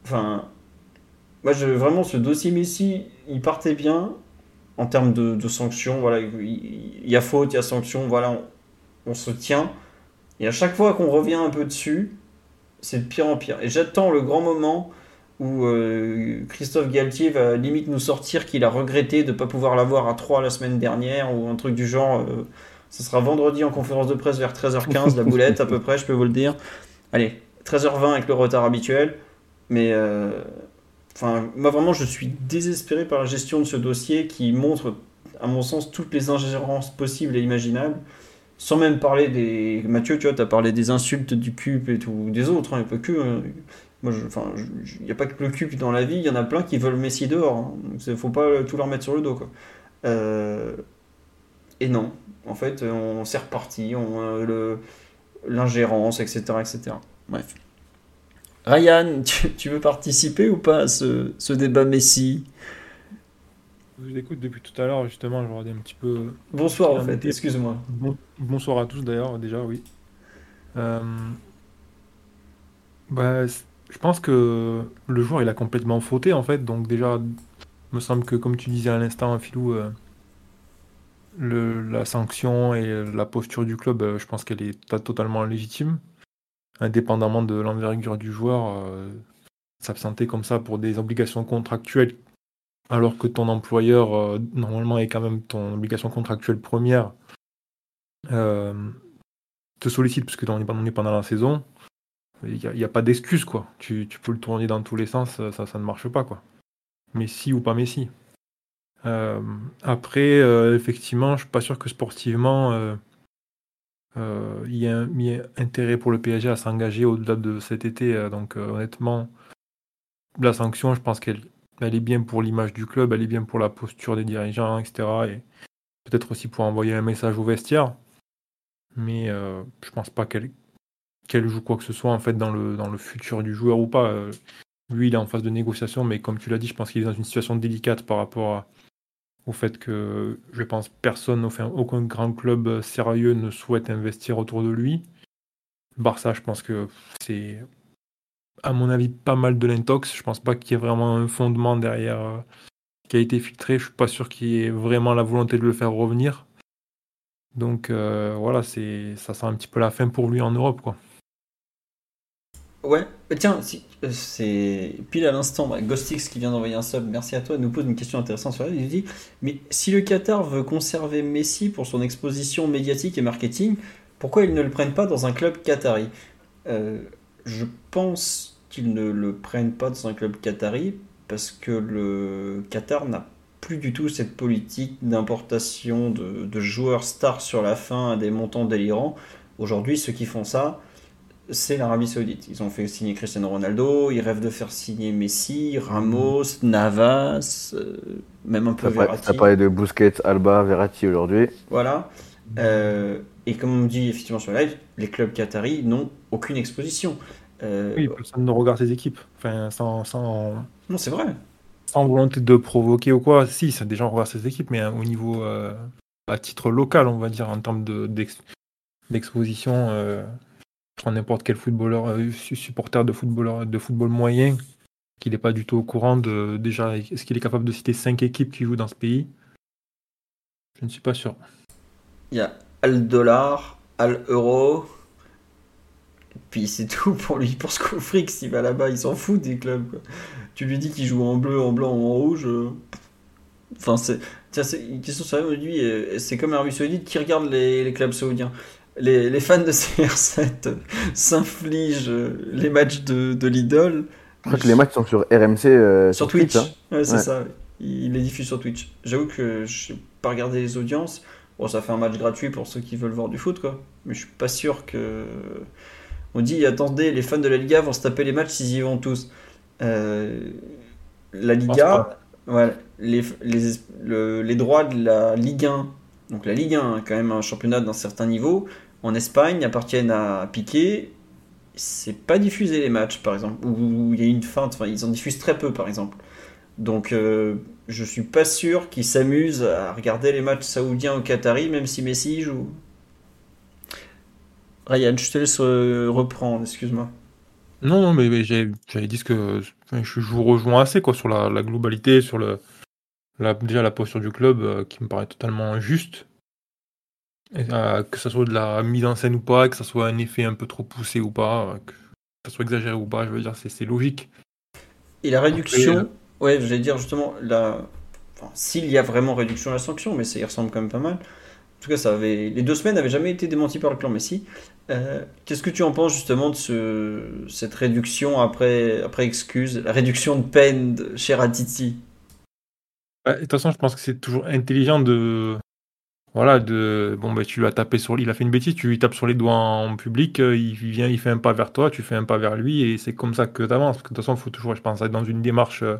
Enfin, moi je, vraiment ce dossier Messi, il partait bien en termes de, sanctions. Voilà, il, y a faute, il y a sanction, voilà, on, on se tient. Et à chaque fois qu'on revient un peu dessus, c'est de pire en pire. Et j'attends le grand moment où euh, Christophe Galtier va limite nous sortir qu'il a regretté de ne pas pouvoir l'avoir à 3 la semaine dernière ou un truc du genre. euh, ce sera vendredi en conférence de presse vers 13h15, la boulette à peu près, je peux vous le dire. Allez, 13h20 avec le retard habituel. Mais euh, enfin, moi vraiment, je suis désespéré par la gestion de ce dossier qui montre, à mon sens, toutes les ingérences possibles et imaginables. Sans même parler des. Mathieu, tu vois, tu as parlé des insultes du CUP et tout, des autres, hein, il a pas que. hein. Je- enfin, il n'y a pas que le CUP dans la vie, il y en a plein qui veulent Messi dehors. hein. Donc, c'est- faut pas tout leur mettre sur le dos, quoi. Euh, et non, en fait, on s'est reparti, on, euh, le- l'ingérence, etc., etc. Bref. Ryan, <laughs> tu, tu veux participer ou pas à ce, ce débat Messi? Je vous écoute depuis tout à l'heure, justement, je regardais un petit peu. Bonsoir, en fait, excuse-moi. Bon- bonsoir à tous d'ailleurs, déjà, oui. Euh, bah, je pense que le joueur, il a complètement fauté, en fait. Donc, déjà, il me semble que, comme tu disais à l'instant, Philou, euh, le, la sanction et la posture du club, euh, je pense qu'elle est to- totalement légitime. Indépendamment de l'envergure du joueur, euh, s'absenter comme ça pour des obligations contractuelles alors que ton employeur, euh, normalement, est quand même ton obligation contractuelle première, te sollicite parce que on est pendant la saison, il n'y a, pas d'excuse, quoi. Tu, tu peux le tourner dans tous les sens, ça, ça ne marche pas, quoi. Messi ou pas Messi. Euh, après, euh, effectivement, je suis pas sûr que sportivement, euh, il y, a y ait intérêt pour le PSG à s'engager au-delà de cet été. donc, honnêtement, la sanction, je pense qu'elle elle est bien pour l'image du club, elle est bien pour la posture des dirigeants, etc. Et peut-être aussi pour envoyer un message au vestiaire. Mais je pense pas qu'elle joue quoi que ce soit en fait dans le, dans le futur du joueur ou pas. Lui, il est en phase de négociation, mais comme tu l'as dit, je pense qu'il est dans une situation délicate par rapport à- au fait que je pense personne, enfin aucun grand club sérieux ne souhaite investir autour de lui. Barça, je pense que c'est à mon avis, pas mal de l'intox. Je pense pas qu'il y ait vraiment un fondement derrière euh, qui a été filtré. Je suis pas sûr qu'il y ait vraiment la volonté de le faire revenir. Donc euh, voilà, c'est ça sent un petit peu la fin pour lui en Europe. Ouais, mais tiens, euh, c'est pile à l'instant, bah, Ghostix qui vient d'envoyer un sub, merci à toi, nous pose une question intéressante sur la Il dit Mais si le Qatar veut conserver Messi pour son exposition médiatique et marketing, pourquoi ils ne le prennent pas dans un club qatari? Euh, Je pense qu'ils ne le prennent pas dans un club qatari parce que le Qatar n'a plus du tout cette politique d'importation de, de joueurs stars sur la fin à des montants délirants. Aujourd'hui, ceux qui font ça, c'est l'Arabie Saoudite. Ils ont fait signer Cristiano Ronaldo, ils rêvent de faire signer Messi, Ramos, Navas, euh, même un peu Ça Verratti. ça parlait de Busquets, Alba, Verratti aujourd'hui. Voilà. Euh, et comme on dit effectivement sur le live, les clubs qataris n'ont aucune exposition. Euh, Oui, personne ne regarde ses équipes. Enfin, sans, sans, Non, c'est vrai. sans volonté de provoquer ou quoi. Si, ça, des gens regardent ses équipes, mais hein, au niveau euh, à titre local, on va dire, en termes de- d'ex- d'exposition, euh, prends n'importe quel footballeur, euh, su- supporter de footballeur, de football moyen, qu'il n'est pas du tout au courant de déjà, est-ce qu'il est capable de citer cinq équipes qui jouent dans ce pays? Je ne suis pas sûr. Il y a Al Dollar, Al Euro. Puis c'est tout pour lui, pour ce fric. S'il va là-bas, il s'en fout des clubs. quoi. Tu lui dis qu'il joue en bleu, en blanc ou en rouge. euh, Enfin, c'est. Tiens, c'est une question sérieuse aujourd'hui. euh, C'est comme Arabie Saoudite qui regarde les clubs saoudiens. Les, les fans de CR7 s'infligent euh, les matchs de, de l'idole. Je crois que les matchs sont sur RMC. euh, Sur Twitch. hein. Ouais, c'est Ouais. ça. Il les diffuse sur Twitch. J'avoue que je n'ai pas regardé les audiences. Bon, ça fait un match gratuit pour ceux qui veulent voir du foot, quoi. Mais je suis pas sûr que. On dit attendez, les fans de la Liga vont se taper les matchs s'ils y vont tous. Euh, la Liga, les, les, le- les droits de la Ligue 1, donc la Ligue 1, hein, quand même un championnat d'un certain niveau, en Espagne appartiennent à Piqué. C'est pas diffusé les matchs, par exemple, ou il y a une feinte, enfin, ils en diffusent très peu, par exemple. Donc, euh, je suis pas sûr qu'ils s'amusent à regarder les matchs saoudiens au Qatari, même si Messi joue. Ryan, je te laisse euh, reprendre, excuse-moi. Non, non, mais, mais dit ce que je, vous rejoins assez quoi sur la, la globalité, sur le la, déjà la posture du club euh, qui me paraît totalement juste. Euh, que ça soit de la mise en scène ou pas, que ça soit un effet un peu trop poussé ou pas, euh, que ça soit exagéré ou pas, je veux dire, c'est c'est logique. Et la réduction, Après, ouais, j'allais dire justement, la... enfin, s'il y a vraiment réduction de la sanction, mais ça y ressemble quand même pas mal. En tout cas, ça avait... les deux semaines n'avaient jamais été démenties par le clan Messi. Euh, Qu'est-ce que tu en penses justement de ce... cette réduction après... après excuse, la réduction de peine de... chez Ratiti? Bah, de toute façon, je pense que c'est toujours intelligent de. Voilà, de. Bon, bah, tu as tapé sur. Il a fait une bêtise, tu lui tapes sur les doigts en public, euh, il vient, il fait un pas vers toi, tu fais un pas vers lui, et c'est comme ça que tu avances. Parce que de toute façon, il faut toujours, je pense, être dans une démarche euh,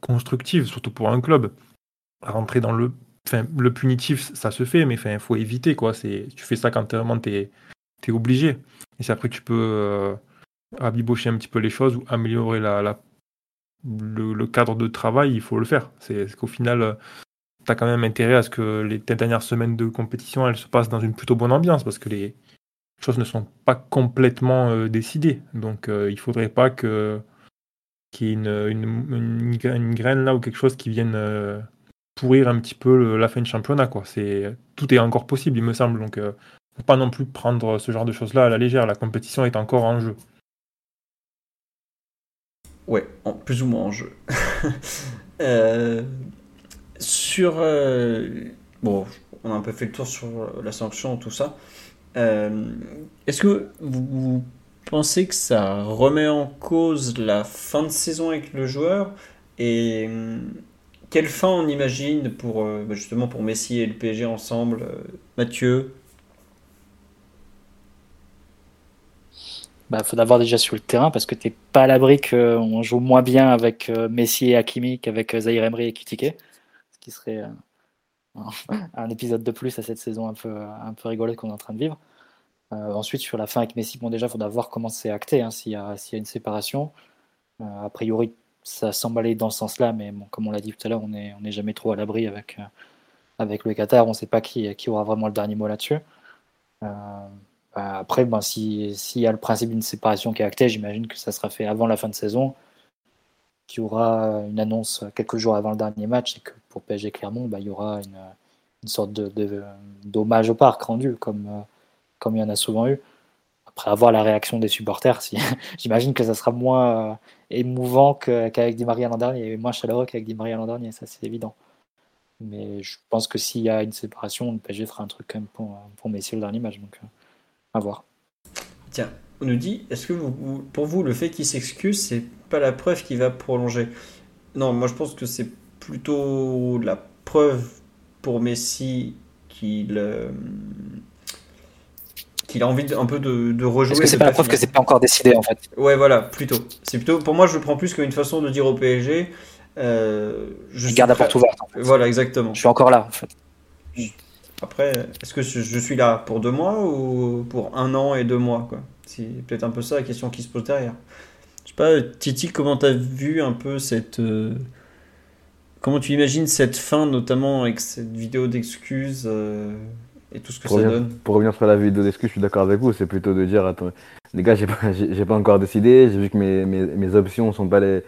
constructive, surtout pour un club. Rentrer dans le. Le punitif, ça se fait, mais il faut éviter, quoi. Tu fais ça quand vraiment t'es, obligé. Et c'est après que tu peux euh, un petit peu les choses ou améliorer la, le, le cadre de travail, il faut le faire. C'est, qu'au final, tu as quand même intérêt à ce que les dernières semaines de compétition, elles se passent dans une plutôt bonne ambiance, parce que les choses ne sont pas complètement euh, décidées. Donc euh, il faudrait pas que qu'il y ait une, une, une, gra- une graine là ou quelque chose qui vienne euh, pourrir un petit peu la fin de championnat. Quoi. C'est, tout est encore possible, il me semble. Donc euh, faut pas non plus prendre ce genre de choses-là à la légère. La compétition est encore en jeu. Ouais, plus ou moins en jeu. <laughs> Euh, sur. euh, on a un peu fait le tour sur la sanction, tout ça. Euh, Est-ce que vous, pensez que ça remet en cause la fin de saison avec le joueur? Et hum, quelle fin on imagine pour euh, bah, justement pour Messi et le PSG ensemble euh, Mathieu? Bah, faut d'avoir déjà sur le terrain parce que t'es pas à l'abri qu'on joue moins bien avec euh, Messi et Hakimi qu'avec euh, Zahir Emery et Kitike, qui serait euh, <laughs> un- épisode de plus à cette saison un peu, un peu rigolote qu'on est en train de vivre. Euh, ensuite, sur la fin avec Messi, bon, déjà, il faudra voir comment c'est acté, hein, s'il y, y a une séparation. Euh, a priori, ça semble aller dans ce sens-là, mais bon, comme on l'a dit tout à l'heure, on n'est on est jamais trop à l'abri avec, avec le Qatar. On ne sait pas qui, qui aura vraiment le dernier mot là-dessus. Bah, après, ben, si- s'il y a le principe d'une séparation qui est acté, j'imagine que ça sera fait avant la fin de saison, qu'il y aura une annonce quelques jours avant le dernier match, et que pour PSG Clermont, bah, il y aura une, sorte de, d'hommage au parc rendu, comme, euh, comme il y en a souvent eu. Après avoir la réaction des supporters, <laughs> j'imagine que ça sera moins euh, émouvant qu'avec Di Maria l'an dernier, et moins chaleureux qu'avec Di Maria l'an dernier, ça c'est évident. Mais je pense que s'il y a une séparation, le PSG fera un truc quand même pour, pour Messi le dernier match, donc euh, à voir. Tiens, on nous dit, est-ce que pour vous, le fait qu'il s'excuse, c'est pas la preuve qu'il va prolonger? Non, moi je pense que c'est plutôt la preuve pour Messi qu'il euh, qu'il a envie de- un peu de, de rejouer. Est-ce que c'est pas la preuve que c'est pas encore décidé en fait Ouais, voilà, plutôt. C'est plutôt. Pour moi, je le prends plus comme une façon de dire au PSG. euh, je garde la prêt- porte ouverte. en fait. Voilà, exactement. Je suis encore là en fait. Après, est-ce que je je suis là pour deux mois ou pour un an et deux mois quoi? C'est peut-être un peu ça la question qui se pose derrière. Je sais pas, Titi, comment t'as vu un peu cette... euh, Comment tu imagines cette fin, notamment avec cette vidéo d'excuses euh, et tout ce que Pour ça revenir, donne? pour revenir sur la vidéo d'excuse, je suis d'accord avec vous. C'est plutôt de dire, attends, les gars, j'ai pas, <laughs> j'ai pas encore décidé. J'ai vu que mes, mes, mes options sont pas les,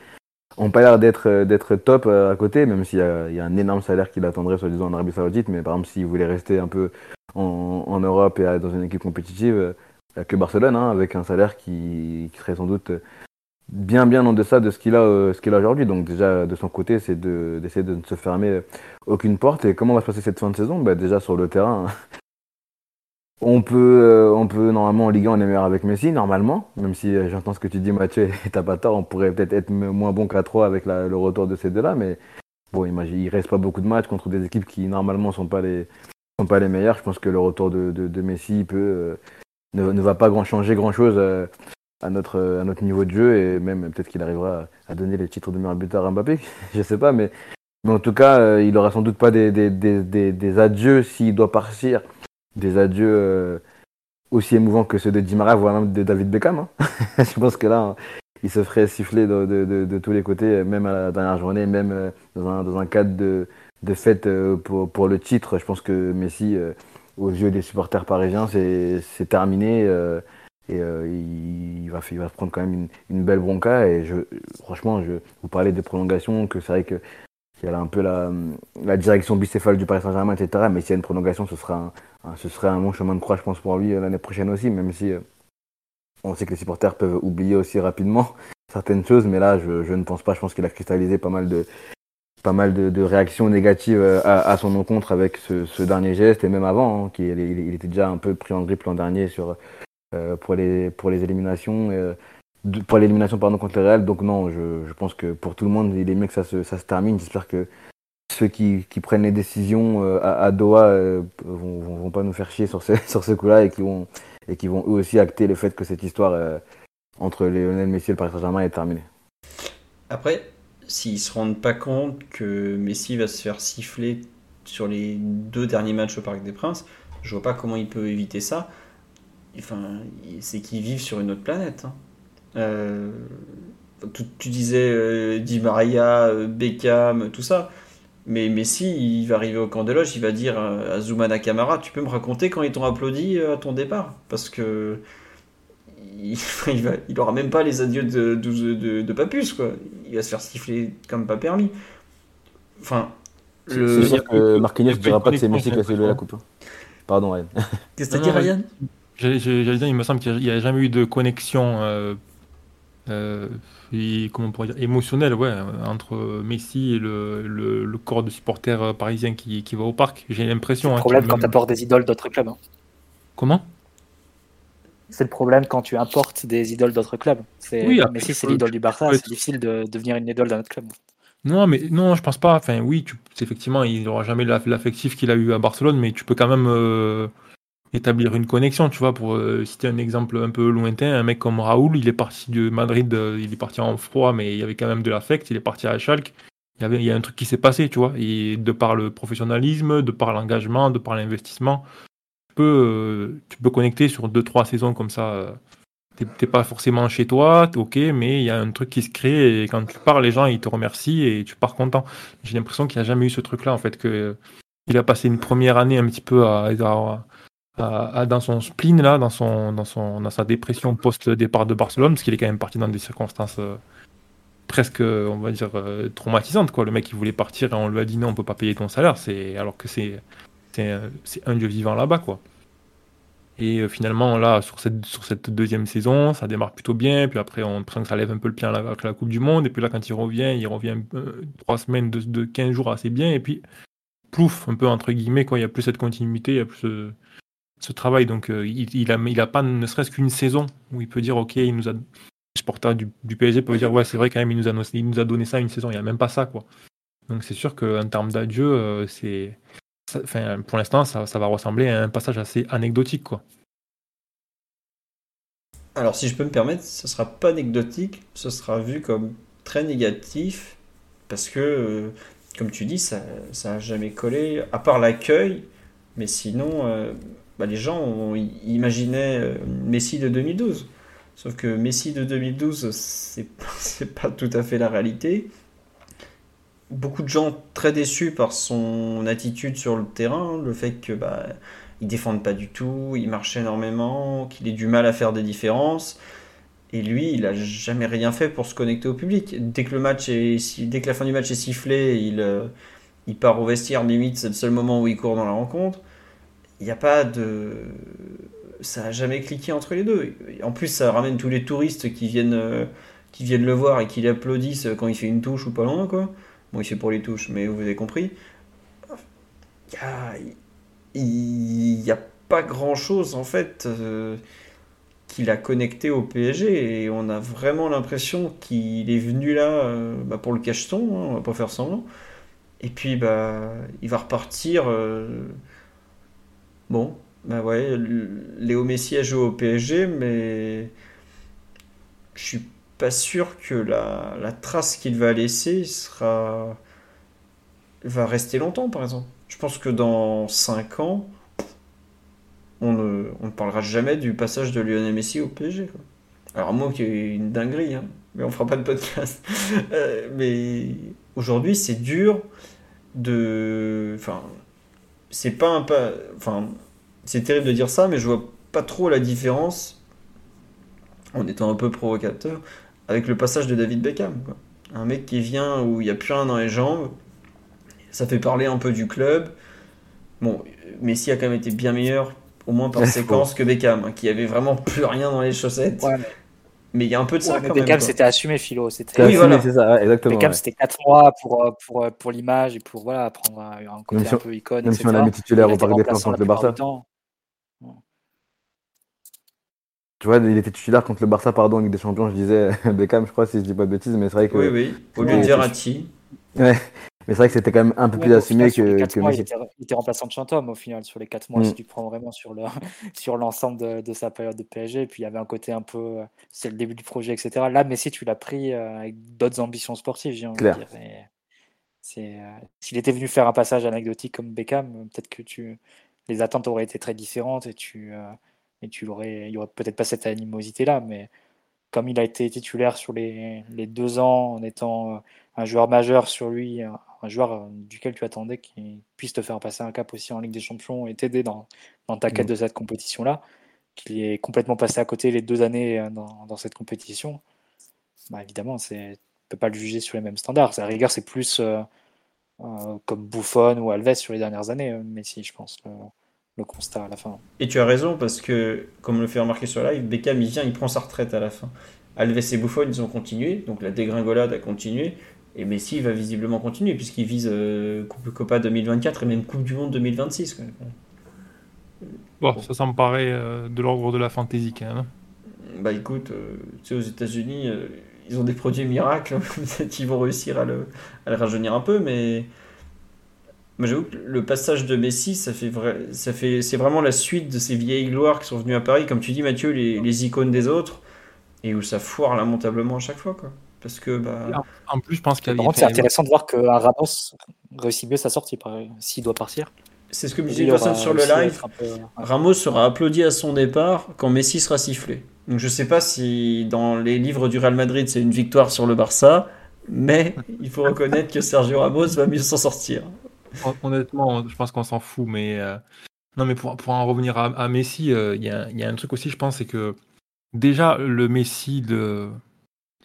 ont pas l'air d'être, euh, d'être top euh, à côté, même s'il y a, y a un énorme salaire qui l'attendrait, soi-disant, en Arabie Saoudite. Mais par exemple, s'il voulait rester un peu en, en Europe et aller dans une équipe compétitive, il y a que Barcelone, hein, avec un salaire qui, qui serait sans doute bien, bien en deçà de ce qu'il a, euh, ce qu'il a aujourd'hui. Donc déjà, de son côté, c'est de, d'essayer de ne se fermer aucune porte. Et comment va se passer cette fin de saison? Bah, Déjà sur le terrain, <laughs> on peut, euh, on peut normalement en Ligue 1 on est meilleur avec Messi, normalement. Même si euh, j'entends ce que tu dis Mathieu <laughs> et t'as pas tort, on pourrait peut-être être moins bon qu'à 3 avec le retour de ces deux-là. Mais bon, imagine, il reste pas beaucoup de matchs contre des équipes qui normalement sont pas les, sont pas les meilleures. Je pense que le retour de, de, de Messi peut, euh, ne, va pas grand changer grand chose à notre, à notre niveau de jeu et même peut-être qu'il arrivera à donner les titres de meilleur buteur à Mbappé, <laughs> je sais pas, mais, mais en tout cas, euh, il aura sans doute pas des, des, des, des, adieux s'il doit partir, des adieux euh, aussi émouvants que ceux de Di Maria, voire même de David Beckham. Hein. <laughs> je pense que là, il se ferait siffler de, de, tous les côtés, même à la dernière journée, même euh, dans un, dans un cadre de, de fête pour, pour le titre. Je pense que Messi, aux yeux des supporters parisiens, c'est terminé. Et euh, il, va, il prendre quand même une, belle bronca. Et je, franchement, je, vous parlais des prolongations, que c'est vrai que y a un peu la, direction bicéphale du Paris Saint-Germain, etc. Mais s'il y a une prolongation, ce sera un, serait un bon chemin de croix, je pense, pour lui euh, l'année prochaine aussi, même si euh, on sait que les supporters peuvent oublier aussi rapidement <laughs> certaines choses. Mais là, je, ne pense pas. Je pense qu'il a cristallisé pas mal de, réactions négatives à, son encontre avec ce, dernier geste et même avant, hein, il, était déjà un peu pris en grippe l'an dernier sur pour les pour les éliminations euh, pour l'élimination pardon contre le Real. Donc non je, je, pense que pour tout le monde il est mieux que ça se, ça se termine. J'espère que ceux qui, qui prennent les décisions euh, à, Doha vont, vont, vont, pas nous faire chier sur ce, <laughs> sur ce coup-là et qui vont et qui vont eux aussi acter le fait que cette histoire entre Lionel Messi et le Paris Saint-Germain est terminée. Après, s'ils se rendent pas compte que Messi va se faire siffler sur les deux derniers matchs au Parc des Princes, je vois pas comment il peut éviter ça enfin, c'est qu'ils vivent sur une autre planète. Hein. Euh, tu, tu, disais euh, Di Maria, euh, Beckham, tout ça. Mais Messi, il va arriver au camp de loge, il va dire à Zuma Nakamara Tu peux me raconter quand ils t'ont applaudi à ton départ? Parce que. Il, <laughs> il, va, il aura même pas les adieux de, de, de, de, Papus, quoi. Il va se faire siffler comme pas permis. Enfin. Le... C'est sûr que Marquinhos ne dira pas que c'est Messi qui a fait la coupe. Hein. Pardon, Ryan. Qu'est-ce que t'as dit, Ryan? J'allais dire, il me semble qu'il n'y a, jamais eu de connexion euh, euh, comment on pourrait dire, émotionnelle ouais, entre Messi et le, le, le corps de supporters parisien qui, qui va au parc. J'ai l'impression. C'est le problème hein, quand tu apportes des idoles d'autres clubs. Hein. Comment? C'est le problème quand tu importes des idoles d'autres clubs. Oui, Messi, c'est l'idole du Barça, c'est difficile de devenir une idole d'un autre club. Non, mais non, je pense pas. Enfin, oui, tu, effectivement, il n'aura jamais l'affectif qu'il a eu à Barcelone, mais tu peux quand même euh, établir une connexion, tu vois, pour euh, citer un exemple un peu lointain, un mec comme Raoul, il est parti de Madrid, euh, il est parti en froid, mais il y avait quand même de l'affect, il est parti à Schalke, il y, avait, il y a un truc qui s'est passé, tu vois, et de par le professionnalisme, de par l'engagement, de par l'investissement, tu peux, euh, tu peux connecter sur deux, trois saisons comme ça. T'es pas forcément chez toi, ok, mais il y a un truc qui se crée et quand tu pars, les gens ils te remercient et tu pars content. J'ai l'impression qu'il n'y a jamais eu ce truc-là en fait, que il a passé une première année un petit peu à, à, dans son spleen, là, dans, son, dans, son, dans sa dépression post-départ de Barcelone, parce qu'il est quand même parti dans des circonstances euh, presque, on va dire, euh, traumatisantes. Quoi. Le mec, il voulait partir et on lui a dit non, on peut pas payer ton salaire, alors que c'est, un dieu vivant là-bas. quoi. Et euh, finalement, là, sur cette, sur cette deuxième saison, ça démarre plutôt bien. Puis après, on prend que ça lève un peu le pied avec la Coupe du Monde. Et puis là, quand il revient, il revient trois semaines de, de 15 jours assez bien. Et puis, plouf, un peu entre guillemets, quoi. Il n'y a plus cette continuité, il n'y a plus ce travail. Donc, euh, il, il, pas ne serait-ce qu'une saison où il peut dire, OK, il nous a. Les supporters du, du PSG peuvent dire, ouais, c'est vrai quand même, il nous, a, il nous a donné ça une saison. Il n'y a même pas ça, quoi. Donc, c'est sûr qu'en termes d'adieu, euh, c'est. Enfin, pour l'instant, ça, ça, va ressembler à un passage assez anecdotique, quoi. Alors, si je peux me permettre, ce sera pas anecdotique, ce sera vu comme très négatif, parce que, euh, comme tu dis, ça n'a jamais collé, à part l'accueil, mais sinon, bah, les gens imaginaient euh, Messi de 2012. Sauf que Messi de 2012, <laughs> c'est pas tout à fait la réalité. Beaucoup de gens très déçus par son attitude sur le terrain, le fait que bah, il défende pas du tout, il marche énormément, qu'il ait du mal à faire des différences. Et lui, il a jamais rien fait pour se connecter au public. Dès que le match est, dès que la fin du match est sifflée, il, euh, il part au vestiaire. Limite, c'est le seul moment où il court dans la rencontre il n'y a pas de. Ça n'a jamais cliqué entre les deux. En plus, ça ramène tous les touristes qui viennent, euh, qui viennent le voir et qui l'applaudissent quand il fait une touche ou pas loin, quoi. Bon, il fait pour les touches, mais vous avez compris. Il n'y a, pas grand chose, en fait, euh, qu'il a connecté au PSG. Et on a vraiment l'impression qu'il est venu là euh, bah, pour le cacheton, hein, on va pas faire semblant. Et puis, bah, il va repartir. Bon, bah ouais, Léo Messi a joué au PSG, mais je suis pas sûr que la, trace qu'il va laisser sera va rester longtemps, par exemple. Je pense que dans 5 ans, on ne, parlera jamais du passage de Lionel Messi au PSG. Alors moi qui est une dinguerie, hein, mais on fera pas de podcast. <laughs> Euh, mais aujourd'hui, c'est dur de, enfin, c'est pas un pas, enfin, c'est terrible de dire ça, mais je vois pas trop la différence, en étant un peu provocateur, avec le passage de David Beckham. Quoi. Un mec qui vient où il n'y a plus rien dans les jambes, ça fait parler un peu du club. Bon, Messi a quand même été bien meilleur, au moins par séquence, que Beckham, hein, qui avait vraiment plus rien dans les chaussettes. Ouais, mais- il y a un peu de ça Ouais, quand Beckham, c'était assumé, Philo. C'était Oui, voilà. c'est ça, ouais, exactement. Beckham, ouais. c'était 4 mois pour, euh, pour, euh, pour l'image et pour voilà, prendre un, côté Même un peu icône. Même si on l'a mis titulaire au Parc des Princes contre le Barça. Tu vois, il était titulaire contre le Barça, pardon, Ligue des Champions, je disais <laughs> Beckham, je crois, si je dis pas de bêtises, mais c'est vrai que. Oui, oui. Au lieu de c'est- Verratti. Ouais. Mais c'est vrai que c'était quand même un peu Ouais, plus assumé final, que, que mois, il, était, il était remplaçant de Chantôme au final sur les 4 mois, Mm. si tu prends vraiment sur le <laughs> sur l'ensemble de, de sa période de PSG. Et puis il y avait un côté un peu, euh, c'est le début du projet, etc. Là, Messi, tu l'as pris euh, avec d'autres ambitions sportives, j'ai envie de dire. Euh, s'il était venu faire un passage anecdotique comme Beckham, peut-être que tu, les attentes auraient été très différentes et tu, et tu l'aurais, il y aurait peut-être pas cette animosité-là, mais comme il a été titulaire sur les, les deux ans en étant un joueur majeur sur lui, un, un joueur euh, duquel tu attendais qu'il puisse te faire passer un cap aussi en Ligue des Champions et t'aider dans, dans ta quête Mm. de cette compétition-là, qu'il est complètement passé à côté les deux années euh, dans, dans cette compétition, bah évidemment, c'est, tu peux pas le juger sur les mêmes standards. À la rigueur, c'est plus euh, euh, comme Buffon ou Alves sur les dernières années, euh, Messi, je pense, le, le constat à la fin. Et tu as raison parce que, comme le fait remarquer sur live, Beckham il vient, il prend sa retraite à la fin. Alves et Buffon ils ont continué, donc la dégringolade a continué. Et Messi va visiblement continuer puisqu'il vise euh, Coupe Copa 2024 et même Coupe du Monde 2026. quoi. Bon, ça, ça me paraît euh, de l'ordre de la fantaisie quand même. hein. Bah écoute, euh, tu sais, aux États-Unis, euh, ils ont des produits miracles, <laughs> peut-être qu'ils vont réussir à le, à le rajeunir un peu, mais. Moi j'avoue que le passage de Messi, ça fait vrai, ça fait, c'est vraiment la suite de ces vieilles gloires qui sont venues à Paris, comme tu dis Mathieu, les, les icônes des autres, et où ça foire lamentablement à chaque fois, quoi. Parce que, bah. En plus, je pense qu'il y contre, c'est intéressant de voir qu'un Ramos réussit mieux sa sortie par- s'il doit partir. C'est ce que me disait une personne sur le live. peu-. Ramos sera applaudi à son départ quand Messi sera sifflé. Donc je sais pas si dans les livres du Real Madrid c'est une victoire sur le Barça, mais <laughs> il faut reconnaître que Sergio Ramos va mieux s'en sortir. Hon- Honnêtement, je pense qu'on s'en fout, mais euh, non, mais pour, pour en revenir à, à Messi, euh, il y, a, il y a un truc aussi, je pense, c'est que déjà le Messi de,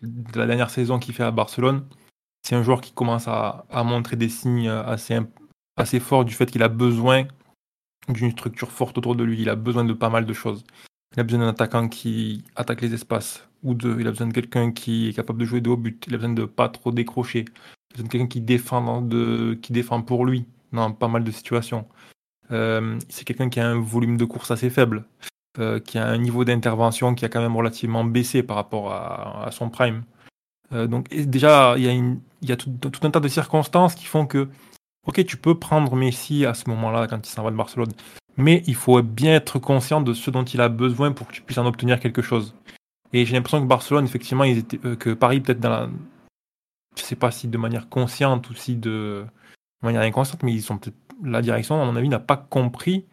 de la dernière saison qu'il fait à Barcelone, c'est un joueur qui commence à, montrer des signes assez, forts du fait qu'il a besoin d'une structure forte autour de lui. Il a besoin de pas mal de choses. Il a besoin d'un attaquant qui attaque les espaces, ou deux. Il a besoin de quelqu'un qui est capable de jouer de haut but. Il a besoin de pas trop décrocher. Il a besoin de quelqu'un qui défend, qui défend pour lui dans pas mal de situations. Euh, c'est quelqu'un qui a un volume de course assez faible, euh, qui a un niveau d'intervention qui a quand même relativement baissé par rapport à, son prime. Euh, donc déjà, il y a, une, tout, un tas de circonstances qui font que, ok, tu peux prendre Messi à ce moment-là quand il s'en va de Barcelone, mais il faut bien être conscient de ce dont il a besoin pour que tu puisses en obtenir quelque chose. Et j'ai l'impression que Barcelone, effectivement, ils étaient, euh, que Paris, peut-être dans la, je sais pas si de manière consciente ou si de, manière inconsciente, mais ils sont la direction, à mon avis, n'a pas compris,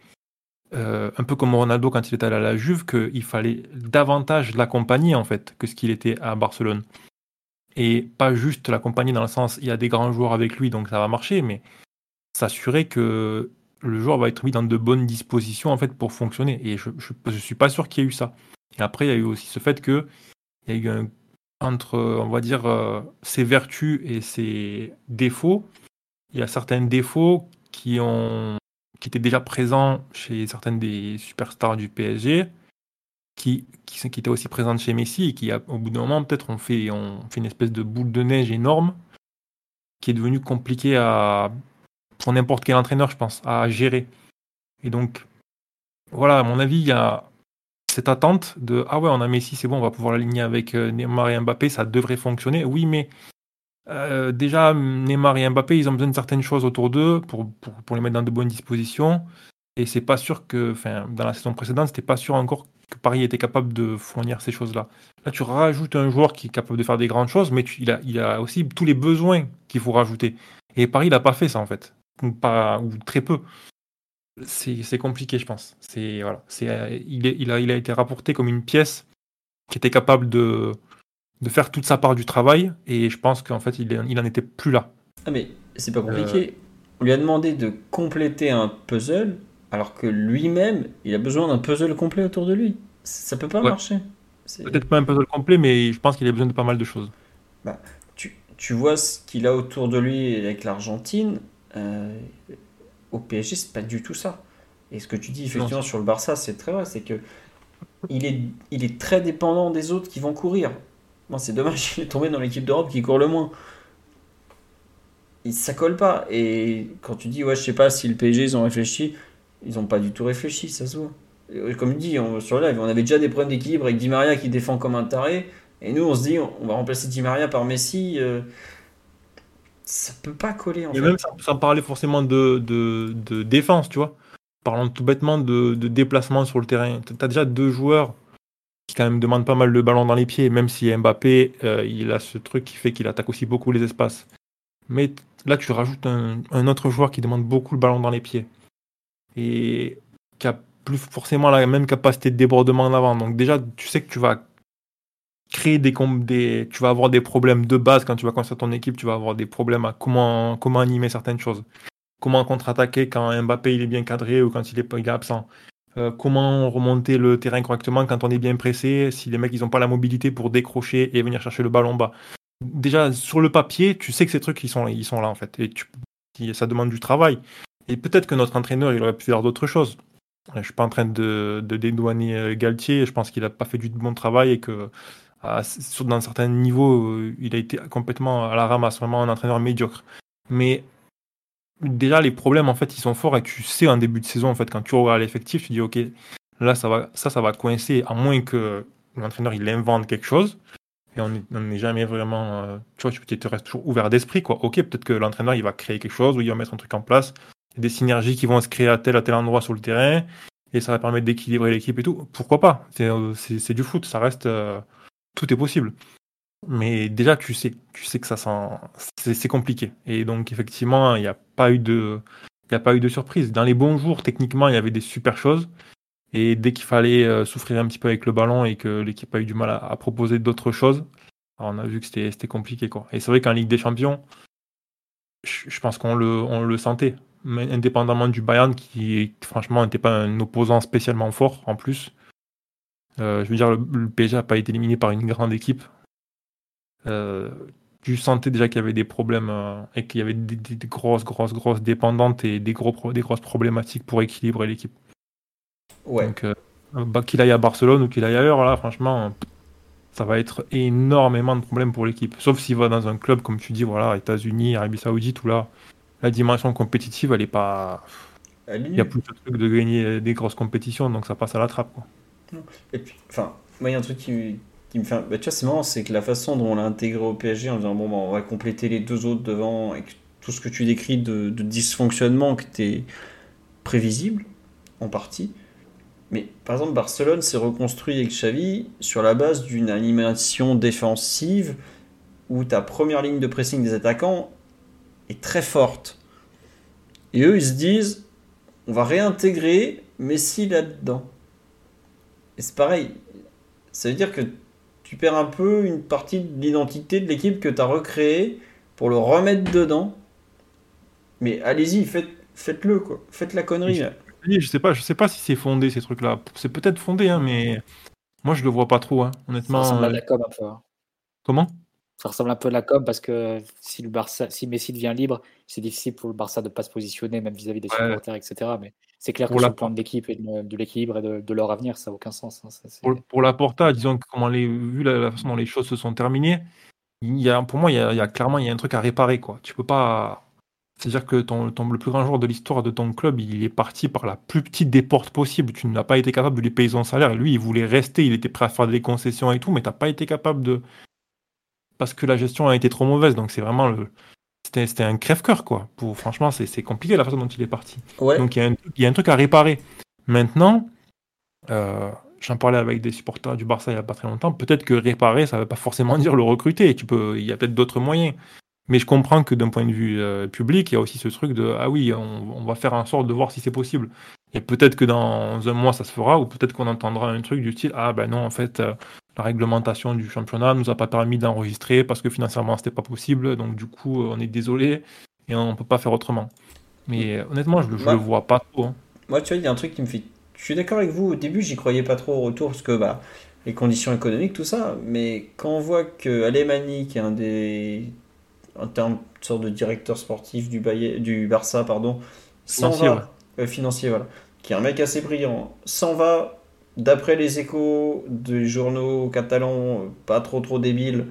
euh, un peu comme Ronaldo quand il est allé à la Juve, qu'il fallait davantage l'accompagner en fait que ce qu'il était à Barcelone. Et pas juste l'accompagner dans le sens, il y a des grands joueurs avec lui, donc ça va marcher, mais s'assurer que le joueur va être mis dans de bonnes dispositions en fait pour fonctionner. Et je, je suis pas sûr qu'il y ait eu ça. Et après, il y a eu aussi ce fait que il y a eu un entre, on va dire, euh, ses vertus et ses défauts. Il y a certains défauts qui ont qui étaient déjà présents chez certaines des superstars du PSG, qui, qui, qui étaient aussi présentes chez Messi et qui, au bout d'un moment, peut-être, ont fait, ont fait une espèce de boule de neige énorme qui est devenue compliquée à, pour n'importe quel entraîneur, je pense, à gérer. Et donc, voilà, à mon avis, il y a cette attente de ah ouais, on a Messi, c'est bon, on va pouvoir l'aligner avec euh, Neymar et Mbappé, ça devrait fonctionner. Oui, mais euh, déjà, Neymar et Mbappé, ils ont besoin de certaines choses autour d'eux pour, pour, les mettre dans de bonnes dispositions. Et c'est pas sûr que, enfin, dans la saison précédente, c'était pas sûr encore que Paris était capable de fournir ces choses-là. Là, tu rajoutes un joueur qui est capable de faire des grandes choses, mais il, a, il a aussi tous les besoins qu'il faut rajouter. Et Paris, il n'a pas fait ça, en fait. Ou, pas, ou très peu. C'est compliqué, je pense. Voilà, c'est il, est, il, a, il a été rapporté comme une pièce qui était capable de, de faire toute sa part du travail, et je pense qu'en fait, il, il en était plus là. Ah, mais c'est pas compliqué. On lui a demandé de compléter un puzzle, alors que lui-même, il a besoin d'un puzzle complet autour de lui. Ça peut pas Ouais. marcher. Peut-être pas un puzzle complet, mais je pense qu'il a besoin de pas mal de choses. tu, tu vois ce qu'il a autour de lui avec l'Argentine. euh, au PSG, c'est pas du tout ça. Et ce que tu dis effectivement sur le Barça, c'est très vrai. C'est que il est, il est très dépendant des autres qui vont courir. Moi, c'est dommage, <laughs> il est tombé dans l'équipe d'Europe qui court le moins. Il, ça colle pas. Et quand tu dis, ouais, je sais pas si le PSG, ils ont réfléchi, ils ont pas du tout réfléchi, ça se voit. Et Comme dit on, sur le live, on avait déjà des problèmes d'équilibre avec Di Maria qui défend comme un taré. Et nous, on se dit, on on va remplacer Di Maria par Messi. euh, ça peut pas coller en Et fait. même sans, sans parler forcément de, de, de défense, tu vois. Parlons tout bêtement de, de déplacement sur le terrain. Tu as déjà deux joueurs qui quand même demandent pas mal de ballons dans les pieds, même si Mbappé, euh, il a ce truc qui fait qu'il attaque aussi beaucoup les espaces. Mais là, tu rajoutes un, autre joueur qui demande beaucoup le ballon dans les pieds. Et qui a plus forcément la même capacité de débordement en avant. Donc déjà, tu sais que tu vas créer des, des tu vas avoir des problèmes de base quand tu vas construire ton équipe, tu vas avoir des problèmes à comment, comment animer certaines choses. Comment contre-attaquer quand Mbappé il est bien cadré ou quand il est, il est absent. Euh, comment remonter le terrain correctement quand on est bien pressé, si les mecs ils ont pas la mobilité pour décrocher et venir chercher le ballon bas. Déjà sur le papier, tu sais que ces trucs ils sont, ils sont là en fait et tu, ça demande du travail. Et peut-être que notre entraîneur il aurait pu faire d'autres choses. Je suis pas en train de, dédouaner euh, Galtier, je pense qu'il a pas fait du bon travail et que sur, dans certains niveaux, euh, il a été complètement à la ramasse, vraiment un entraîneur médiocre. Mais déjà, les problèmes, en fait, ils sont forts et tu sais en début de saison, en fait, quand tu regardes l'effectif, tu dis, OK, là, ça va, ça, ça va coincer, à moins que l'entraîneur, il invente quelque chose. Et on n'est jamais vraiment, euh, tu vois, tu te restes toujours ouvert d'esprit, quoi. OK, peut-être que l'entraîneur, il va créer quelque chose ou il va mettre un truc en place. Des synergies qui vont se créer à tel, à tel endroit sur le terrain et ça va permettre d'équilibrer l'équipe et tout. Pourquoi pas? C'est euh, du foot, ça reste. euh, tout est possible. Mais déjà, tu sais, tu sais que ça c'est compliqué. Et donc, effectivement, il n'y a pas eu de, il a pas eu de surprise. Dans les bons jours, techniquement, il y avait des super choses. Et dès qu'il fallait euh, souffrir un petit peu avec le ballon et que l'équipe a eu du mal à, proposer d'autres choses, on a vu que c'était compliqué, quoi. Et c'est vrai qu'en Ligue des Champions, je, je pense qu'on le, on le sentait. Mais indépendamment du Bayern, qui franchement n'était pas un opposant spécialement fort en plus. Euh, je veux dire, le, le PSG n'a pas été éliminé par une grande équipe. Euh, tu sentais déjà qu'il y avait des problèmes euh, et qu'il y avait des, des- des grosses, grosses, grosses dépendantes et des, gros, des grosses problématiques pour équilibrer l'équipe. Ouais. Donc, euh, bah, qu'il aille à Barcelone ou qu'il aille ailleurs, là, franchement, ça va être énormément de problèmes pour l'équipe. Sauf s'il va dans un club, comme tu dis, voilà, États-Unis, Arabie Saoudite, où là, la dimension compétitive, elle est pas. Elle est Il y a plus de truc de gagner des grosses compétitions, donc ça passe à la trappe. Quoi. Et puis, enfin, moi, il y a un truc qui, qui me fait. Bah, tu vois, c'est marrant, c'est que la façon dont on l'a intégré au PSG en disant, bon, bah, on va compléter les deux autres devant, et que tout ce que tu décris de, de dysfonctionnement qui était prévisible, en partie. Mais par exemple, Barcelone s'est reconstruit avec Xavi sur la base d'une animation défensive où ta première ligne de pressing des attaquants est très forte. Et eux, ils se disent, on va réintégrer Messi là-dedans. Et c'est pareil. Ça veut dire que tu perds un peu une partie de l'identité de l'équipe que tu as recréée pour le remettre dedans. Mais allez-y, faites, faites-le, quoi. Faites la connerie. Je Je sais pas, je sais pas si c'est fondé ces trucs-là. C'est peut-être fondé, hein, mais moi je le vois pas trop, hein, Ça honnêtement. ressemble à de euh, la com un peu. hein. Comment? Ça ressemble un peu à la com parce que si, le Barça, si Messi devient libre, c'est difficile pour le Barça de ne pas se positionner, même vis-à-vis des Ouais. supporters, etc. Mais c'est clair que Pour sur la- le plan de l'équipe et de, de l'équilibre et de, de leur avenir, ça n'a aucun sens. hein. Ça, Pour, pour la Porta, disons que comment les, vu la, la façon dont les choses se sont terminées, il y a, pour moi, il y a, il y a clairement il y a un truc à réparer. Quoi. Tu peux pas. C'est-à-dire que ton, ton- le plus grand joueur de l'histoire de ton club, il est parti par la plus petite des portes possible. Tu n'as pas été capable de lui payer son salaire. Lui, il voulait rester, il était prêt à faire des concessions et tout, mais tu n'as pas été capable de. Parce que la gestion a été trop mauvaise. Donc c'est vraiment le. c'était un crève-cœur, quoi. Pour, franchement, c'est compliqué la façon dont il est parti. Ouais. Donc il y, a un, il y a un truc à réparer. Maintenant, euh, j'en parlais avec des supporters du Barça il n'y a pas très longtemps. Peut-être que réparer, ça ne veut pas forcément <laughs> dire le recruter. Tu peux, il y a peut-être d'autres moyens. Mais je comprends que d'un point de vue euh, public, il y a aussi ce truc de ah oui, on, on va faire en sorte de voir si c'est possible. Et peut-être que dans un mois ça se fera, ou peut-être qu'on entendra un truc du style ah ben non en fait euh, la réglementation du championnat nous a pas permis d'enregistrer parce que financièrement c'était pas possible, donc du coup euh, on est désolé et on peut pas faire autrement. Mais euh, honnêtement je, je Ouais. le vois pas trop. hein. Moi, tu vois, il y a un truc qui me fait. Je suis d'accord avec vous. Au début, j'y croyais pas trop au retour parce que bah, les conditions économiques, tout ça. Mais quand on voit que Alemani, qui est un des. en termes de sorte de directeur sportif du, Baye- du Barça, pardon, s'en Financier, va. euh, financier, voilà. Qui est un mec assez brillant, s'en va. D'après les échos des journaux catalans, pas trop trop débiles,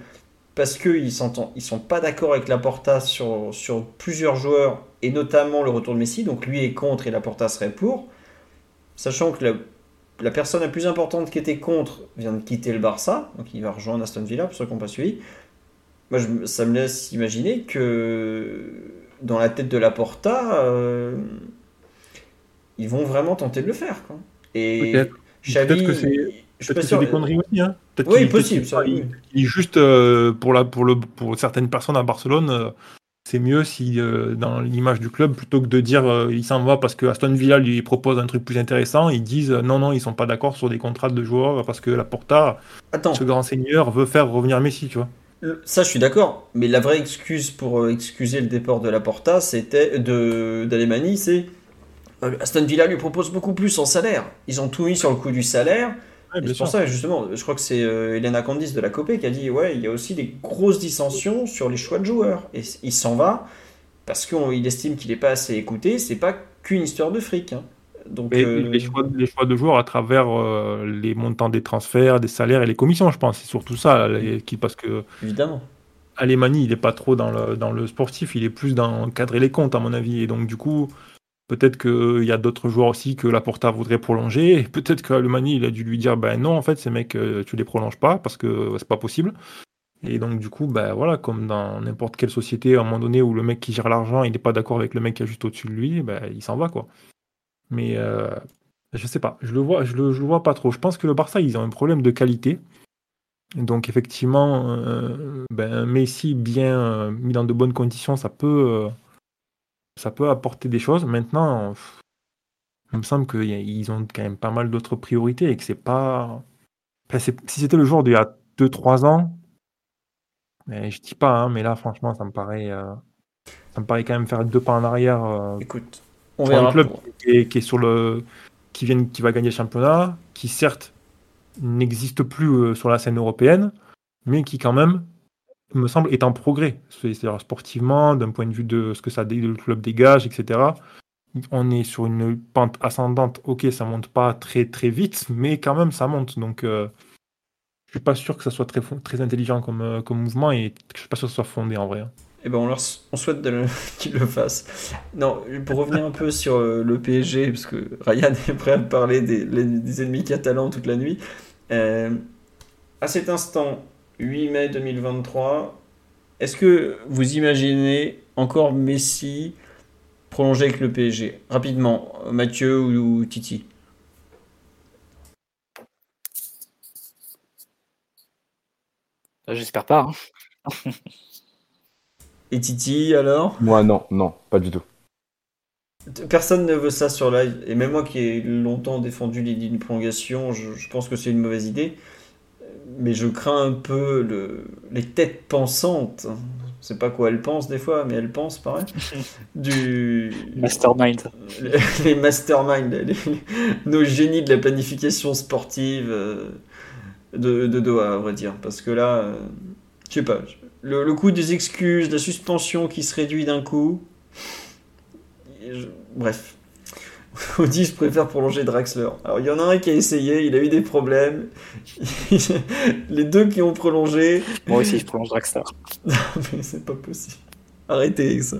parce qu'ils ils sont pas d'accord avec Laporta sur, sur plusieurs joueurs, et notamment le retour de Messi, donc lui est contre et Laporta serait pour, sachant que la, la personne la plus importante qui était contre vient de quitter le Barça, donc il va rejoindre Aston Villa, pour ceux qui n'ont pas suivi. Moi, ça me laisse imaginer que dans la tête de Laporta, euh, ils vont vraiment tenter de le faire. Peut-être. Que c'est- que sûr. des conneries aussi. Hein. Oui, possible, peut-être ça, qu'il- oui. il est juste euh, pour, la, pour, le, pour certaines personnes à Barcelone, euh, c'est mieux si euh, dans l'image du club, plutôt que de dire euh, il s'en va parce que Aston Villa lui propose un truc plus intéressant, ils disent euh, non, non, ils sont pas d'accord sur des contrats de joueurs parce que la Porta, Attends, ce grand seigneur, veut faire revenir Messi, tu vois. Ça, je suis d'accord, mais la vraie excuse pour excuser le déport de Laporta, c'était de d'Alemani, c'est Aston Villa lui propose beaucoup plus en salaire. Ils ont tout mis sur le coup du salaire. Ouais, c'est pour ça, justement, je crois que c'est euh, Elena Candice de la Copé qui a dit ouais, il y a aussi des grosses dissensions sur les choix de joueurs. Et il s'en va parce qu'il estime qu'il n'est pas assez écouté. C'est pas qu'une histoire de fric. hein. Donc, Et euh, les, choix, les choix de joueurs à travers euh, les montants des transferts, des salaires et les commissions, je pense. C'est surtout ça, les- qui, parce que évidemment. Alemani, il est pas trop dans le, dans le sportif, il est plus dans cadrer les comptes, à mon avis. Et donc, du coup, peut-être qu'il y a d'autres joueurs aussi que Laporta voudrait prolonger. Peut-être qu'Alemani, il a dû lui dire ben non, en fait, ces mecs, euh, tu les prolonges pas parce que c'est pas possible. Et donc, du coup, ben voilà, comme dans n'importe quelle société, à un moment donné où le mec qui gère l'argent, il n'est pas d'accord avec le mec qui est juste au-dessus de lui, ben, il s'en va, quoi. Mais euh, je sais pas, je le vois, le vois pas trop. Je pense que le Barça, ils ont un problème de qualité. Donc effectivement, euh, ben, Messi bien euh, mis dans de bonnes conditions, ça peut, euh, ça peut apporter des choses. Maintenant, il me semble qu'ils ont quand même pas mal d'autres priorités et que c'est pas. Enfin, si c'était le jour d'il y a 2-3 ans, mais je dis pas, hein, mais là franchement, ça me paraît, euh, ça me paraît quand même faire deux pas en arrière. euh, Écoute, on un club pour- qui est, qui est sur le qui vient qui va gagner le championnat, qui certes n'existe plus euh, sur la scène européenne, mais qui quand même me semble est en progrès, C'est- c'est-à-dire sportivement, d'un point de vue de ce que ça le club dégage, etc. On est sur une pente ascendante. Ok, ça monte pas très très vite, mais quand même ça monte. Donc euh, je suis pas sûr que ça soit très très intelligent comme euh, comme mouvement et je suis pas sûr que ce soit fondé en vrai. Eh ben on, leur, on souhaite le- <laughs> qu'ils le fassent. Non, pour revenir un peu sur euh, le PSG, parce que Ryan est prêt à parler des, des ennemis catalans toute la nuit. Euh, à cet instant, 8 mai 2023, est-ce que vous imaginez encore Messi prolonger avec le PSG Rapidement, Mathieu ou, ou Titi? Euh, J'espère pas. hein. <laughs> Et Titi alors? Moi, non, non, pas du tout. Personne ne veut ça sur live, et même moi qui ai longtemps défendu l'idée d'une prolongation, je, je pense que c'est une mauvaise idée. Mais je crains un peu le, les têtes pensantes. Je sais pas quoi elles pensent des fois, mais elles pensent pareil. <laughs> Du, Mastermind. les, <laughs> les masterminds, les- les- nos génies de la planification sportive euh, de, de Doha, à vrai dire. Parce que là, euh, je sais pas, le, le coût des excuses, la suspension qui se réduit d'un coup. je- bref. <laughs> Audi, je préfère prolonger Draxler. Alors, il y en a un qui a essayé, il a eu des problèmes. <laughs> Les deux qui ont prolongé, Moi aussi, je prolonge Draxler. <laughs> mais c'est pas possible. Arrêtez ça.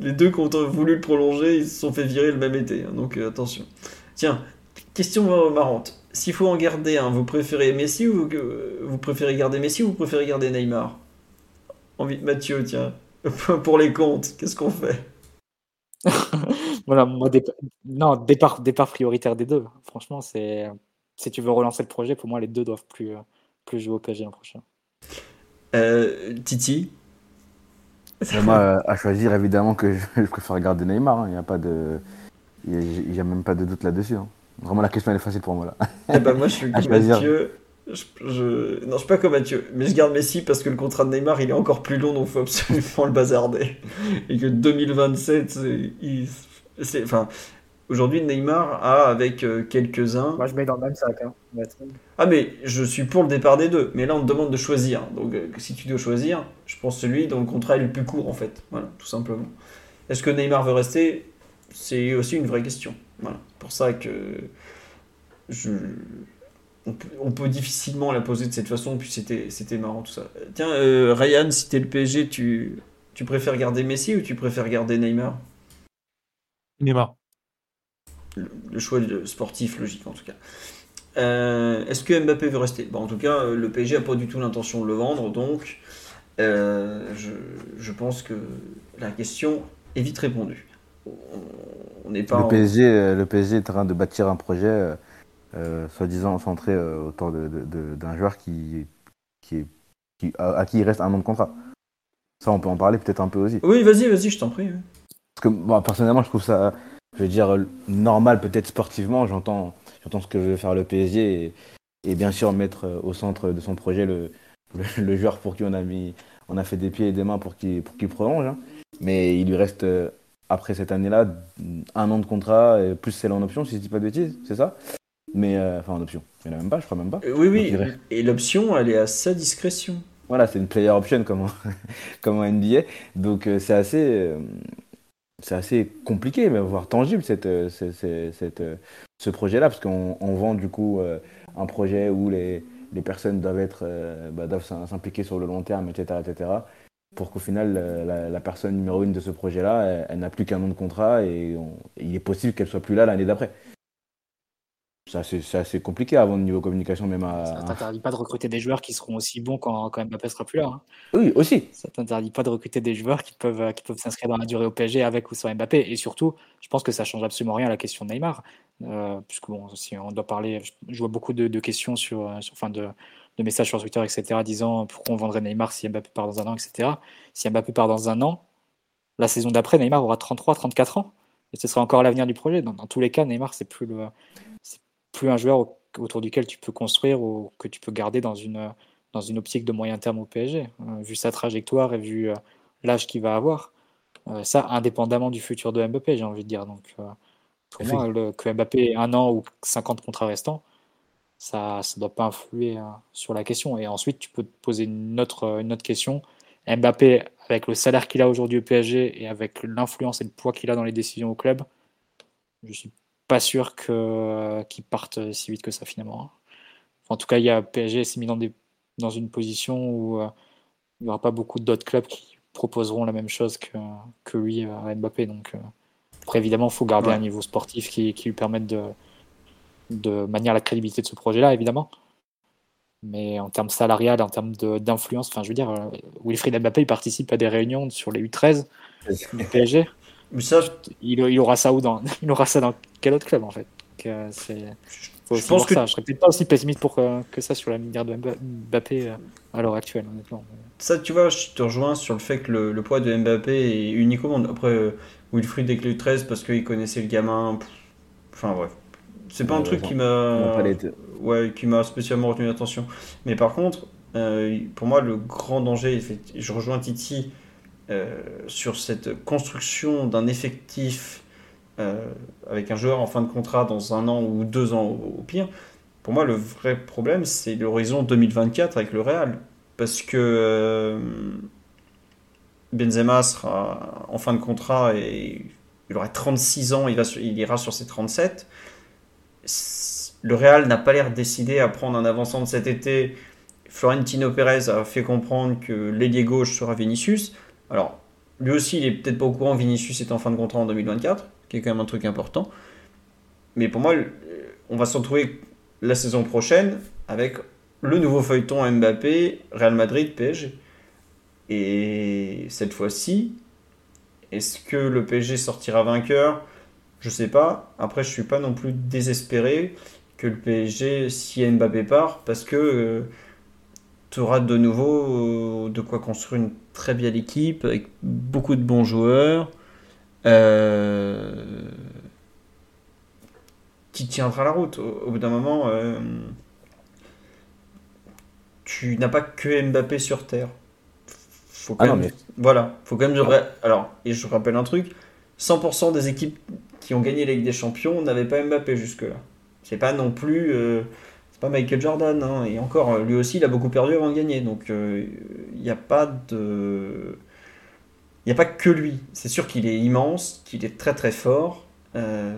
Les deux qui ont voulu le prolonger, ils se sont fait virer le même été. hein, donc euh, attention. Tiens, question marrante. S'il faut en garder un, vous préférez Messi ou vous, euh, vous préférez garder Messi ou vous préférez garder Neymar? Envie de Mathieu, tiens. pour les comptes, qu'est-ce qu'on fait? Voilà, moi, non, départ, départ prioritaire des deux. Franchement, c'est si tu veux relancer le projet, pour moi, les deux doivent plus, plus jouer au PSG l'an prochain. Euh, Titi? Moi, à choisir, évidemment que je, préfère garder Neymar. Hein. Il n'y a pas de, il n'y a, même pas de doute là-dessus. Hein. Vraiment, la question elle est facile pour moi là. Eh ben, moi, je suis <laughs> comme Mathieu. Je, je... Non, je suis pas comme Mathieu, mais je garde Messi parce que le contrat de Neymar il est encore plus long, donc il faut absolument le bazarder. Et que 2027, c'est. Enfin, Aujourd'hui, Neymar a avec euh, quelques-uns. Moi, je mets dans le même sac. Hein. Ah, mais je suis pour le départ des deux. Mais là, on te demande de choisir. Donc, euh, si tu dois choisir, je pense celui dont le contrat est le plus court, en fait. Voilà, tout simplement. Est-ce que Neymar veut rester? C'est aussi une vraie question. Voilà. Pour ça que. Je... On, peut, difficilement la poser de cette façon, puis c'était, c'était marrant tout ça. Tiens, euh, Ryan, si t'es le PSG, tu, tu préfères garder Messi ou tu préfères garder Neymar? Neymar le, choix sportif logique en tout cas. Euh, est-ce que Mbappé veut rester? Bon, En tout cas, le PSG n'a pas du tout l'intention de le vendre, donc euh, je, pense que la question est vite répondue. On n'est pas le, PSG, euh, le PSG est en train de bâtir un projet, soi-disant centré autour d'un joueur qui, qui, qui à, qui il reste un an de contrat. Ça, on peut en parler peut-être un peu aussi. Oui, vas-y, vas-y, je t'en prie. Que moi, personnellement, je trouve ça je veux dire, normal peut-être sportivement, j'entends, j'entends ce que veut faire le PSG et, bien sûr mettre euh, au centre de son projet le, <laughs> le, joueur pour qui on a mis, on a fait des pieds et des mains pour qu'il pour qu'il prolonge. Hein. Mais il lui reste, euh, après cette année-là, un an de contrat, et plus c'est en option, si je dis pas de bêtises, c'est ça? Mais, euh, enfin en option, il n'y en a même pas, je crois même pas. oui, oui, et l'option, elle est à sa discrétion. Voilà, c'est une player option comme <laughs> comme en NBA. Donc c'est assez c'est assez compliqué, mais voire tangible, cette, euh, cette, euh, ce projet-là, parce qu'on vend du coup euh, un projet où les, les personnes doivent, être, bah, doivent s'impliquer sur le long terme, etc. etc. pour qu'au final, la, personne numéro une de ce projet-là, elle, n'a plus qu'un an de contrat et il est possible qu'elle soit plus là l'année d'après c'est assez, compliqué avant de niveau communication même à. Ça t'interdit pas de recruter des joueurs qui seront aussi bons quand, quand Mbappé sera plus là. Hein. Oui, aussi. Ça t'interdit pas de recruter des joueurs qui peuvent, qui peuvent s'inscrire dans la durée au PSG avec ou sans Mbappé. Et surtout, je pense que ça change absolument rien à la question de Neymar. Euh, puisque bon, si on doit parler, je vois beaucoup de, questions sur, sur enfin de, de, messages sur Twitter, etc., disant pourquoi on vendrait Neymar si Mbappé part dans un an, etc. Si Mbappé part dans un an, la saison d'après, Neymar aura 33, 34 ans. Et ce sera encore l'avenir du projet. Dans, dans tous les cas, Neymar, c'est plus le, plus un joueur autour duquel tu peux construire ou que tu peux garder dans une, dans une optique de moyen terme au PSG, euh, vu sa trajectoire et vu euh, l'âge qu'il va avoir. Euh, ça, indépendamment du futur de Mbappé, j'ai envie de dire. Donc, pour moi, le, que Mbappé ait un an ou 50 contrats restants, ça ne doit pas influer sur la question. Et ensuite, tu peux te poser une autre, une autre question. Mbappé, avec le salaire qu'il a aujourd'hui au PSG et avec l'influence et le poids qu'il a dans les décisions au club, je suis pas sûr que, qu'ils partent si vite que ça finalement. En tout cas, il y a PSG s'est mis dans, des, dans une position où euh, il n'y aura pas beaucoup d'autres clubs qui proposeront la même chose que, que lui à Mbappé. Donc, euh, après, évidemment, il faut garder un niveau sportif qui, qui lui permette de, de manière la crédibilité de ce projet-là, évidemment. Mais en termes salarial, en termes d'influence, enfin, je veux dire, euh, Wilfried Mbappé il participe à des réunions sur les U13 <laughs> du PSG. Mais ça, il, il, aura ça où dans, <laughs> il aura ça dans quel autre club en fait que je pense que ça. je serais peut-être pas aussi pessimiste pour que, ça sur la minière de Mbappé euh, à l'heure actuelle honnêtement. Ça tu vois, je te rejoins sur le fait que le, poids de Mbappé est unique au monde. Après euh, Wilfried dès que 13 parce qu'il connaissait le gamin. Enfin bref. C'est pas un truc qui m'a ouais, qui m'a spécialement retenu l'attention. Mais par contre, euh, pour moi le grand danger, je rejoins Titi sur cette construction d'un effectif euh, avec un joueur en fin de contrat dans un an ou deux ans au, pire, pour moi, le vrai problème, c'est l'horizon 2024 avec le Real. Parce que euh, Benzema sera en fin de contrat et il aura 36 ans, il ira sur ses 37. Le Real n'a pas l'air décidé à prendre un avançant de cet été. Florentino Pérez a fait comprendre que l'ailier gauche sera Vinicius. Alors, lui aussi, il est peut-être pas au courant, Vinicius est en fin de contrat en 2024 qui est quand même un truc important. Mais pour moi, on va se retrouver la saison prochaine avec le nouveau feuilleton Mbappé, Real Madrid, PSG. Et cette fois-ci, est-ce que le PSG sortira vainqueur? Je sais pas. Après, je suis pas non plus désespéré que le PSG, si Mbappé part, parce que tu auras de nouveau euh, de quoi construire une très belle équipe avec beaucoup de bons joueurs. Euh, qui tiendra la route. Au, bout d'un moment, euh, tu n'as pas que Mbappé sur Terre. Faut Ah non, mais- Voilà, faut quand même. Alors, et je rappelle un truc 100% des équipes qui ont gagné la Ligue des Champions n'avaient pas Mbappé jusque-là. C'est pas non plus. euh, pas Michael Jordan. hein. Et encore, lui aussi, il a beaucoup perdu avant de gagner. Donc, euh, il n'y a pas de. Il n'y a pas que lui. C'est sûr qu'il est immense, qu'il est très très fort. euh,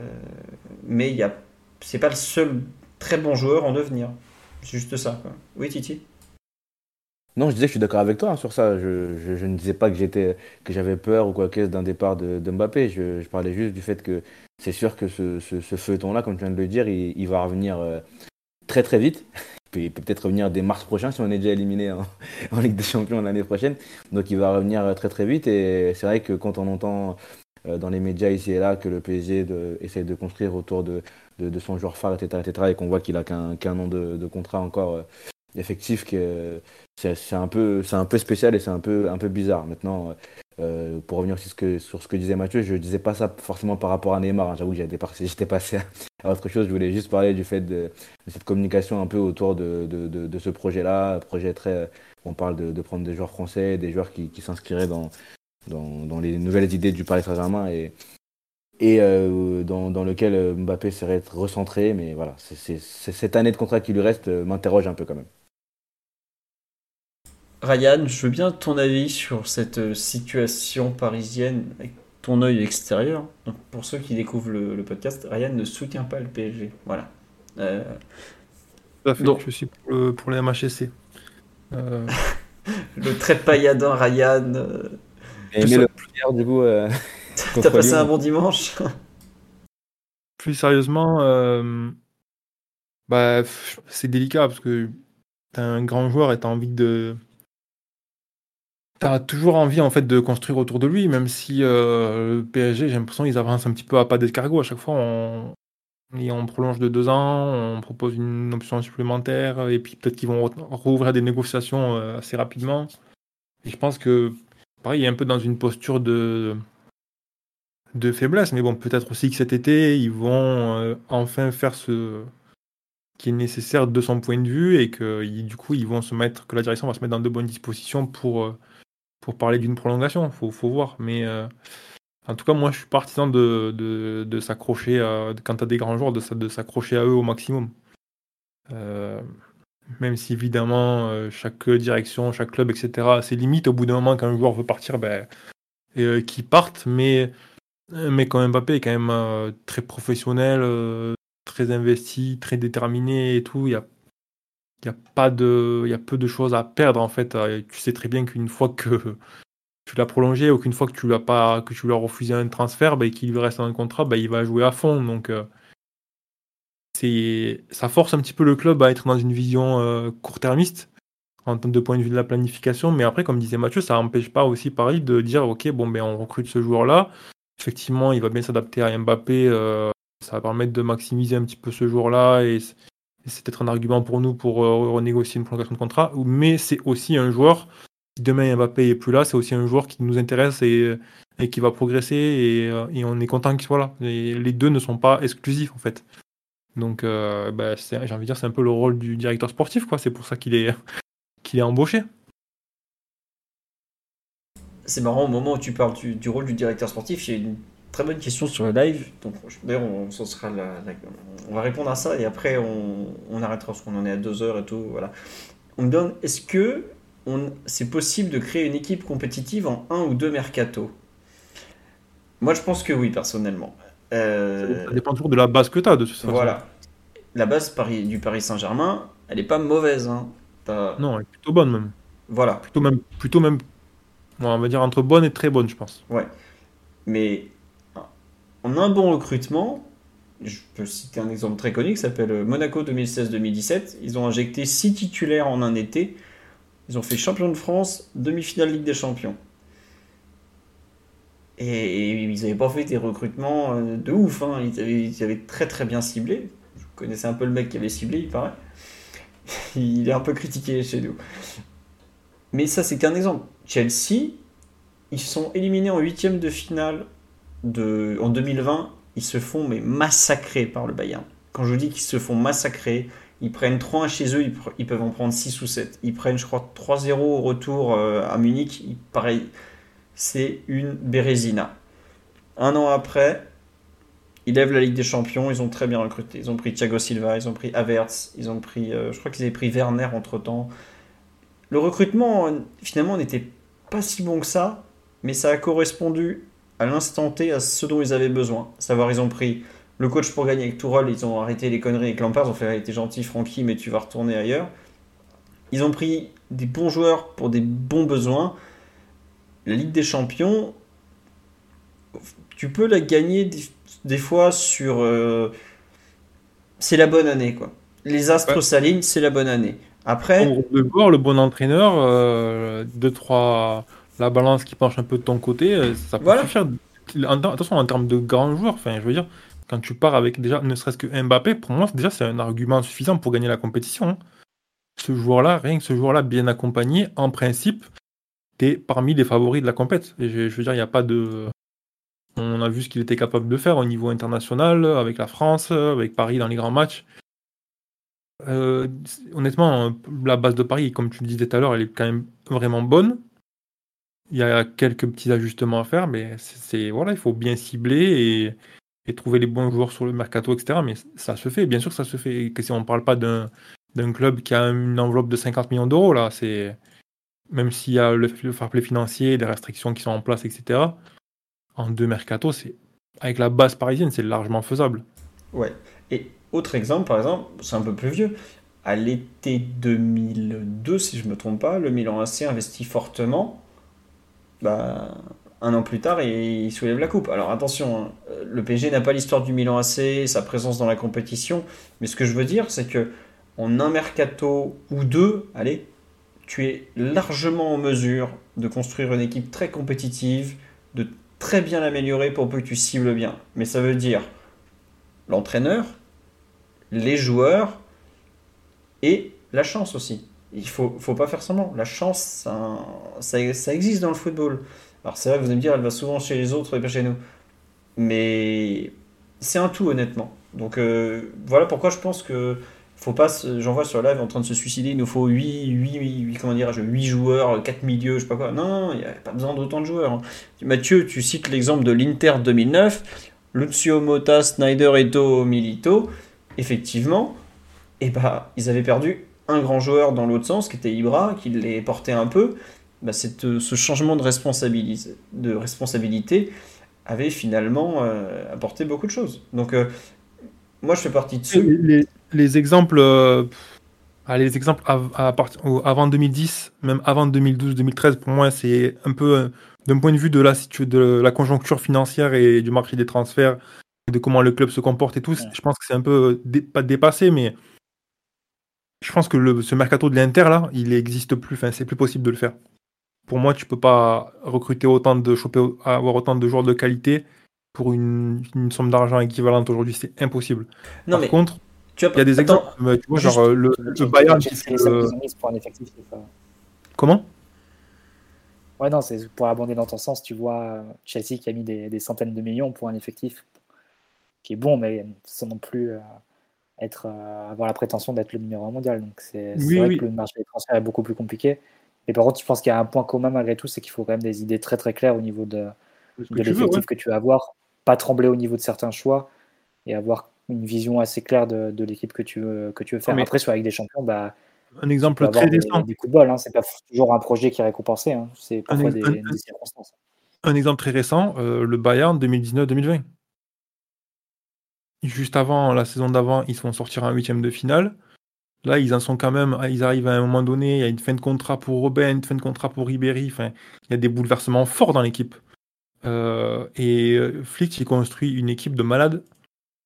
mais il a. C'est pas le seul très bon joueur en devenir. C'est juste ça. Oui, Titi? Non, je disais que je suis d'accord avec toi hein, sur ça. Je, je- ne disais pas que j'étais que j'avais peur ou quoi que ce d'un départ de, Mbappé. Je, parlais juste du fait que c'est sûr que ce, ce, ce feuilleton-là, comme tu viens de le dire, il, va revenir euh, très très vite. Il peut- peut-être revenir dès mars prochain si on est déjà éliminé <laughs> en, Ligue des Champions l'année prochaine. Donc il va revenir euh, très très vite. Et c'est vrai que quand on entend euh, dans les médias ici et là que le PSG de, essaie de construire autour de, de, son joueur phare, etc., etc., et qu'on voit qu'il a qu'un an de, contrat encore euh, effectif, que c'est un peu un peu spécial et c'est un peu un peu bizarre maintenant euh, pour revenir sur ce que sur ce que disait Mathieu je disais pas ça forcément par rapport à Neymar hein. j'avoue que j'étais <laughs> passé à autre chose. Je voulais juste parler du fait de, cette communication un peu autour de, de, ce projet là projet très on parle de, prendre des joueurs français des joueurs qui, qui s'inscriraient dans, dans les nouvelles idées du Paris Saint-Germain et et euh, dans, dans lequel Mbappé serait recentré. Mais voilà cette année de contrat qui lui reste euh, m'interroge un peu quand même Ryan, je veux bien ton avis sur cette euh, situation parisienne avec ton œil extérieur. Donc, pour ceux qui découvrent le, le podcast, Ryan ne soutient pas le PSG. Voilà. Euh, Tout à fait, Donc- je suis pour, le- pour les MHSC. Euh, <laughs> le très pailladin Ryan, et le du coup euh, <laughs> t'as passé un bon dimanche <laughs> plus sérieusement, euh, bah, c'est délicat parce que t'es un grand joueur et t'as envie de. T'as toujours envie en fait de construire autour de lui, même si euh, le PSG, j'ai l'impression qu'ils avancent un petit peu à pas d'escargot. À chaque fois, on, prolonge de deux ans, on propose une option supplémentaire, et puis peut-être qu'ils vont rouvrir des négociations euh, assez rapidement. Et je pense que, pareil, il est un peu dans une posture de, de faiblesse, mais bon, peut-être aussi que cet été, ils vont euh, enfin faire ce qui est nécessaire de son point de vue, et que du coup, ils vont se mettre, que la direction va se mettre dans de bonnes dispositions pour, pour parler d'une prolongation. Faut, voir, mais euh, en tout cas, moi, je suis partisan de, s'accrocher, à- quand tu as des grands joueurs, de, de s'accrocher à eux au maximum. Euh, même si évidemment, euh, chaque direction, chaque club, etc., a ses limites. Au bout d'un moment, quand un joueur veut partir, ben, euh, qu'il parte. Mais, mais quand Mbappé est quand même très professionnel, très investi, très déterminé et tout, il y a, il y a pas de, peu de choses à perdre en fait. Euh, Tu sais très bien qu'une fois que <laughs> tu l'as prolongé ou qu'une fois que tu l'as pas, que tu lui as refusé un transfert, ben, qu'il lui reste un contrat, ben, il va jouer à fond. Donc euh, ça force un petit peu le club à être dans une vision euh, court-termiste en termes de point de vue de la planification. Mais après, comme disait Mathieu, ça n'empêche pas aussi Paris de dire ok, bon, ben, on recrute ce joueur-là. Effectivement, il va bien s'adapter à Mbappé. ça va permettre de maximiser un petit peu ce joueur-là et, et c'est peut-être un argument pour nous pour euh, renégocier une prolongation de contrat. Mais c'est aussi un joueur, si demain Mbappé est plus là, c'est aussi un joueur qui nous intéresse et, et qui va progresser et, euh, et on est content qu'il soit là. Les deux ne sont pas exclusifs en fait. Donc, euh, bah, j'ai envie de dire, c'est un peu le rôle du directeur sportif, quoi. C'est pour ça qu'il est, <laughs> embauché. C'est marrant, au moment où tu parles du, rôle du directeur sportif, très bonne question sur le live. Donc, d'ailleurs, on, sera la- la- on va répondre à ça et après, on, on arrêtera parce qu'on en est à deux heures et tout. Voilà. On me donne est-ce que c'est possible de créer une équipe compétitive en un ou deux mercato? Moi, je pense que oui, personnellement. Euh, Ça dépend toujours de la base que tu as, de toute façon. voilà. La base Paris, du Paris Saint-Germain, elle est pas mauvaise. Hein. Non, elle est plutôt bonne même. Voilà. Plutôt même, plutôt même, ouais, on va dire entre bonne et très bonne, je pense. Mais en un bon recrutement, je peux citer un exemple très connu qui s'appelle Monaco 2016-2017. Ils ont injecté 6 titulaires en un été Ils ont fait champion de France, demi-finale Ligue des Champions. Et, ils n'avaient pas fait des recrutements euh, de ouf. Hein. Ils, avaient, très très bien ciblé. Je connaissais un peu le mec qui avait ciblé, il paraît. <laughs> il est un peu critiqué chez nous. Mais ça, c'est qu'un exemple. Chelsea, ils sont éliminés en huitième de finale de, en 2020. Ils se font mais massacrer par le Bayern. Quand je dis qu'ils se font massacrer, ils prennent 3-1 chez eux, ils, peuvent en prendre 6 ou 7. Ils prennent, je crois, 3-0 au retour euh, à Munich. pareil, c'est une bérésina. Un an après, ils lèvent la Ligue des Champions, ils ont très bien recruté. Ils ont pris Thiago Silva, ils ont pris Havertz, ils ont pris, euh, je crois qu'ils avaient pris Werner entre temps. Le recrutement, finalement, n'était pas si bon que ça, mais ça a correspondu à l'instant T à ce dont ils avaient besoin. Savoir, ils ont pris le coach pour gagner avec Tourelle, ils ont arrêté les conneries avec Lampard, ils ont fait, t'es gentil, Francky, mais tu vas retourner ailleurs. Ils ont pris des bons joueurs pour des bons besoins. La Ligue des Champions, tu peux la gagner des, fois sur. Euh, c'est la bonne année, quoi. Les astres s'alignent, c'est la bonne année. Après. Le bord, le bon entraîneur, 2-3. Euh, la balance qui penche un peu de ton côté, euh, ça peut voilà. suffire. Attention, en termes de grands joueurs, enfin, je veux dire, quand tu pars avec déjà ne serait-ce que Mbappé, pour moi, déjà, c'est un argument suffisant pour gagner la compétition. Hein. Ce joueur-là, rien que ce joueur-là, bien accompagné, en principe, t'es parmi les favoris de la compète. Et je, veux dire, il n'y a pas de. On a vu ce qu'il était capable de faire au niveau international, avec la France, avec Paris dans les grands matchs. Euh, honnêtement, la base de Paris, comme tu le disais tout à l'heure, elle est quand même vraiment bonne. Il y a quelques petits ajustements à faire, mais c'est voilà, il faut bien cibler et, trouver les bons joueurs sur le mercato, etc. Mais ça se fait, bien sûr que ça se fait. Que si on ne parle pas d'un club qui a une enveloppe de 50 millions d'euros, là, c'est même s'il y a le, le fair play financier, des restrictions qui sont en place, etc. En deux mercato, c'est avec la base parisienne, c'est largement faisable. Ouais. Et autre exemple, par exemple, c'est un peu plus vieux. À l'été 2002, si je ne me trompe pas, le Milan AC investit fortement. Bah, un an plus tard, il soulève la coupe. Alors attention, hein, le PSG n'a pas l'histoire du Milan AC, sa présence dans la compétition, mais ce que je veux dire, c'est que en un mercato ou deux, allez, tu es largement en mesure de construire une équipe très compétitive, de très bien l'améliorer pour que tu cibles bien. Mais ça veut dire l'entraîneur, les joueurs et la chance aussi. Il faut, faut pas faire semblant. La chance, ça, ça, existe dans le football. Alors c'est vrai, vous allez me dire, elle va souvent chez les autres et pas chez nous. Mais c'est un tout, honnêtement. Donc euh, voilà pourquoi je pense que faut pas, j'en vois sur live en train de se suicider, il nous faut 8, 8, 8, comment dire, 8 joueurs, 4 milieux, je sais pas quoi. Non, il n'y a pas besoin d'autant de joueurs. Hein. Mathieu, tu cites l'exemple de l'Inter 2009, Lucio Mota, Snyder, Eto, Milito effectivement, et eh bah, ils avaient perdu un grand joueur dans l'autre sens, qui était Ibra, qui les portait un peu. Bah, euh, ce changement de, responsabilité, de responsabilité avait finalement euh, apporté beaucoup de choses. Donc, euh, moi, je fais partie de ceux. Les, exemples, les exemples avant 2010, même avant 2012-2013, pour moi, c'est un peu, d'un point de vue de la, de la conjoncture financière et du marché des transferts, de comment le club se comporte et tout. Je pense que c'est un peu pas dépassé, mais je pense que le, ce mercato de l'Inter là, il n'existe plus. Enfin, c'est plus possible de le faire. Pour moi, tu peux pas recruter autant de choper, avoir autant de joueurs de qualité pour une, somme d'argent équivalente aujourd'hui, c'est impossible. Non, Par contre, il y a des exemples, tu vois, genre le, Bayern Comment? Ouais, non, c'est pour abonder dans ton sens, tu vois Chelsea qui a mis des, des, centaines de millions pour un effectif qui est bon, mais sans non plus euh, être, euh, avoir la prétention d'être le numéro un mondial. Donc c'est vrai que le marché des transferts est beaucoup plus compliqué. Mais par contre, je pense qu'il y a un point commun malgré tout, c'est qu'il faut quand même des idées très très claires au niveau de, de l'effectif que tu vas avoir, pas trembler au niveau de certains choix et avoir une vision assez claire de, de l'équipe que tu veux, que tu veux faire. Après, sur avec des champions, bah, un exemple très récent. Des, coups de bol, hein. c'est pas toujours un projet qui est récompensé, hein. c'est parfois des, circonstances. Un exemple très récent, euh, le Bayern 2019-2020 juste avant, la saison d'avant, ils se font sortir en huitième de finale. Là, ils en sont quand même, ils arrivent à un moment donné, il y a une fin de contrat pour Robin, une fin de contrat pour Ribéry, enfin, il y a des bouleversements forts dans l'équipe. Euh, et euh, Flick, il construit une équipe de malades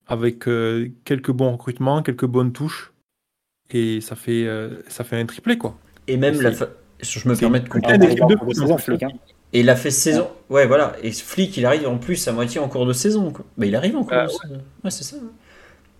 avec euh, quelques bons recrutements, quelques bonnes touches, et ça fait, ça fait un triplé, quoi. Et même la, Je me permets de une hein. Et il a fait saison. Ouais, voilà. Et Flick, il arrive en plus à moitié en cours de saison. Quoi. Bah, il arrive en cours Bah, de saison. Ouais, c'est ça. hein.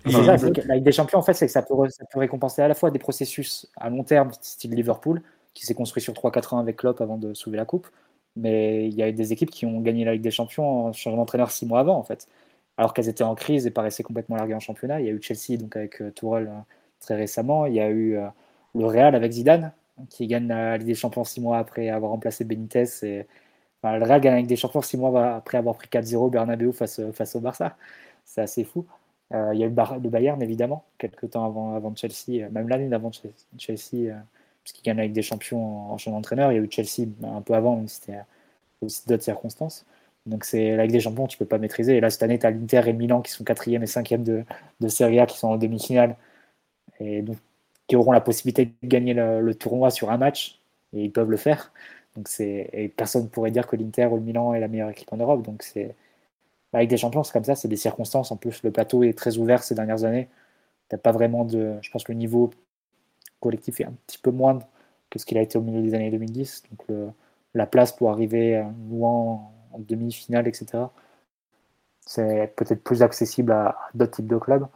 Et- ça, la Ligue des Champions, en fait, c'est que ça peut, ça peut récompenser à la fois des processus à long terme, style Liverpool, qui s'est construit sur 3-4 ans avec Klopp avant de soulever la coupe. Mais il y a des équipes qui ont gagné la Ligue des Champions en changeant d'entraîneur 6 mois avant, en fait. Alors qu'elles étaient en crise et paraissaient complètement larguées en championnat. Il y a eu Chelsea, donc avec euh, Tourelle euh, très récemment. Il y a eu euh, le Real avec Zidane, qui gagne la Ligue des Champions 6 mois après avoir remplacé Benitez. Et... Enfin, le Real gagne la Ligue des Champions 6 mois après avoir pris 4-0 au Bernabeu face, face au Barça. C'est assez fou. Euh, il y a eu le, Bayern, évidemment, quelques temps avant, avant Chelsea, euh, même l'année d'avant Chelsea, euh, puisqu'il gagne la Ligue des Champions en, changeant d'entraîneur. Il y a eu Chelsea ben, un peu avant, mais c'était aussi d'autres circonstances. Donc c'est la Ligue des Champions, tu peux pas maîtriser. Et là, cette année, tu as l'Inter et Milan qui sont quatrième et cinquième de, de Serie A, qui sont en demi-finale, et donc qui auront la possibilité de gagner le, tournoi sur un match, et ils peuvent le faire. Donc et personne ne pourrait dire que l'Inter ou le Milan est la meilleure équipe en Europe. Donc c'est Ligue des Champions, c'est comme ça, c'est des circonstances. En plus, le plateau est très ouvert ces dernières années. T'as pas vraiment de. Je pense que le niveau collectif est un petit peu moindre que ce qu'il a été au milieu des années 2010. Donc le- la place pour arriver loin en, en demi-finale, etc. C'est peut-être plus accessible à d'autres types de clubs.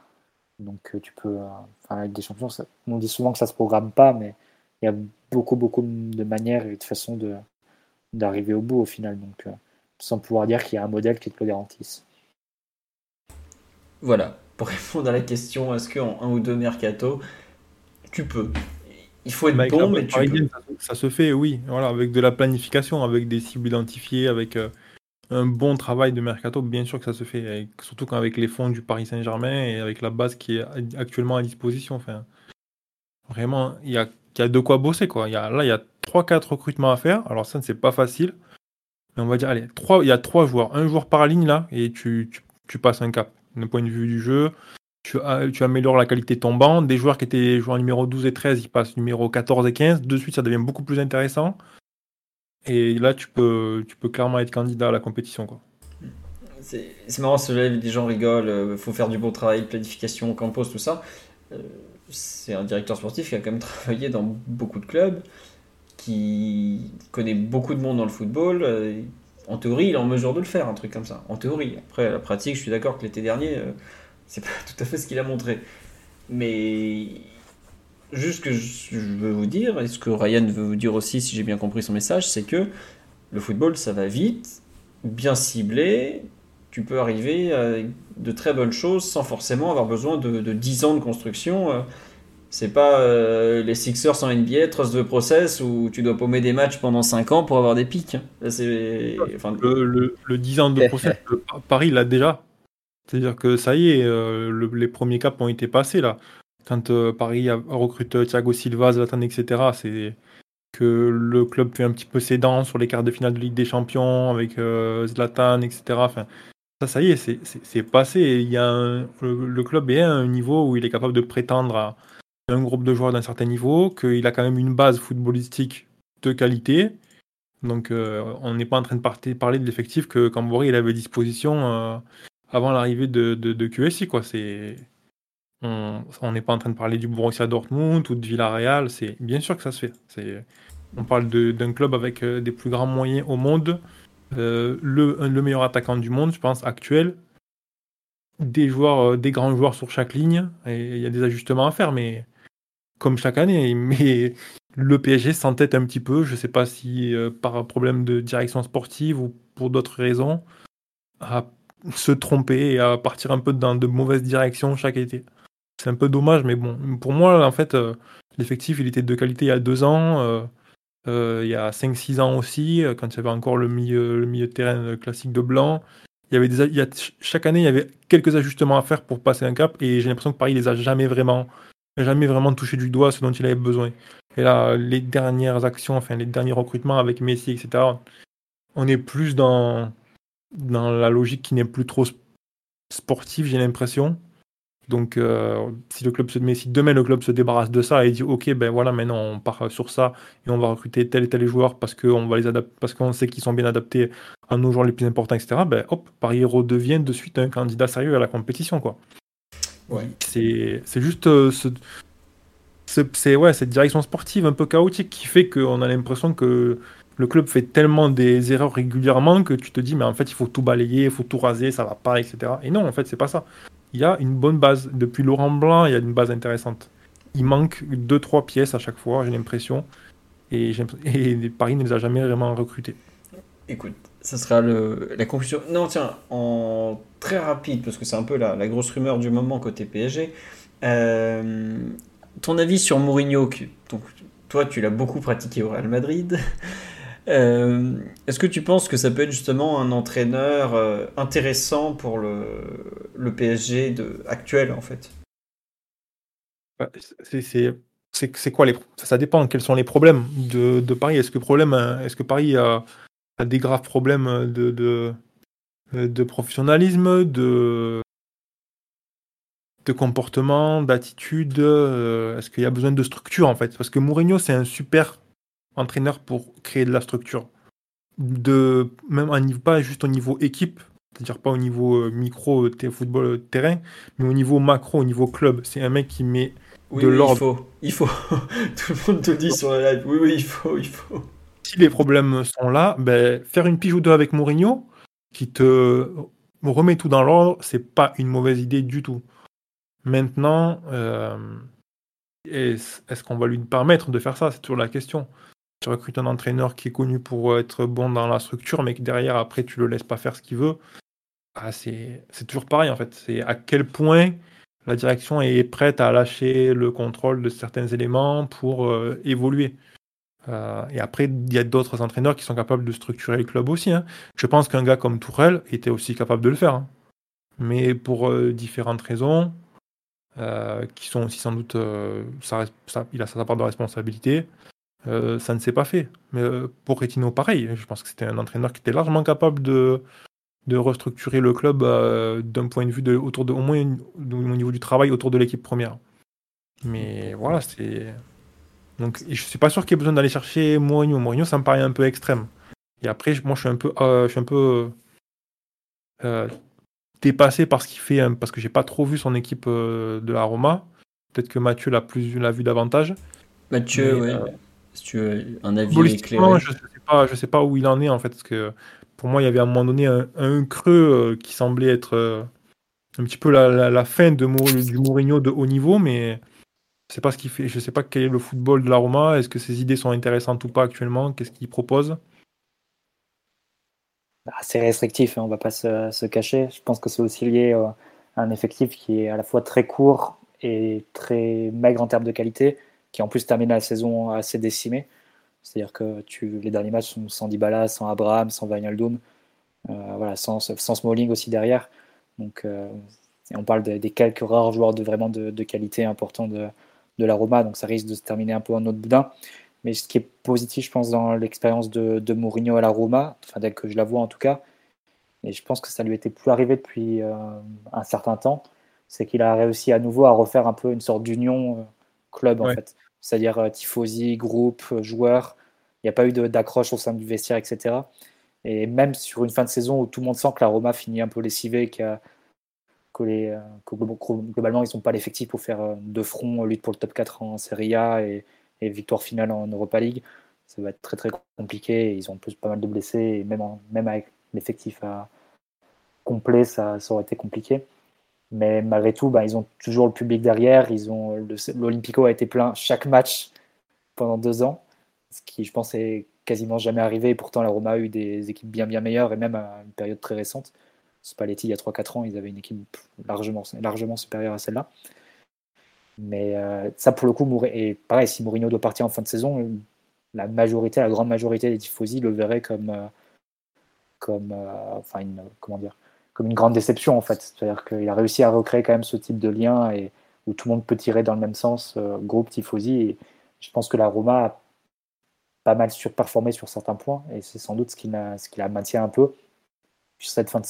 Donc euh, tu peux. euh, Enfin, Ligue des Champions, ça- on dit souvent que ça se programme pas, mais il y a beaucoup, beaucoup de manières et de façons de d'arriver au bout au final. Donc, euh, sans pouvoir dire qu'il y a un modèle qui te le garantisse. Voilà. Pour répondre à la question, est-ce qu'en un ou deux mercato, tu peux? Il faut être Bah, avec bon, mais tu peux. ça, se- ça se fait, oui. Voilà, avec de la planification, avec des cibles identifiées, avec euh, un bon travail de mercato, bien sûr que ça se fait. avec- surtout quand avec les fonds du Paris Saint-Germain et avec la base qui est actuellement à disposition. Enfin, vraiment, il y a, de quoi bosser. Quoi. Là, il y a 3-4 recrutements à faire. Alors ça, c'est pas facile. Mais on va dire, allez, il y a trois joueurs. Un joueur par ligne, là, et tu, passes un cap. D'un point de vue du jeu, tu améliores la qualité de ton banc. Des joueurs qui étaient joueurs numéro 12 et 13, ils passent numéro 14 et 15. De suite, ça devient beaucoup plus intéressant. Et là, tu peux, tu peux clairement être candidat à la compétition. C'est marrant, ce live, des gens rigolent, euh, faut faire du bon travail, planification, campus, tout ça. Euh, c'est un directeur sportif qui a quand même <laughs> travaillé dans beaucoup de clubs, qui connaît beaucoup de monde dans le football. euh, en théorie, il est en mesure de le faire, un truc comme ça. En théorie. Après, la pratique, je suis d'accord que l'été dernier, euh, c'est <laughs> pas tout à fait ce qu'il a montré. Mais juste ce que je veux vous dire, et ce que Ryan veut vous dire aussi, si j'ai bien compris son message, c'est que le football, ça va vite, bien ciblé, tu peux arriver à de très bonnes choses sans forcément avoir besoin de, de 10 ans de construction. euh. C'est pas euh, les Sixers en NBA, Trust the Process, où tu dois paumer des matchs pendant 5 ans pour avoir des pics. Là, c'est- enfin, Le, le, le 10 ans de procès, le- Paris l'a déjà. C'est-à-dire que ça y est, euh, le- les premiers caps ont été passés là. Quand euh, Paris recrute Thiago Silva, Zlatan, etc., c'est que le club fait un petit peu ses dents sur les quarts de finale de Ligue des Champions avec euh, Zlatan, etc. Enfin, ça, ça y est, c'est- passé. Il y a un- le, club est à un niveau où il est capable de prétendre à un groupe de joueurs d'un certain niveau, qu'il a quand même une base footballistique de qualité. Donc, euh, on n'est pas en train de parler de l'effectif que Cambori il avait à disposition euh, avant l'arrivée de, de, de QSI. Quoi. C'est, on n'est pas en train de parler du Borussia Dortmund ou de Villarreal. C'est bien sûr que ça se fait. On parle d'un club avec euh, des plus grands moyens au monde, euh, le, meilleur attaquant du monde, je pense, actuel. Des joueurs, euh, des grands joueurs sur chaque ligne. Il y a des ajustements à faire, mais comme chaque année. <laughs> Mais le PSG s'entête un petit peu. Je ne sais pas si par problème de direction sportive ou pour d'autres raisons, à se tromper et à partir un peu dans de mauvaises directions chaque été. C'est un peu dommage, mais bon, pour moi, en fait, euh, l'effectif, il était de qualité il y a deux ans, euh, euh, il y a 5-6 ans aussi, quand il y avait encore le milieu, le milieu de terrain classique de blanc. Il y avait des, il y a- chaque année, il y avait quelques ajustements à faire pour passer un cap, et j'ai l'impression que Paris les a jamais vraiment, jamais vraiment touché du doigt ce dont il avait besoin. Et là, les dernières actions, enfin les derniers recrutements avec Messi, etc., on est plus dans, dans la logique qui n'est plus trop sp- sportive, j'ai l'impression. Donc, euh, si le club se, mais si demain le club se débarrasse de ça et dit ok, ben voilà, maintenant on part sur ça et on va recruter tel et tel joueur parce qu'on va les adapter, parce qu'on sait qu'ils sont bien adaptés à nos joueurs les plus importants, etc. Ben hop, Paris redevient de suite un candidat sérieux à la compétition, quoi. Ouais. C'est, c'est juste, euh, ce- c'est ouais, cette direction sportive un peu chaotique qui fait qu'on a l'impression que le club fait tellement des erreurs régulièrement que tu te dis, mais en fait, il faut tout balayer, il faut tout raser, ça va pas, etc. Et non, en fait, c'est pas ça. Il y a une bonne base. Depuis Laurent Blanc, il y a une base intéressante. Il manque deux, trois pièces à chaque fois, j'ai l'impression. Et, Paris ne les a jamais vraiment recrutées. Écoute, ça sera la conclusion. Non, tiens, en très rapide, parce que c'est un peu la, la, grosse rumeur du moment côté PSG. Euh, ton avis sur Mourinho, donc, toi tu l'as beaucoup pratiqué au Real Madrid. Euh, Est-ce que tu penses que ça peut être justement un entraîneur euh, intéressant pour le, PSG de, actuel en fait? C'est quoi les ça dépend quels sont les problèmes de, de Paris. Est-ce que problème est-ce que Paris a, a, des graves problèmes de, de, de professionnalisme de de comportement, d'attitude euh, Est-ce qu'il y a besoin de structure en fait? Parce que Mourinho, c'est un super entraîneur pour créer de la structure. De, même un niveau, pas juste au niveau équipe, c'est-à-dire pas au niveau euh, micro football euh, terrain, mais au niveau macro, au niveau club. C'est un mec qui met de l'ordre. Il faut, il faut. <laughs> Tout le monde te dit sur la live, oui, oui, il faut, il faut. Si les problèmes sont là, ben, faire une pige ou deux avec Mourinho, qui te remet tout dans l'ordre, c'est pas une mauvaise idée du tout. Maintenant, euh, est-ce qu'on va lui permettre de faire ça? C'est toujours la question. Tu recrutes un entraîneur qui est connu pour être bon dans la structure, mais que derrière, après, tu le laisses pas faire ce qu'il veut. Ah, c'est toujours pareil, en fait. C'est à quel point la direction est prête à lâcher le contrôle de certains éléments pour euh, évoluer. Euh, et après, il y a d'autres entraîneurs qui sont capables de structurer le club aussi. Hein. Je pense qu'un gars comme Tourelle était aussi capable de le faire. Hein. Mais pour différentes raisons, euh, qui sont aussi sans doute, euh, il a sa part de responsabilité. Euh, ça ne s'est pas fait. Mais pour Retino, pareil. Je pense que c'était un entraîneur qui était largement capable de, de restructurer le club d'un point de vue de, autour de, au moins au niveau du travail autour de l'équipe première. Mais voilà, c'est. Donc, je suis pas sûr qu'il y ait besoin d'aller chercher Mourinho. Mourinho, ça me paraît un peu extrême. Et après, moi, je suis un peu, je suis un peu dépassé par ce qu'il fait, hein, parce que j'ai pas trop vu son équipe euh, de la Roma. Peut-être que Mathieu l'a plus l'a vu davantage. Mathieu, oui. Euh, si tu as un avis éclairé. Je sais pas, je sais pas où il en est en fait, parce que pour moi, il y avait à un moment donné un, creux euh, qui semblait être un petit peu la, la, fin de du Mourinho de haut niveau, mais je sais pas ce qu'il fait. Je sais pas quel est le football de la Roma. Est-ce que ses idées sont intéressantes ou pas actuellement Qu'est-ce qu'il propose? Assez restrictif, hein, on va pas se, cacher. Je pense que c'est aussi lié euh, à un effectif qui est à la fois très court et très maigre en termes de qualité, qui en plus termine la saison assez décimée. C'est-à-dire que tu, les derniers matchs sont sans Dybala, sans Abraham, sans Wijnaldum, euh, voilà, sans, sans Smalling aussi derrière. Donc, euh, on parle des quelques rares joueurs de vraiment de, qualité important de, de la Roma, donc ça risque de se terminer un peu en autre boudin. Mais ce qui est positif, je pense, dans l'expérience de, Mourinho à la Roma, enfin, dès que je la vois en tout cas, et je pense que ça lui était plus arrivé depuis euh, un certain temps, c'est qu'il a réussi à nouveau à refaire un peu une sorte d'union euh, club, en fait. C'est-à-dire euh, tifosi, groupe, joueurs. Il n'y a pas eu d'accroche au sein du vestiaire, etc. Et même sur une fin de saison où tout le monde sent que la Roma finit un peu lessivée, que, les, que globalement, ils n'ont pas l'effectif pour faire deux fronts, lutte pour le top 4 en Serie A et, et victoire finale en Europa League, ça va être très très compliqué. Ils ont en plus pas mal de blessés et même, même avec l'effectif complet, ça, ça, aurait été compliqué. Mais malgré tout, bah, ils ont toujours le public derrière. Ils ont l'Olympico a été plein chaque match pendant deux ans, ce qui, je pense, est quasiment jamais arrivé. Pourtant, la Roma a eu des équipes bien bien meilleures et même à une période très récente. Spalletti, il y a 3-4 ans, ils avaient une équipe largement, largement supérieure à celle-là. Mais euh, ça, pour le coup, et pareil, si Mourinho doit partir en fin de saison, la majorité, la grande majorité des tifosi le verraient comme, euh, comme, euh, enfin, une, comment dire, comme une grande déception en fait. C'est-à-dire qu'il a réussi à recréer quand même ce type de lien et où tout le monde peut tirer dans le même sens, groupe tifosi. Et je pense que la Roma a pas mal surperformé sur certains points et c'est sans doute ce qui la, ce qui la maintient un peu sur cette fin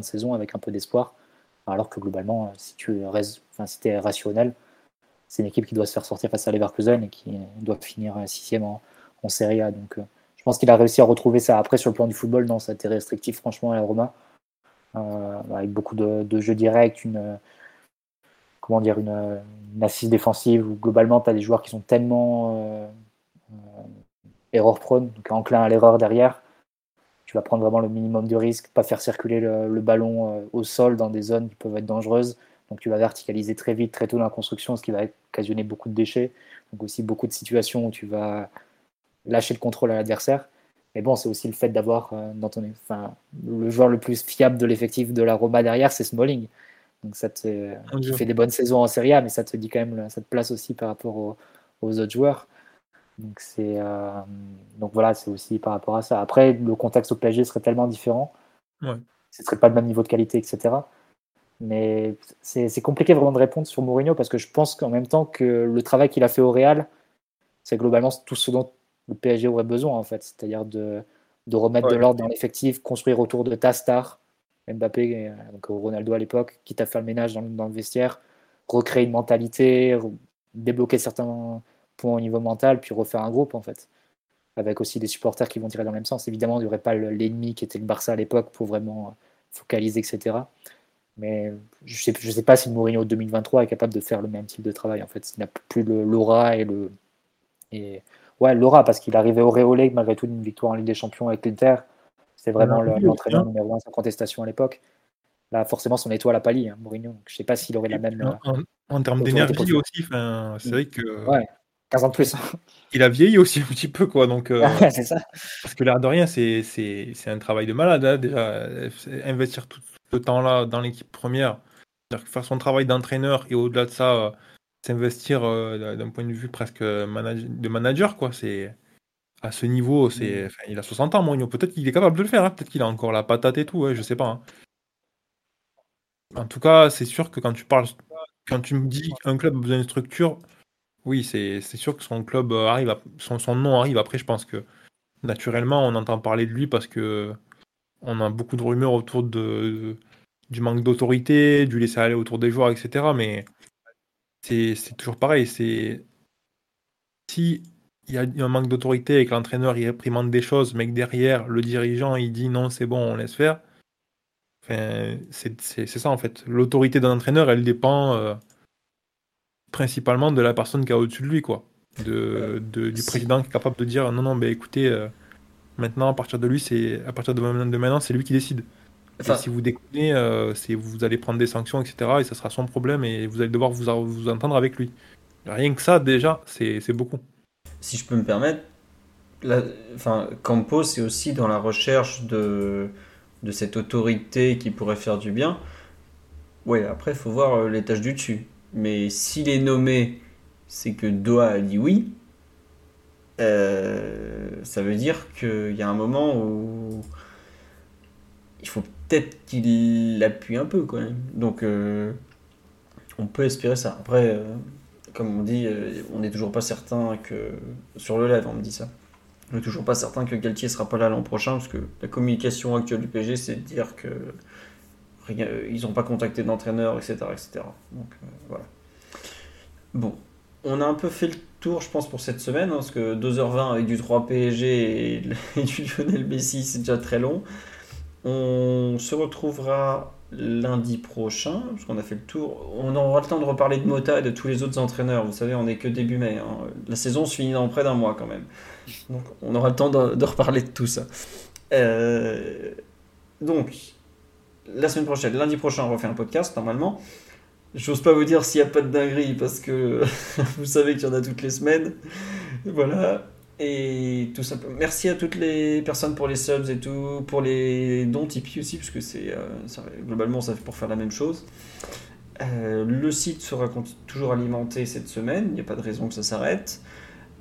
de, saison avec un peu d'espoir. Alors que globalement, si tu restes, enfin, si es rationnel, c'est une équipe qui doit se faire sortir face à Leverkusen et qui doit finir sixième en, en Serie A. Donc, euh, je pense qu'il a réussi à retrouver ça. Après, sur le plan du football, non, ça a été restrictif, franchement, à la Roma, euh, avec beaucoup de, jeux directs, une, comment dire, une, assise défensive où globalement tu as des joueurs qui sont tellement erreur prone, donc enclin à l'erreur derrière. Tu vas prendre vraiment le minimum de risque, pas faire circuler le, ballon au sol dans des zones qui peuvent être dangereuses. Donc tu vas verticaliser très vite, très tôt dans la construction, ce qui va occasionner beaucoup de déchets. Donc aussi beaucoup de situations où tu vas lâcher le contrôle à l'adversaire. Mais bon, c'est aussi le fait d'avoir euh, dans ton, enfin, le joueur le plus fiable de l'effectif de la Roma derrière, c'est Smalling. Donc ça te tu fais des bonnes saisons en Serie A, mais ça te dit quand même, ça te place aussi par rapport aux, autres joueurs. Donc c'est euh, donc voilà, c'est aussi par rapport à ça. Après, le contexte au PSG serait tellement différent. Ouais. Ce serait pas le même niveau de qualité, etc. Mais c'est compliqué vraiment de répondre sur Mourinho parce que je pense qu'en même temps que le travail qu'il a fait au Real, c'est globalement tout ce dont le PSG aurait besoin en fait, c'est-à-dire de, de, remettre de l'ordre dans l'effectif, construire autour de ta star, Mbappé, donc Ronaldo à l'époque, quitte à faire le ménage dans, dans, le vestiaire, recréer une mentalité, débloquer certains points au niveau mental, puis refaire un groupe en fait, avec aussi des supporters qui vont tirer dans le même sens. Évidemment, il n'y aurait pas l'ennemi qui était le Barça à l'époque pour vraiment focaliser, etc. Mais je sais, je sais pas si Mourinho 2023 est capable de faire le même type de travail. En fait, il n'a plus l'aura et le. Et, ouais, l'aura, parce qu'il arrivait au Réolé malgré tout d'une victoire en Ligue des Champions avec l'Inter. C'était vraiment l'entraîneur numéro un sans contestation à l'époque. Là, forcément, son étoile a pâli, hein, Mourinho. Je sais pas s'il aurait la même. En, en, termes d'énergie aussi, c'est vrai que. Ouais. 15 ans de plus. Il a vieilli aussi un petit peu, quoi. Donc, euh, <laughs> c'est ça. Parce que l'air de rien, c'est un travail de malade. Hein, déjà, investir tout, ce temps-là dans l'équipe première, faire son travail d'entraîneur et au-delà de ça, euh, s'investir euh, d'un point de vue presque de manager, quoi. C'est à ce niveau, c'est, mm. il a 60 ans, Mourinho. Peut-être qu'il est capable de le faire. Hein. Peut-être qu'il a encore la patate et tout. Ouais, je sais pas. Hein. En tout cas, c'est sûr que quand tu parles, quand tu me dis qu'un club a besoin de structure, oui, c'est sûr que son club arrive, son, son nom arrive. Après, je pense que naturellement, on entend parler de lui parce que on a beaucoup de rumeurs autour de, du manque d'autorité, du laisser aller autour des joueurs, etc. Mais c'est toujours pareil. C'est si il y a un manque d'autorité et que l'entraîneur il réprimande des choses, mais que derrière le dirigeant il dit non, c'est bon, on laisse faire. Enfin, c'est ça en fait. L'autorité d'un entraîneur, elle dépend euh, principalement de la personne qui est au-dessus de lui, quoi. De, du président qui est capable de dire non, non, ben écoutez. Euh, Maintenant, à partir de lui, c'est à partir de maintenant, c'est lui qui décide. Si vous déconnez, euh, vous allez prendre des sanctions, etc. Et ça sera son problème et vous allez devoir vous, vous entendre avec lui. Rien que ça, déjà, c'est beaucoup. Si je peux me permettre, la, enfin, Campos, c'est aussi dans la recherche de, de cette autorité qui pourrait faire du bien. Ouais, après, il faut voir euh, les tâches du dessus. Mais s'il est nommé, c'est que Doha a dit oui. Euh, ça veut dire qu'il y a un moment où il faut peut-être qu'il appuie un peu quand même. Donc euh, on peut espérer ça. Après, euh, comme on dit, on n'est toujours pas certain que sur le live on me dit ça. On n'est toujours pas certain que Galtier sera pas là l'an prochain parce que la communication actuelle du PG c'est de dire que ils n'ont pas contacté d'entraîneur, etc., etc. Donc voilà. Bon, on a un peu fait le tour, je pense, pour cette semaine, hein, parce que 2h20 avec du 3 PSG <laughs> et, du Lionel Messi, c'est déjà très long. On se retrouvera lundi prochain, parce qu'on a fait le tour. On aura le temps de reparler de Mota et de tous les autres entraîneurs. Vous savez, on n'est que début mai. Hein. La saison se finit dans près d'un mois quand même. Donc on aura le temps de, reparler de tout ça. Euh, donc, la semaine prochaine, lundi prochain, on refait un podcast normalement. J'ose pas vous dire s'il n'y a pas de dinguerie parce que <laughs> vous savez qu'il y en a toutes les semaines. Voilà. Et tout ça. Merci à toutes les personnes pour les subs et tout, pour les dons Tipeee aussi, parce que c'est euh, globalement ça fait pour faire la même chose. Euh, le site sera toujours alimenté cette semaine, il n'y a pas de raison que ça s'arrête.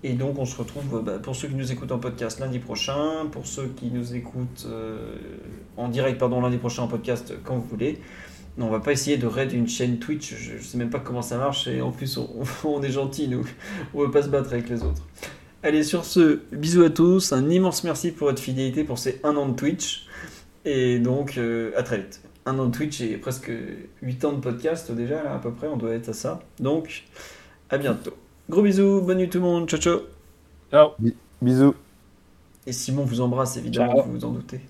Et donc on se retrouve bah, pour ceux qui nous écoutent en podcast lundi prochain, pour ceux qui nous écoutent euh, en direct pardon lundi prochain en podcast quand vous voulez. Non, on va pas essayer de raid une chaîne Twitch, je, sais même pas comment ça marche et en plus on, <laughs> est gentil nous, on veut pas se battre avec les autres. Allez sur ce, bisous à tous, un immense merci pour votre fidélité pour ces un an de Twitch et donc euh, à très vite. Un an de Twitch et presque 8 ans de podcast déjà là à peu près, on doit être à ça. Donc à bientôt. Gros bisous, bonne nuit tout le monde, ciao ciao. Ciao. Bisous. Et Simon vous embrasse évidemment, vous vous en doutez.